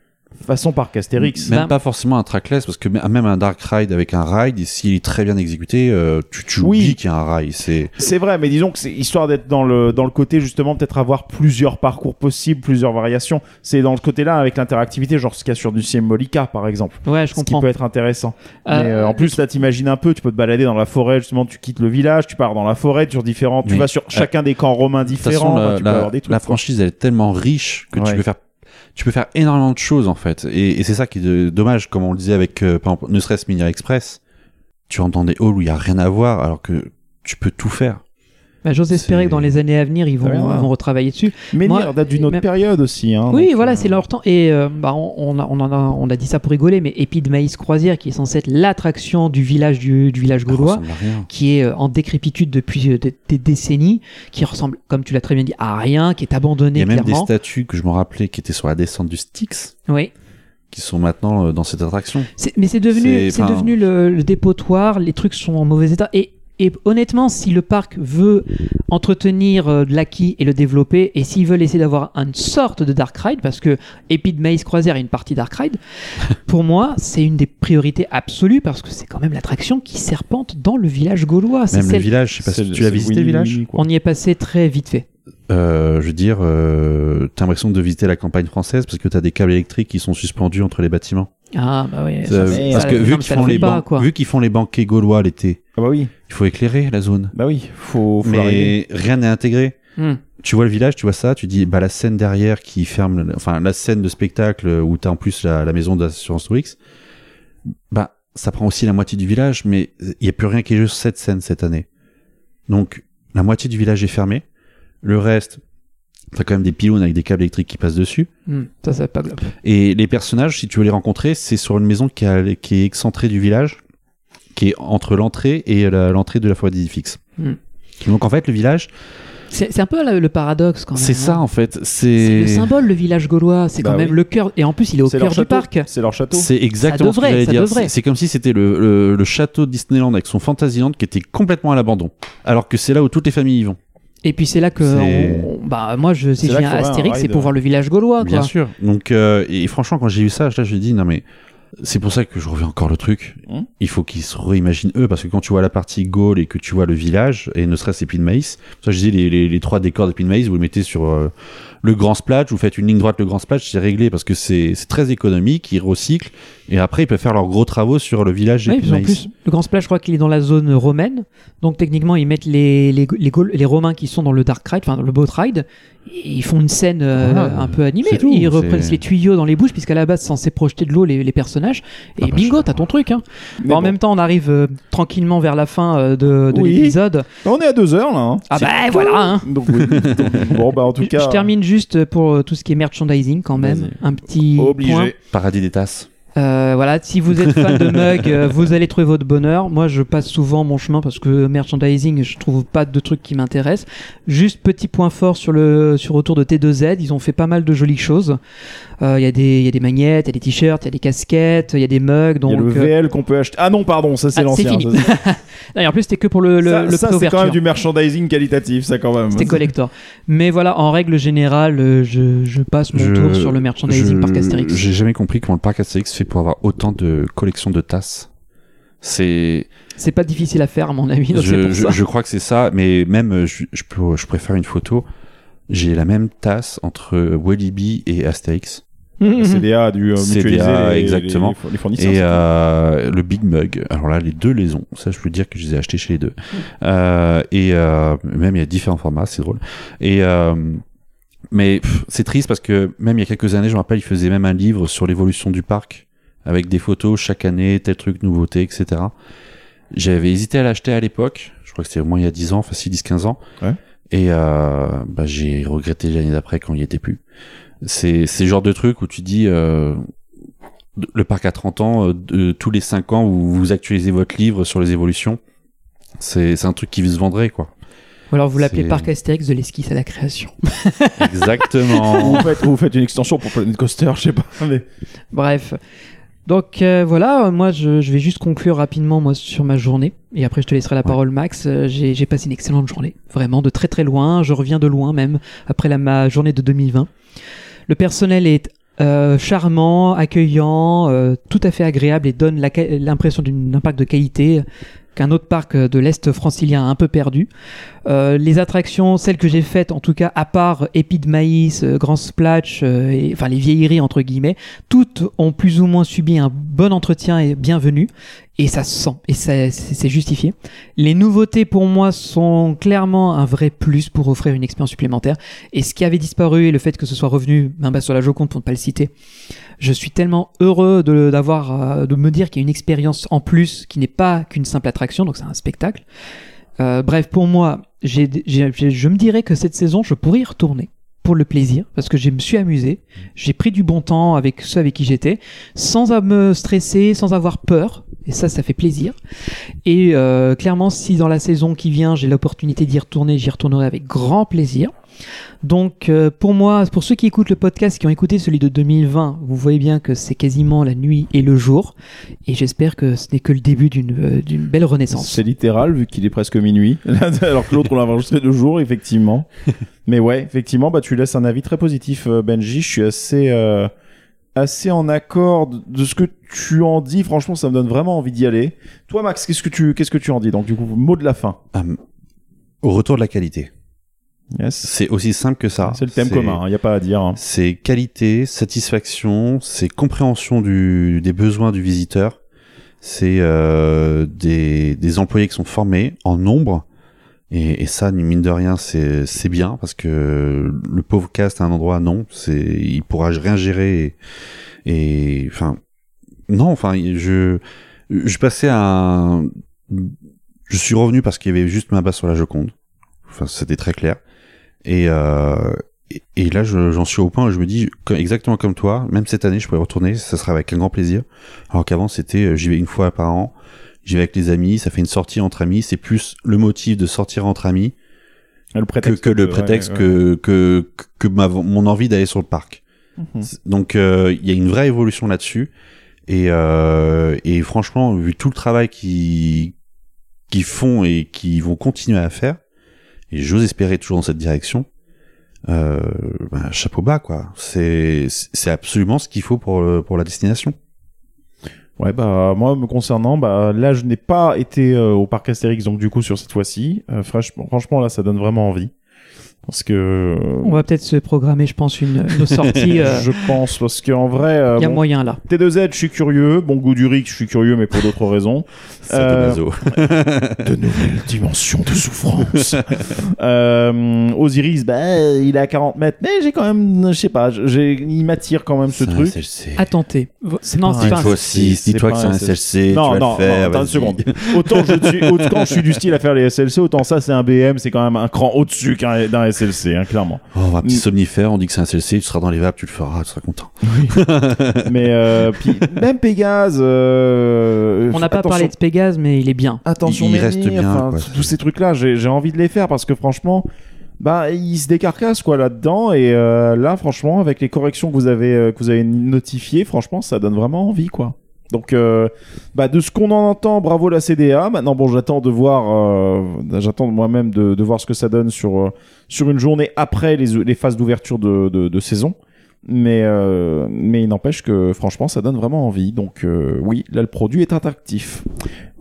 façon parc Astérix. Même Ben- pas forcément un trackless, parce que même un dark ride avec un ride, s'il est très bien exécuté, euh, tu, tu Oui. oublies qu'il y a un rail. C'est C'est vrai, mais disons que c'est histoire d'être dans le, dans le côté justement peut-être avoir plusieurs parcours possibles, plusieurs variations. C'est dans le côté-là avec l'interactivité, genre ce qu'il y a sur du par exemple. Ouais, je Ce qui comprends. peut être intéressant. Euh, Mais euh, en plus, là, t'imagines un peu, tu peux te balader dans la forêt, justement, tu quittes le village, tu pars dans la forêt, sur différents, tu vas sur chacun des camps romains différents, façon, enfin, la, tu peux la- avoir des trucs. la quoi. franchise elle est tellement riche que Ouais. tu peux faire tu peux faire énormément de choses en fait. Et, c'est ça qui est dommage, comme on le disait avec euh, par exemple, ne serait-ce Mini Express. Tu rentres dans des halls où il y a rien à voir, alors que tu peux tout faire. Bah, J'ose espérer que dans les années à venir, ils vont, ouais. vont retravailler dessus. Mais Moi, date d'une autre même- période aussi. Hein, oui, donc, voilà, euh, c'est leur temps. Et euh, bah, on, on a, on, en a, on a dit ça pour rigoler, mais Épi de Maïs Croisière, qui est censé être l'attraction du village du, du village Ça gaulois, qui est euh, en décrépitude depuis des, des décennies, qui ressemble, comme tu l'as très bien dit, à rien, qui est Il abandonné y a même des statues que je me rappelais qui étaient sur la descente du Styx, Oui. qui sont maintenant dans cette attraction. Mais c'est devenu, C'est- devenu le, le dépotoir, les trucs sont en mauvais état. Et, et honnêtement, si le parc veut entretenir euh, de l'acquis et le développer, et s'ils veulent essayer d'avoir une sorte de Dark Ride, parce que Épide Maïs Croisière est une partie Dark Ride, pour moi, c'est une des priorités absolues, parce que c'est quand même l'attraction qui serpente dans le village gaulois. C'est Même le village, je sais pas si tu l'as visité le village. Quoi. On y est passé très vite fait. Euh, je veux dire, euh, t'as l'impression de visiter la campagne française parce que t'as des câbles électriques qui sont suspendus entre les bâtiments. Ah, bah oui. Ça- ça, parce ça- que vu qu'ils font le les pas, ban- vu qu'ils font les banquets gaulois l'été, Ah bah oui, il faut éclairer la zone. bah oui, faut, faut. Mais rien n'est intégré. Hmm. Tu vois le village, tu vois ça, tu dis bah la scène derrière qui ferme, enfin la scène de spectacle où t'as en plus la, la maison d'assurance Twix, bah ça prend aussi la moitié du village, mais il y a plus rien qui est juste cette scène cette année. Donc la moitié du village est fermé, le reste, t'as quand même des pylônes avec des câbles électriques qui passent dessus. Hmm, ça, ça va pas glop. Et les personnages, si tu veux les rencontrer, c'est sur une maison qui, a- qui est excentrée du village, qui est entre l'entrée et l'entrée de la forêt d'Idifix. Hmm. Donc en fait, le village, C'est un peu le, le paradoxe quand même. c'est hein. ça en fait. C'est le symbole, le village gaulois. C'est Bah quand même oui. le cœur. Et en plus, il est au cœur du parc. C'est leur château. c'est exactement devrait, ce que j'allais ça dire. devrait. C'est- C'est comme si c'était le, le, le château de Disneyland avec son Fantasyland qui était complètement à l'abandon. Alors que c'est là où toutes les familles y vont. Et puis c'est là que, C'est- on- on- bah moi, je, si C'est je viens à Astérix, c'est ride. pour voir le village gaulois. Bien quoi. sûr. Donc, euh, et franchement, quand j'ai vu ça, là, je me dis, non mais, c'est pour ça que je reviens encore le truc. Hum. Il faut qu'ils se réimaginent eux, parce que quand tu vois la partie Gaule et que tu vois le village, et ne serait-ce de maïs, ça je dis les, les, les trois décors d'épis de maïs, vous le mettez sur euh, le grand splash, vous faites une ligne droite, le grand splash, c'est réglé, parce que c'est très économique, ils recyclent, et après ils peuvent faire leurs gros travaux sur le village Oui, d'épis puis de en maïs. plus, le Grand Splash, je crois qu'il est dans la zone romaine. Donc techniquement, ils mettent les, les, les, les Romains qui sont dans le Dark Ride, enfin le Boat Ride. Ils font une scène euh, un peu animée. tout, ils reprennent les tuyaux dans les bouches, puisqu'à la base, c'est censé projeter de l'eau les, les personnages. Et Ah bah, bingo, t'as ton truc. Hein. Bon, en bon. même temps, on arrive euh, tranquillement vers la fin euh, de, de Oui. l'épisode. On est à deux heures là. hein. Ah bah voilà. Hein. Donc, oui. Donc, bon bah en tout Je- cas. Je termine juste pour euh, tout ce qui est merchandising quand même. Un petit point. Obligé. Paradis des tasses. Euh, voilà, si vous êtes fan de mug, euh, vous allez trouver votre bonheur. Moi, je passe souvent mon chemin parce que merchandising, je trouve pas de trucs qui m'intéressent. Juste petit point fort sur le sur autour de T2Z, ils ont fait pas mal de jolies choses. Euh, Il y a des il y a des magnettes, il y a des t-shirts, il y a des casquettes, il y a des mugs. Donc y a le euh, VL qu'on peut acheter. Ah non, pardon, ça c'est ah, c'est l'ancien. fini. C'est- non, et en plus, c'était que pour le le, ça, le ça, c'est quand même du merchandising qualitatif, ça quand même. C'était collector. Mais voilà, en règle générale, euh, je, je passe mon Je- tour sur le merchandising Je- parc Astérix. J'ai jamais compris comment le parc Astérix fait pour avoir autant de collections de tasses. C'est C'est pas difficile à faire, à mon avis. donc je, pour je, ça. je crois que c'est ça, mais même euh, je, je, peux, je préfère une photo. J'ai la même tasse entre Walibi et Astérix. CDA du euh, CDA, mutualiser les, exactement. les, les fournisseurs. Et euh, le Big Mug. Alors là, les deux les ont. Ça, je peux dire que je les ai achetés chez les deux. Euh, et euh, même il y a différents formats, c'est drôle. Et euh, mais c'est triste parce que même il y a quelques années, je me rappelle, ils faisaient même un livre sur l'évolution du parc avec des photos chaque année, tel truc, nouveauté, etc. J'avais hésité à l'acheter à l'époque. Je crois que c'était au moins il y a 10 ans, facile 10-15 ans. Ouais. Et euh, bah, j'ai regretté l'année d'après quand il y était plus. C'est c'est le genre de truc où tu dis euh, le parc à 30 ans, euh, de- tous les 5 ans, vous, vous actualisez votre livre sur les évolutions. C'est c'est un truc qui se vendrait, quoi. Ou alors vous l'appelez parc Astérix de l'esquisse à la création. Exactement. Ou vous, faites, ou vous faites une extension pour Planet Coaster, je sais pas. Mais... Bref. Donc euh, voilà, moi je, je vais juste conclure rapidement moi sur ma journée et après je te laisserai la parole Max. Euh, J'ai passé une excellente journée, vraiment de très très loin. Je reviens de loin même après la, ma journée de 2020. Le personnel est Euh, charmant, accueillant, euh, tout à fait agréable et donne l'impression d'un parc de qualité qu'un autre parc de l'Est francilien un peu perdu. Euh, les attractions, celles que j'ai faites, en tout cas, à part Épi de Maïs, euh, Grand Splash, euh, et, enfin les vieilleries entre guillemets, toutes ont plus ou moins subi un bon entretien et bienvenu. Et ça se sent, et ça- c'est justifié. Les nouveautés pour moi sont clairement un vrai plus pour offrir une expérience supplémentaire. Et ce qui avait disparu et le fait que ce soit revenu, main basse sur la Joconde pour ne pas le citer, je suis tellement heureux de d'avoir euh, de me dire qu'il y a une expérience en plus qui n'est pas qu'une simple attraction, donc c'est un spectacle. Euh, bref, pour moi, j'ai, j'ai- j'ai- je me dirais que cette saison, je pourrais y retourner pour le plaisir, parce que je me suis amusé, j'ai pris du bon temps avec ceux avec qui j'étais, sans me stresser, sans avoir peur, et ça, ça fait plaisir. Et euh, clairement, si dans la saison qui vient, j'ai l'opportunité d'y retourner, j'y retournerai avec grand plaisir. Donc euh, pour moi, pour ceux qui écoutent le podcast, qui ont écouté celui de 2020, vous voyez bien que c'est quasiment la nuit et le jour, et j'espère que ce n'est que le début d'une euh, d'une belle renaissance. C'est littéral vu qu'il est presque minuit, alors que l'autre on l'a enregistré de jour, effectivement. Mais ouais, effectivement, bah tu laisses un avis très positif, euh, Benji. Je suis assez euh, assez en accord de ce que tu en dis. Franchement, ça me donne vraiment envie d'y aller. Toi, Max, qu'est-ce que tu qu'est-ce que tu en dis? Donc du coup, mot de la fin. Euh, au retour de la qualité. Yes. C'est aussi simple que ça. C'est le thème commun. Il y a pas à dire. hein. C'est qualité, satisfaction, c'est compréhension du, des besoins du visiteur. C'est euh, des, des employés qui sont formés en nombre. Et, et ça, mine de rien, c'est bien parce que le pauvre cast à un endroit, non, c'est il pourra rien gérer. Et enfin, non, enfin, je je passais un, je suis revenu parce qu'il y avait juste ma base sur la Joconde. Enfin, c'était très clair. Et, euh, et, là, je- j'en suis au point où je me dis, exactement comme toi, même cette année, je pourrais retourner, ça sera avec un grand plaisir. Alors qu'avant, c'était, j'y vais une fois par an, j'y vais avec les amis, ça fait une sortie entre amis, c'est plus le motif de sortir entre amis Le que, que le prétexte ouais, que, que, que ma, mon envie d'aller sur le parc. C'est- Donc, euh, il y a une vraie évolution là-dessus. Et, euh, et franchement, vu tout le travail qu'ils font et qu'ils vont continuer à faire, et j'ose espérer toujours dans cette direction, euh, ben, chapeau bas, quoi. C'est c'est absolument ce qu'il faut pour, pour la destination. Ouais, bah moi me concernant, bah là je n'ai pas été euh, au parc Astérix donc du coup sur cette fois-ci. Euh, franchement, franchement là ça donne vraiment envie parce que euh, On va peut-être se programmer, je pense, une, une sortie. euh, je pense parce qu'en vrai, euh, Il y a bon, moyen là. T2Z je suis curieux, bon goût du riz je suis curieux mais pour d'autres raisons. Euh, de nouvelles dimensions de souffrance. euh, Osiris, bah il est à 40 mètres, mais j'ai quand même, je sais pas, il m'attire quand même ce un truc. À tenter. C'est non, pas c'est un pas un Fois SLC, 6, c'est dis-toi que c'est un SLC, non, tu vas non, le faire. non, attends une seconde. Autant je suis, autant je suis du style à faire les SLC, autant ça c'est un BM, c'est quand même un cran au-dessus d'un SLC, hein, clairement. Oh, un petit somnifère, on dit que c'est un SLC, tu seras dans les vapes, tu le feras, tu seras content. Mais euh, puis même Pégase. euh, On n'a pas attention- parlé de Pégase, mais il est bien. Attention, Il reste bien, enfin, quoi. tous ces trucs-là, j'ai j'ai envie de les faire parce que franchement, bah, ils se décarcassent quoi là-dedans et euh, là, franchement, avec les corrections que vous avez euh, que vous avez notifiées, franchement, ça donne vraiment envie quoi. Donc, euh, bah, de ce qu'on en entend, bravo la CDA. Maintenant, bon, j'attends de voir, euh, j'attends moi-même de, de voir ce que ça donne sur euh, sur une journée après les, les phases d'ouverture de, de, de saison. Mais euh, mais il n'empêche que franchement, ça donne vraiment envie. Donc euh, oui, là, le produit est attractif.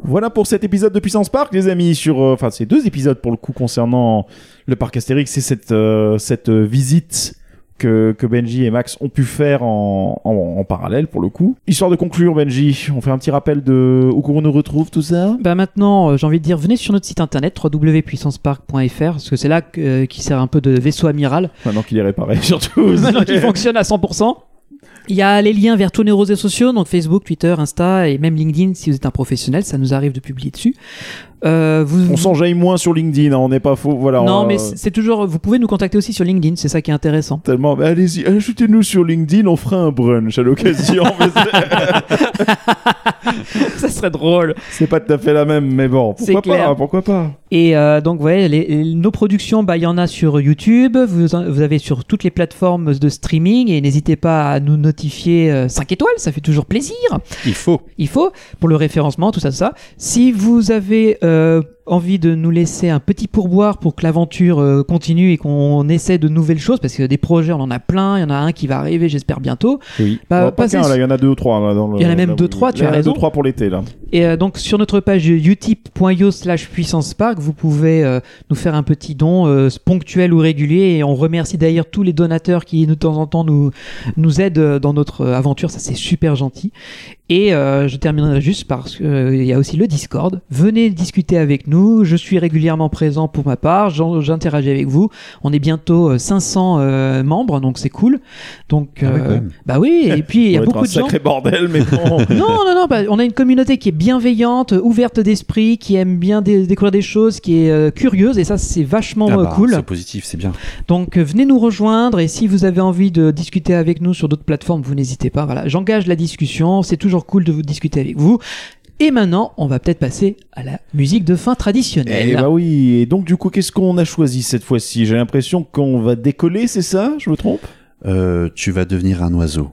Voilà pour cet épisode de Puissance Park, les amis. Sur, enfin, c'est deux épisodes pour le coup concernant le parc Astérix. C'est cette cette visite que, que Benji et Max ont pu faire en, en, en parallèle pour le coup. Histoire de conclure, Benji, on fait un petit rappel de où qu'on nous retrouve tout ça? Bah maintenant, euh, j'ai envie de dire, venez sur notre site internet www.puissancepark.fr parce que c'est là euh, qui sert un peu de vaisseau amiral. Maintenant qu'il est réparé, surtout. Maintenant qu'il fonctionne à 100%. Il y a les liens vers tous nos réseaux sociaux, donc Facebook, Twitter, Insta et même LinkedIn si vous êtes un professionnel, ça nous arrive de publier dessus. Euh, vous, On s'enjaille moins sur LinkedIn, hein, on n'est pas faux. Voilà. non, on- mais c'est c'est toujours. Vous pouvez nous contacter aussi sur LinkedIn, c'est ça qui est intéressant. Tellement, allez-y, ajoutez-nous sur LinkedIn, on fera un brunch à l'occasion. Ça serait drôle. c'est pas tout à fait la même, mais bon, C'est pourquoi clair. pas, pourquoi pas. Et euh, donc, ouais, les- les- nos productions, bah, il y en a sur YouTube, vous, en- vous avez sur toutes les plateformes de streaming, et n'hésitez pas à nous notifier euh, 5 étoiles, ça fait toujours plaisir. Il faut. Il faut, pour le référencement, tout ça, tout ça. Si vous avez euh, euh, envie de nous laisser un petit pourboire pour que l'aventure euh, continue et qu'on essaie de nouvelles choses, parce que des projets, on en a plein. Il y en a un qui va arriver, j'espère bientôt. Oui. Bah, Bon, pas qu'un, là, il y en a deux ou trois. là, dans le- Il y en a même là, deux, trois, tu Il y as en a raison. deux, trois pour l'été, là. Et euh, donc sur notre page utip.io slash puissance park, vous pouvez euh, nous faire un petit don euh, ponctuel ou régulier. Et on remercie d'ailleurs tous les donateurs qui de temps en temps nous, nous aident dans notre aventure. Ça c'est super gentil. Et je terminerai juste parce qu'il y a aussi le Discord. Venez discuter avec nous. Je suis régulièrement présent pour ma part. J'interagis avec vous. On est bientôt euh, 500 euh, membres, donc c'est cool. Donc Ah euh, bah oui. Et puis il y a beaucoup un de gens. sacré bordel, mais bon. Non, non, non, bah, on a une communauté qui est bienveillante, ouverte d'esprit, qui aime bien dé- découvrir des choses, qui est euh, curieuse, et ça, c'est vachement Ah euh, bah, cool. C'est positif, c'est bien. Donc, euh, venez nous rejoindre, et si vous avez envie de discuter avec nous sur d'autres plateformes, vous n'hésitez pas. Voilà, j'engage la discussion, c'est toujours cool de vous discuter avec vous. Et maintenant, on va peut-être passer à la musique de fin traditionnelle. Eh bah oui, et donc du coup, qu'est-ce qu'on a choisi cette fois-ci? J'ai l'impression qu'on va décoller, c'est ça? Je me trompe? Euh, tu vas devenir un oiseau.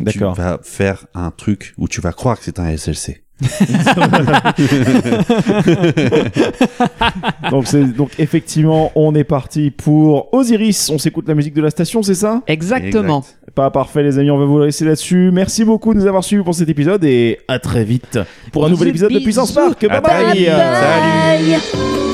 D'accord. Tu vas faire un truc où tu vas croire que c'est un SLC. donc, c'est, donc effectivement, on est parti pour Osiris. On s'écoute la musique de la station, c'est ça? Exactement. Exact. Pas parfait, les amis. On va vous laisser là-dessus. Merci beaucoup de nous avoir suivis pour cet épisode et à très vite pour un nouvel épisode de Puissance. Park. Bye bye. vite. Salut.